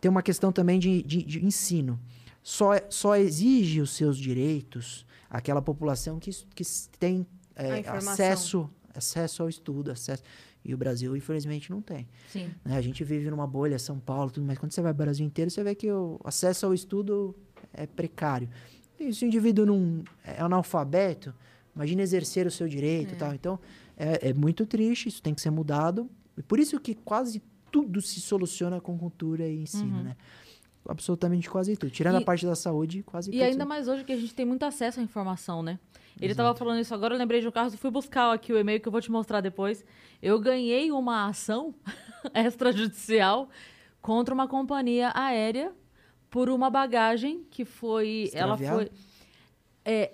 tem uma questão também de, de, de ensino. Só, só exige os seus direitos aquela população que, que tem é, acesso, acesso ao estudo, acesso. E o Brasil, infelizmente, não tem. Sim. Né? A gente vive numa bolha, São Paulo, tudo, mas quando você vai para o Brasil inteiro, você vê que o acesso ao estudo é precário. E se o indivíduo não é analfabeto, imagina exercer o seu direito é. tal. Então, é, é, muito triste, isso tem que ser mudado. E por isso que quase tudo se soluciona com cultura e ensino, uhum. né? Absolutamente quase tudo. Tirando e, a parte da saúde, quase E ainda mais hoje que a gente tem muito acesso à informação, né? Ele estava falando isso agora, eu lembrei de um caso, fui buscar aqui o e-mail que eu vou te mostrar depois. Eu ganhei uma ação extrajudicial contra uma companhia aérea por uma bagagem que foi. Ela foi. É,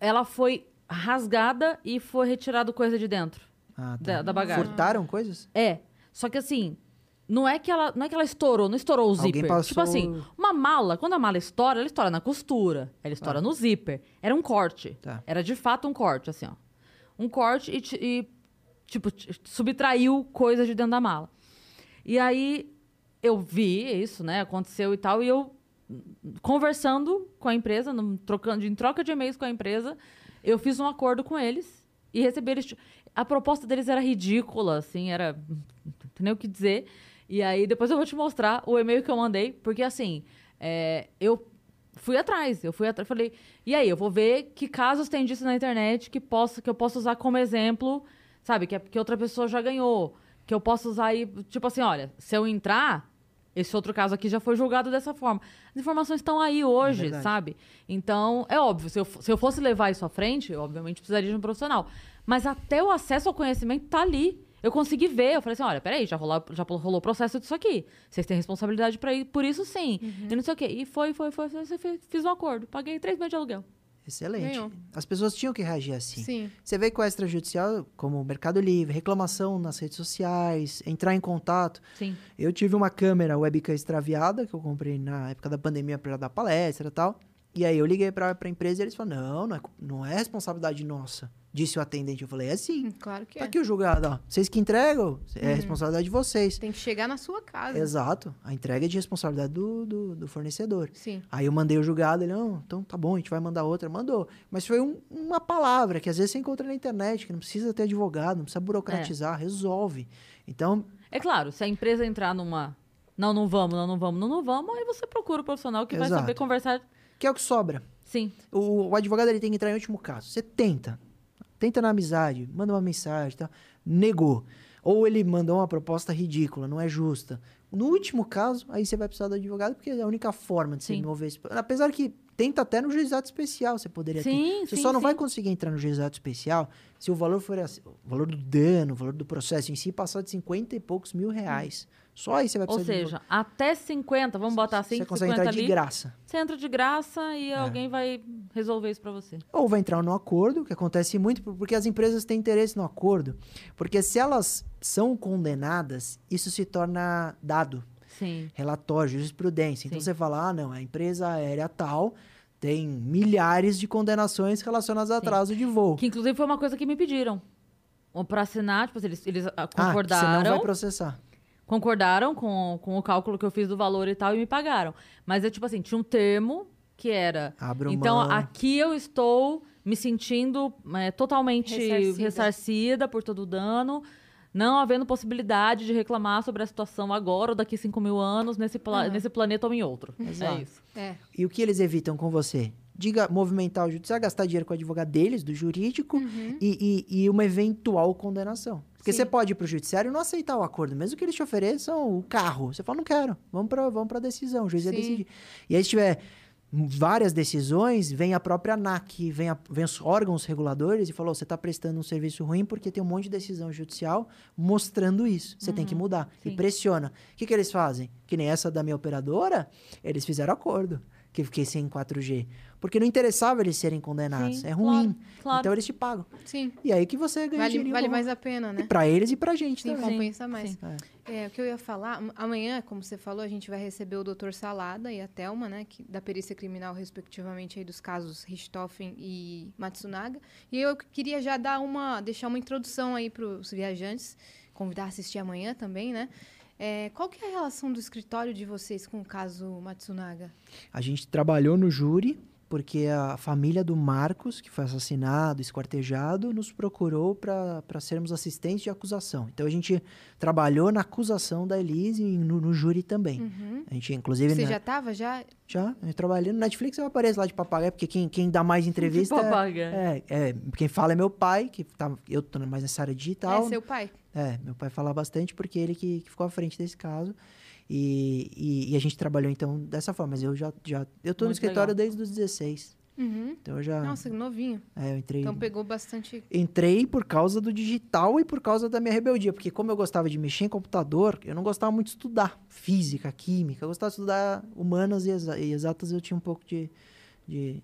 ela foi rasgada e foi retirado coisa de dentro ah, tá. da, da bagagem. Furtaram coisas? É. Só que assim, não é que ela, não é que ela estourou, não estourou o zíper. Passou... Tipo assim, uma mala, quando a mala estoura, ela estoura na costura, ela estoura ah. no zíper. Era um corte. Tá. Era de fato um corte, assim, ó. Um corte e, e tipo, subtraiu coisa de dentro da mala. E aí eu vi isso, né? Aconteceu e tal, e eu conversando com a empresa, no, trocando, em troca de e-mails com a empresa, eu fiz um acordo com eles e recebi eles. A proposta deles era ridícula, assim, era. Não tem nem o que dizer. E aí depois eu vou te mostrar o e-mail que eu mandei, porque assim, é, eu fui atrás. Eu fui atrás, falei, e aí, eu vou ver que casos tem disso na internet que, posso, que eu posso usar como exemplo, sabe? Que, que outra pessoa já ganhou. Que eu posso usar aí, tipo assim, olha, se eu entrar, esse outro caso aqui já foi julgado dessa forma. As informações estão aí hoje, é sabe? Então, é óbvio, se eu, se eu fosse levar isso à frente, eu, obviamente precisaria de um profissional. Mas até o acesso ao conhecimento tá ali. Eu consegui ver, eu falei assim, olha, peraí, já rolou, já rolou processo disso aqui. Vocês têm responsabilidade para ir por isso sim. Uhum. E não sei o quê. E foi, foi, foi, foi, fiz um acordo. Paguei três meses de aluguel. Excelente. Ganhou. As pessoas tinham que reagir assim. Sim. Você vê com o extrajudicial, como o Mercado Livre, reclamação nas redes sociais, entrar em contato. Sim. Eu tive uma câmera webcam extraviada que eu comprei na época da pandemia para dar palestra e tal. E aí eu liguei para a empresa e eles falaram: não, não é, não é responsabilidade nossa. Disse o atendente. Eu falei: é sim. Hum, claro que tá é. aqui o julgado, ó. Vocês que entregam, é uhum. responsabilidade de vocês. Tem que chegar na sua casa. Exato. A entrega é de responsabilidade do, do, do fornecedor. Sim. Aí eu mandei o julgado, ele, não, então tá bom, a gente vai mandar outra. Mandou. Mas foi um, uma palavra que às vezes você encontra na internet, que não precisa ter advogado, não precisa burocratizar, é. resolve. Então. É claro, se a empresa entrar numa. Não, não vamos, não, não vamos, não, não vamos, aí você procura o profissional que Exato. vai saber conversar. Que é o que sobra. Sim. O, o, advogado ele tem que entrar em último caso. Você tenta. Tenta na amizade, manda uma mensagem, tá? negou. Ou ele mandou uma proposta ridícula, não é justa. No último caso, aí você vai precisar do advogado, porque é a única forma de se mover. Apesar que tenta até no juizado especial, você poderia sim, ter. Você sim, só não sim. vai conseguir entrar no juizado especial se o valor for assim, o valor do dano, o valor do processo em si passar de 50 e poucos mil reais. Hum. Só aí você vai precisar Ou seja, de... até 50, vamos botar assim, você consegue entrar ali, de graça. Você entra de graça e é. alguém vai resolver isso para você. Ou vai entrar no acordo, que acontece muito, porque as empresas têm interesse no acordo. Porque se elas são condenadas, isso se torna dado. Sim. Relatório, jurisprudência. Então Sim. você fala, ah, não, a empresa aérea tal tem milhares de condenações relacionadas a atraso de voo. Que inclusive foi uma coisa que me pediram. Para assinar, tipo, eles, eles concordaram. Ah, você não vai processar concordaram com, com o cálculo que eu fiz do valor e tal e me pagaram. Mas é tipo assim, tinha um termo que era. Abro então, mão. aqui eu estou me sentindo é, totalmente ressarcida. ressarcida. por todo o dano. Não havendo possibilidade de reclamar sobre a situação agora ou daqui 5 mil anos nesse, pla uhum. nesse planeta ou em outro. Exato. É isso. É. E o que eles evitam com você? Diga, movimentar o judiciário, gastar dinheiro com o advogado deles, do jurídico, uhum. e, e, e uma eventual condenação. Porque Sim. você pode ir para o judiciário e não aceitar o acordo, mesmo que eles te ofereçam o carro. Você fala, não quero, vamos para vamos a decisão, o juiz Sim. vai decidir. E aí, se tiver várias decisões, vem a própria ANAC, vem, a, vem os órgãos reguladores e falou: você está prestando um serviço ruim porque tem um monte de decisão judicial mostrando isso. Você uhum. tem que uhum. mudar. Sim. E pressiona. O que, que eles fazem? Que nem essa da minha operadora, eles fizeram acordo que fiquei sem 4G. Porque não interessava eles serem condenados. Sim, é ruim. Claro, claro. Então eles te pagam. Sim. E aí que você ganha Vale, vale mais a pena, né? E pra eles e pra gente Sim, também. compensa mais. Sim. É. é. o que eu ia falar, amanhã, como você falou, a gente vai receber o doutor Salada e a Thelma, né? Que, da perícia criminal, respectivamente, aí dos casos Richthofen e Matsunaga. E eu queria já dar uma. deixar uma introdução aí pros viajantes, convidar a assistir amanhã também, né? É, qual que é a relação do escritório de vocês com o caso Matsunaga? A gente trabalhou no júri, porque a família do Marcos, que foi assassinado, esquartejado, nos procurou para sermos assistentes de acusação. Então a gente trabalhou na acusação da Elise e no, no júri também. Uhum. A gente, inclusive. Você na... já estava? Já? Já, eu trabalhei no Netflix, eu apareço lá de papagaio, porque quem, quem dá mais entrevista. De papagaio. É, é, quem fala é meu pai, que tá, eu tô mais nessa área digital. É seu pai? É, meu pai fala bastante porque ele que, que ficou à frente desse caso. E, e, e, a gente trabalhou então dessa forma. Mas eu já. já eu tô Muito no escritório legal. desde os 16. Uhum. Então eu já. Nossa, novinho. É, eu entrei. Então pegou bastante. Entrei por causa do digital e por causa da minha rebeldia. Porque, como eu gostava de mexer em computador, eu não gostava muito de estudar física, química. Eu gostava de estudar humanas e, exa e exatas, eu tinha um pouco de, de.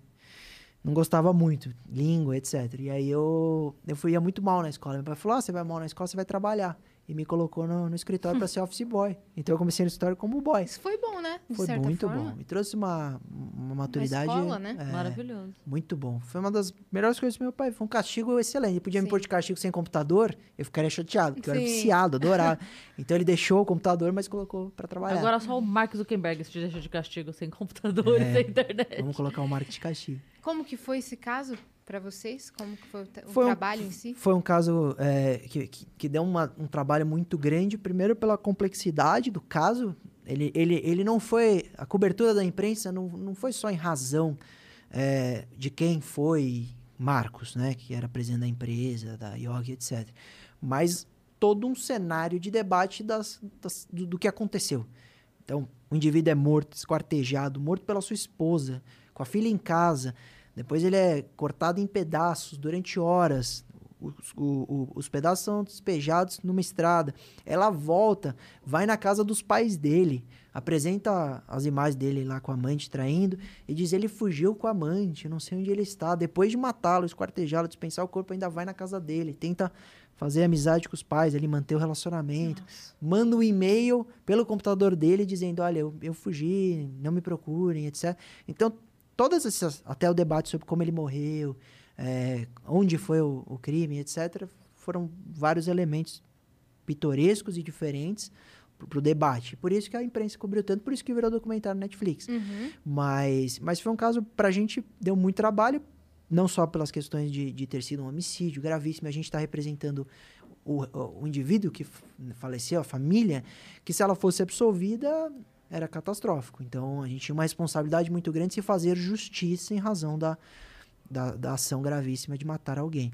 Não gostava muito, língua, etc. E aí eu, eu fui, ia muito mal na escola. Meu pai falou: ah, você vai mal na escola, você vai trabalhar e me colocou no, no escritório para ser office boy. Então eu comecei no escritório como boy. Isso foi bom, né? De foi muito forma. bom. Me trouxe uma, uma maturidade. Uma escola, né? É, Maravilhoso. Muito bom. Foi uma das melhores coisas do meu pai. Foi um castigo excelente. Ele podia Sim. me pôr de castigo sem computador, eu ficaria chateado, porque Sim. eu era viciado, adorava. então ele deixou o computador, mas colocou para trabalhar. Agora só o Mark Zuckerberg se deixa de castigo sem computador é, e sem internet. Vamos colocar o Mark de castigo. Como que foi esse caso? Para vocês? Como foi o, foi trabalho um, em si? Foi um caso é, que, que, que, deu uma, um trabalho muito grande, primeiro pela complexidade do caso. Ele, ele, ele não foi. A cobertura da imprensa não, não foi só em razão é, de quem foi Marcos, né? Que era presidente da empresa, da IOG, etc. Mas todo um cenário de debate das, das do, do, que aconteceu. Então, o indivíduo é morto, esquartejado, morto pela sua esposa, com a filha em casa. Depois ele é cortado em pedaços durante horas. Os, o, o, os pedaços são despejados numa estrada. Ela volta, vai na casa dos pais dele, apresenta as imagens dele lá com a amante traindo e diz: ele fugiu com a amante, não sei onde ele está. Depois de matá-lo, esquartejá-lo, dispensar o corpo, ainda vai na casa dele, tenta fazer amizade com os pais, ele manter o relacionamento. Nossa. Manda um e-mail pelo computador dele dizendo: olha, eu, eu fugi, não me procurem, etc. Então, todas essas, até o debate sobre como ele morreu é, onde foi o, o, crime, etc., foram vários elementos pitorescos e diferentes para o debate. Por isso que a imprensa cobriu tanto, por isso que virou documentário no Netflix. Uhum. Mas, mas foi um caso, para a gente, deu muito trabalho, não só pelas questões de, de ter sido um homicídio gravíssimo, a gente está representando o, o, indivíduo que faleceu, a família, que se ela fosse absolvida, era catastrófico. Então, a gente tinha uma responsabilidade muito grande de se fazer justiça em razão da, da, da ação gravíssima de matar alguém.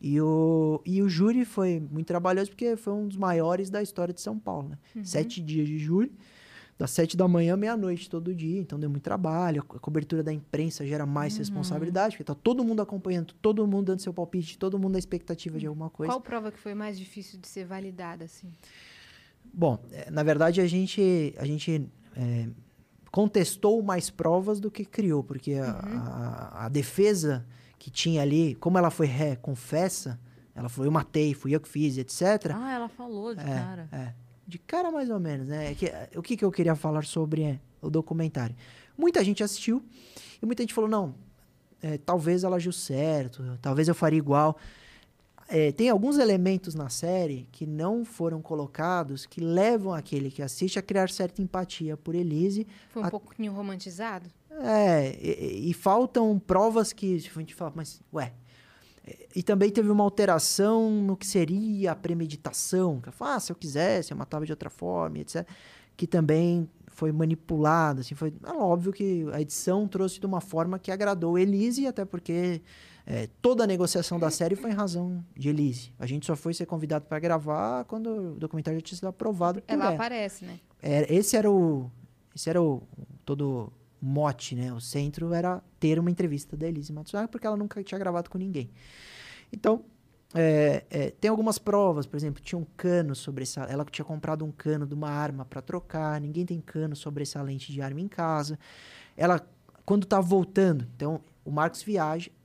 E o, e o júri foi muito trabalhoso porque foi um dos maiores da história de São Paulo. Né? Uhum. Sete dias de júri, das sete da manhã à meia-noite todo dia. Então deu muito trabalho. A cobertura da imprensa gera mais uhum. responsabilidade, porque tá todo mundo acompanhando, todo mundo dando seu palpite, todo mundo na expectativa de alguma coisa. Qual prova que foi mais difícil de ser validada, assim? Bom, é, na verdade a gente, a gente é, contestou mais provas do que criou, porque a, uhum. a, a, defesa que tinha ali, como ela foi ré, confessa, ela falou, eu matei, fui eu que fiz, etc. Ah, ela falou de é, cara. É, de cara mais ou menos, né? É que, o que, que eu queria falar sobre é, o documentário? Muita gente assistiu e muita gente falou, não, é, talvez ela agiu certo, talvez eu faria igual é, tem alguns elementos na série que não foram colocados que levam aquele que assiste a criar certa empatia por Elise. Foi um a... pouquinho romantizado? É, e, e, faltam provas que a gente fala, mas, ué. E também teve uma alteração no que seria a premeditação. Que fala, ah, se eu quisesse, eu matava de outra forma, etc. Que também foi manipulado, assim, foi é óbvio que a edição trouxe de uma forma que agradou Elise, até porque é, toda a negociação da série foi em razão de Elise. A gente só foi ser convidado para gravar quando o documentário já tinha sido aprovado. Ela ela. aparece, né? É, esse era o. Esse era o todo mote, né? O centro era ter uma entrevista da Elise Matsunaga, porque ela nunca tinha gravado com ninguém. Então, é, é, tem algumas provas, por exemplo, tinha um cano sobre essa. Ela tinha comprado um cano de uma arma para trocar. Ninguém tem cano sobre essa lente de arma em casa. Ela, quando tá voltando, então o Marcos viaja, é,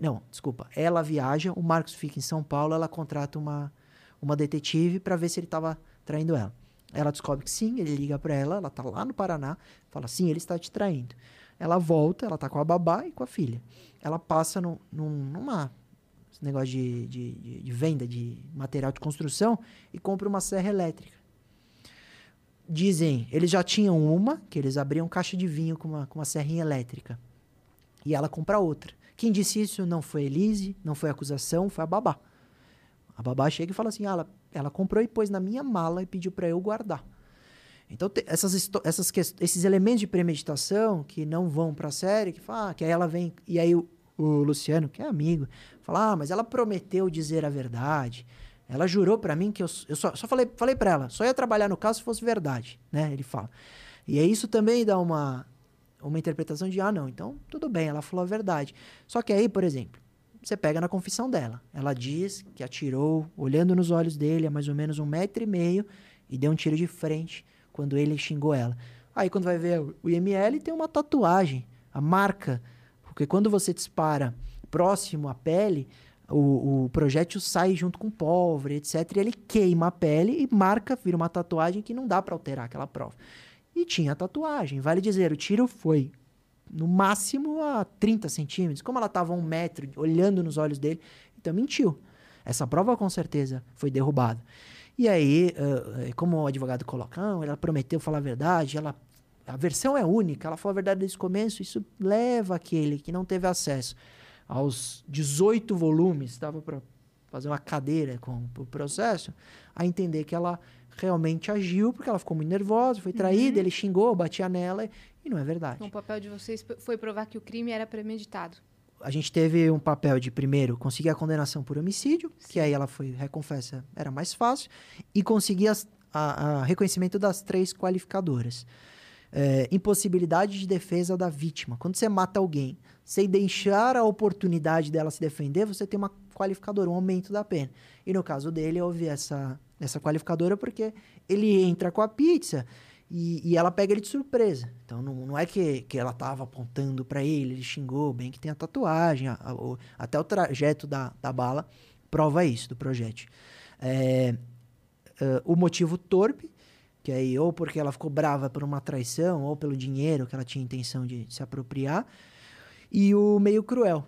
não, desculpa. Ela viaja, o Marcos fica em São Paulo, ela contrata uma, uma detetive para ver se ele estava traindo ela. Ela descobre que sim, ele liga para ela, ela tá lá no Paraná, fala sim, ele está te traindo. Ela volta, ela tá com a babá e com a filha. Ela passa no, num, numa negócio de, de, de, venda de material de construção e compra uma serra elétrica. Dizem, eles já tinham uma, que eles abriam caixa de vinho com uma, com uma serrinha elétrica. E ela compra outra. Quem disse isso não foi Elise, não foi acusação, foi a babá. A babá chega e fala assim: ah, ela, ela comprou e pôs na minha mala e pediu para eu guardar. Então, essas, essas esses elementos de premeditação que não vão para a série, que, fala, ah, que aí ela vem. E aí o, o, Luciano, que é amigo, fala: ah, mas ela prometeu dizer a verdade. Ela jurou para mim que eu, eu só, só falei, falei para ela, só ia trabalhar no caso se fosse verdade, né? Ele fala. E aí isso também dá uma, uma interpretação de, ah, não, então tudo bem, ela falou a verdade. Só que aí, por exemplo, você pega na confissão dela. Ela diz que atirou, olhando nos olhos dele, a mais ou menos um metro e meio, e deu um tiro de frente quando ele xingou ela. Aí, quando vai ver o IML, tem uma tatuagem, a marca. Porque quando você dispara próximo à pele, o, o projétil sai junto com pólvora, etc. E ele queima a pele e marca, vira uma tatuagem que não dá para alterar aquela prova. E tinha tatuagem. Vale dizer, o tiro foi no máximo a 30 centímetros. Como ela estava a um metro, olhando nos olhos dele, então mentiu. Essa prova com certeza foi derrubada. E aí, uh, como o advogado coloca, ela prometeu falar a verdade, ela, a versão é única, ela falou a verdade desde o começo, isso leva aquele que não teve acesso aos 18 volumes, estava para fazer uma cadeira com o processo, a entender que ela realmente agiu porque ela ficou muito nervosa, foi traída, uhum. ele xingou, batia nela e não é verdade. Então, o papel de vocês foi provar que o crime era premeditado. A gente teve um papel de, primeiro, conseguir a condenação por homicídio, Sim. que aí ela foi, reconfessa, era mais fácil, e conseguir as, a, a reconhecimento das três qualificadoras. É, impossibilidade de defesa da vítima. Quando você mata alguém, sem deixar a oportunidade dela se defender, você tem uma qualificadora, um aumento da pena. E no caso dele, houve essa, essa qualificadora porque ele entra com a pizza e, e ela pega ele de surpresa. Então não, não é que, que ela estava apontando para ele, ele xingou, bem que tem a tatuagem, a, a, o, até o trajeto da, da bala prova isso, do projétil. É, uh, o motivo torpe, que aí ou porque ela ficou brava por uma traição, ou pelo dinheiro que ela tinha intenção de se apropriar, e o meio cruel.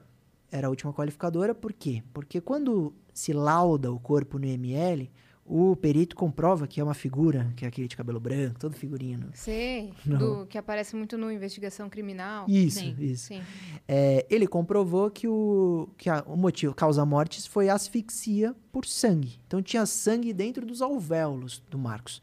Era a última qualificadora, por quê? Porque quando se lauda o corpo no ML, o perito comprova que é uma figura, que é aquele de cabelo branco, todo figurino. Sim, do, que aparece muito no investigação criminal. Isso, Sim. isso. Sim. É, ele comprovou que, o, que a, o motivo, causa mortes, foi asfixia por sangue. Então tinha sangue dentro dos alvéolos do Marcos.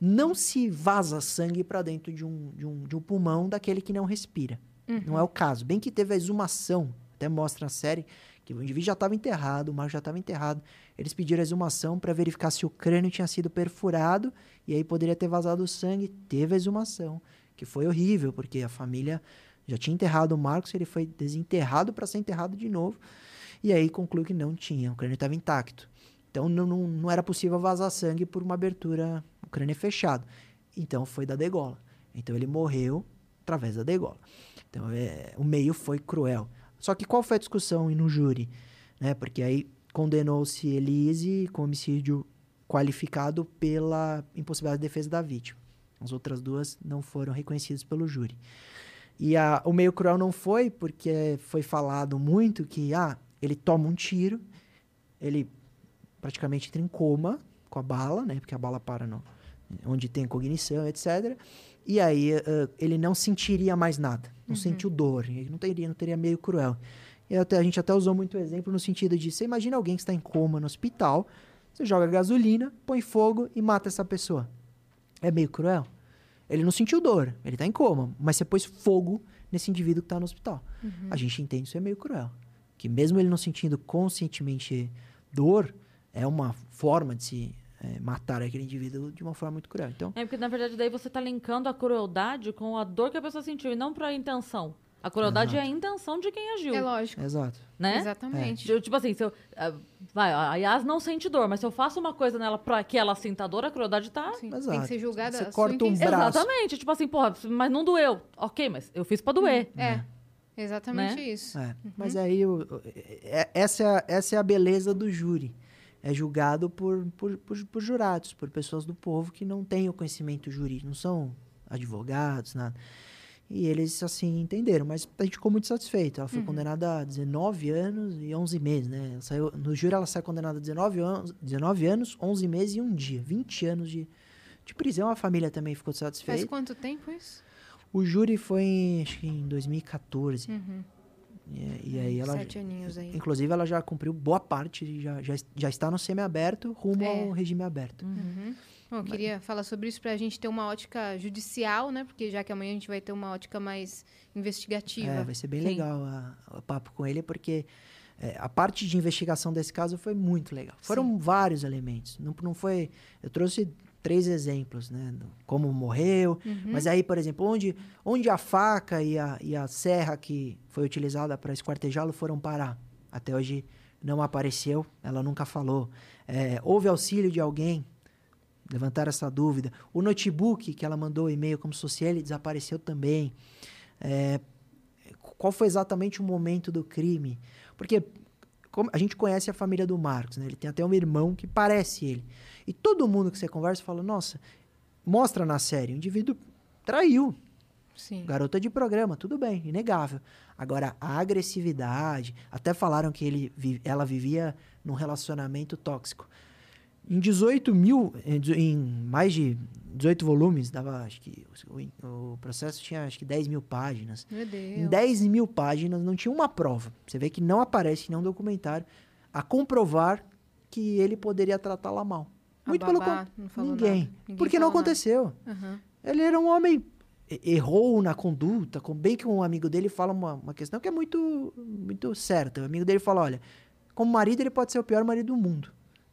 Não se vaza sangue para dentro de um, de, um, de um pulmão daquele que não respira. Uhum. Não é o caso. Bem que teve a exumação, até mostra a série, que o indivíduo já estava enterrado, o Marcos já estava enterrado. Eles pediram a exumação para verificar se o crânio tinha sido perfurado e aí poderia ter vazado sangue. Teve a exumação, que foi horrível, porque a família já tinha enterrado o Marcos, ele foi desenterrado para ser enterrado de novo. E aí concluiu que não tinha, o crânio estava intacto. Então não, não, não, era possível vazar sangue por uma abertura, o crânio é fechado. Então foi da degola. Então ele morreu através da degola. Então é, o meio foi cruel. Só que qual foi a discussão no júri? Né? Porque aí condenou-se Elise com homicídio qualificado pela impossibilidade de defesa da vítima. As outras duas não foram reconhecidas pelo júri. E a, o meio cruel não foi porque foi falado muito que ah, ele toma um tiro, ele praticamente entra em coma com a bala, né? Porque a bala para no, onde tem cognição, etc. E aí uh, ele não sentiria mais nada, não uhum. sentiu dor, ele não teria, não teria meio cruel. E até, a gente até usou muito exemplo no sentido de você imagina alguém que está em coma no hospital, você joga gasolina, põe fogo e mata essa pessoa. É meio cruel. Ele não sentiu dor, ele está em coma, mas você pôs fogo nesse indivíduo que está no hospital. Uhum. A gente entende isso é meio cruel. Que mesmo ele não sentindo conscientemente dor, é uma forma de se é, matar aquele indivíduo de uma forma muito cruel. Então, é porque, na verdade, daí você está linkando a crueldade com a dor que a pessoa sentiu e não para a intenção. A crueldade Exato. é a intenção de quem agiu. É lógico. Exato. Né? Exatamente. É. Tipo assim, se eu, uh, vai, a Yas não sente dor, mas se eu faço uma coisa nela pra que ela sinta dor, a crueldade tá... Sim. Exato. Tem que ser julgada Você corta um braço. Exatamente. Tipo assim, porra, mas não doeu. Ok, mas eu fiz pra doer. Hum. É. Exatamente né? isso. É. Uhum. Mas aí, é, essa, é, essa é a beleza do júri é julgado por, por, por, por, jurados, por pessoas do povo que não têm o conhecimento jurídico, não são advogados, nada. E eles, assim, entenderam, mas a gente ficou muito satisfeito. Ela foi uhum. condenada a 19 anos e 11 meses, né? saiu, no júri ela sai condenada a 19 anos, 19 anos, 11 meses e um dia. 20 anos de, de prisão. A família também ficou satisfeita. Faz quanto tempo isso? O júri foi, em, acho que em 2014. Uhum. E, e aí ela. Sete aninhos aí. Inclusive, ela já cumpriu boa parte, já, já, já está no semi-aberto, rumo é. ao regime aberto. Uhum. Bom, eu queria Mas... falar sobre isso para a gente ter uma ótica judicial, né? Porque já que amanhã a gente vai ter uma ótica mais investigativa. É, vai ser bem Sim. legal o papo com ele, porque é, a parte de investigação desse caso foi muito legal. Foram Sim. vários elementos. Não, não foi. Eu trouxe três exemplos, né? Como morreu. Uhum. Mas aí, por exemplo, onde, onde a faca e a, e a serra que foi utilizada para esquartejá-lo foram parar? Até hoje não apareceu, ela nunca falou. É, houve auxílio de alguém? Levantar essa dúvida. O notebook que ela mandou e-mail como social ele desapareceu também. É, qual foi exatamente o momento do crime? Porque a gente conhece a família do Marcos, né? Ele tem até um irmão que parece ele. E todo mundo que você conversa fala, nossa, mostra na série, o indivíduo traiu. Sim. Garota de programa, tudo bem, inegável. Agora, a agressividade, até falaram que ele, ela vivia num relacionamento tóxico. Em 18 mil, em mais de 18 volumes, dava, acho que o, o, processo tinha acho que 10 mil páginas. Meu Deus. Em 10 mil páginas não tinha uma prova. Você vê que não aparece em nenhum documentário a comprovar que ele poderia tratá-la mal. Muito pelo contrário. Ninguém. ninguém. Porque não aconteceu. Uhum. Ele era um homem errou na conduta, com bem que um amigo dele fala uma, uma questão que é muito muito certa. O amigo dele fala, olha, como marido ele pode ser o pior marido do mundo,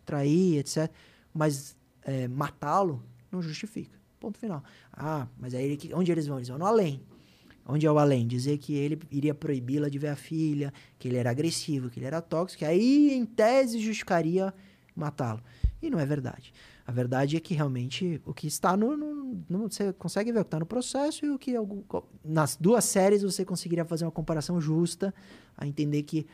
trair, etc. Mas é, matá-lo não justifica. Ponto final. Ah, mas aí ele, onde eles vão? Eles vão no além. Onde é o além? Dizer que ele iria proibi-la de ver a filha, que ele era agressivo, que ele era tóxico, aí em tese justificaria matá-lo. E não é verdade. A verdade é que realmente o que está no, no, no você consegue ver o que está no processo e o que nas duas séries você conseguiria fazer uma comparação justa a entender que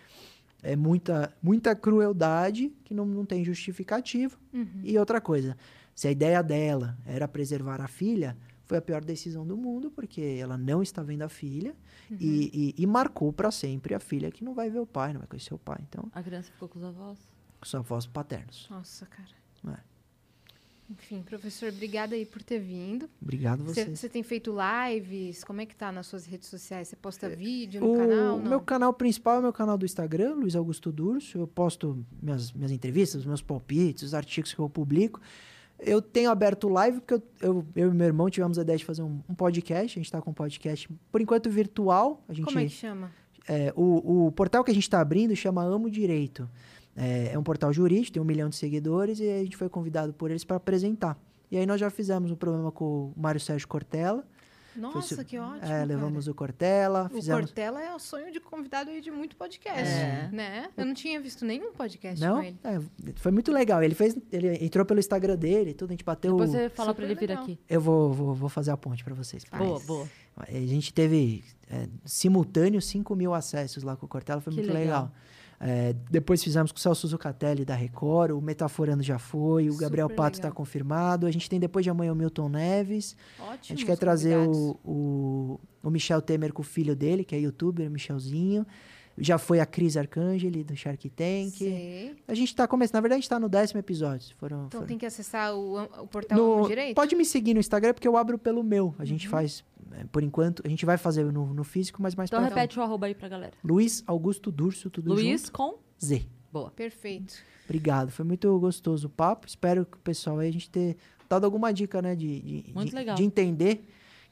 é muita muita crueldade que não, não tem justificativo uhum. e outra coisa se a ideia dela era preservar a filha foi a pior decisão do mundo porque ela não está vendo a filha uhum. e, e, e, marcou para sempre a filha que não vai ver o pai não vai conhecer o pai então a criança ficou com os avós com os avós paternos nossa cara é. Enfim, professor, obrigada aí por ter vindo. Obrigado você. Você tem feito lives? Como é que tá nas suas redes sociais? Você posta é, vídeo no o canal? O meu canal principal é o meu canal do Instagram, Luiz Augusto Durso. Eu posto minhas, minhas entrevistas, meus palpites, os artigos que eu publico. Eu tenho aberto live porque eu, eu, eu e meu irmão tivemos a ideia de fazer um, um podcast. A gente está com um podcast, por enquanto, virtual. A gente, Como é que chama? É, o, o portal que a gente está abrindo chama Amo Direito. É, é, um portal jurídico, tem um milhão de seguidores, e a gente foi convidado por eles para apresentar. E aí nós já fizemos um programa com o Mário Sérgio Cortella. Nossa, que ótimo. É, levamos cara. o Cortella. Fizemos... O Cortella é o sonho de convidado aí de muito podcast, é. né? Eu não tinha visto nenhum podcast não? com ele. É, foi muito legal. Ele fez, ele entrou pelo Instagram dele, tudo, a gente bateu. Depois você fala para ele vir aqui. Eu vou, vou, vou fazer a ponte para vocês. Boa, boa. A gente teve é, simultâneo 5 mil acessos lá com o Cortella, foi que muito legal. legal. É, depois fizemos com o Celso Zucatelli da Record, o Metaforando já foi, o Super Gabriel Pato está confirmado. A gente tem depois de amanhã o Milton Neves. Ótimo, a gente quer trazer o, o, o, Michel Temer com o filho dele, que é youtuber, Michelzinho. Já foi a Cris Arcangeli, do Shark Tank. Sim. A gente está começando. Na verdade, a gente está no décimo episódio. Foram, então foram... tem que acessar o, o portal no, direito? Pode me seguir no Instagram, porque eu abro pelo meu. A gente uhum. faz por enquanto, a gente vai fazer no, no físico, mas mais Então repete o arroba aí pra galera. Luiz Augusto Durso, tudo Luiz junto. com Z. Boa. Perfeito. Obrigado. Foi muito gostoso o papo. Espero que o pessoal aí a gente ter dado alguma dica, né? De, de, muito de, legal. de entender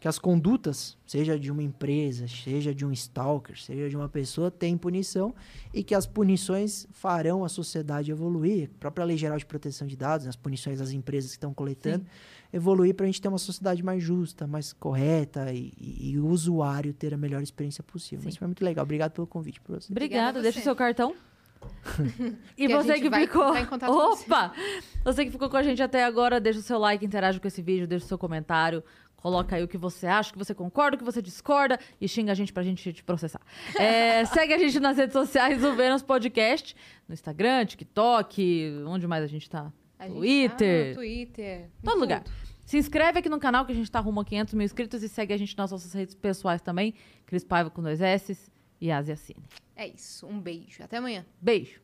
que as condutas, seja de uma empresa, seja de um stalker, seja de uma pessoa, tem punição e que as punições farão a sociedade evoluir. A própria Lei Geral de Proteção de Dados, as punições das empresas que estão coletando, Sim. Evoluir para a gente ter uma sociedade mais justa, mais correta e, e, e, o usuário ter a melhor experiência possível. Sim. Isso foi muito legal. Obrigado pelo convite, professor. Obrigada. Deixa o seu cartão. e você que vai, ficou. Vai Opa! Você. você que ficou com a gente até agora, deixa o seu like, interage com esse vídeo, deixa o seu comentário. Coloca aí o que você acha, o que você concorda, o que você discorda e xinga a gente pra gente te processar. É, segue a gente nas redes sociais do Vênus Podcast, no Instagram, TikTok, onde mais a gente tá? A Twitter. Tá no Twitter. Todo lugar. Se inscreve aqui no canal que a gente tá rumo a 500 mil inscritos e segue a gente nas nossas redes pessoais também. Cris Paiva com dois S e Asia Cine. É isso. Um beijo. Até amanhã. Beijo.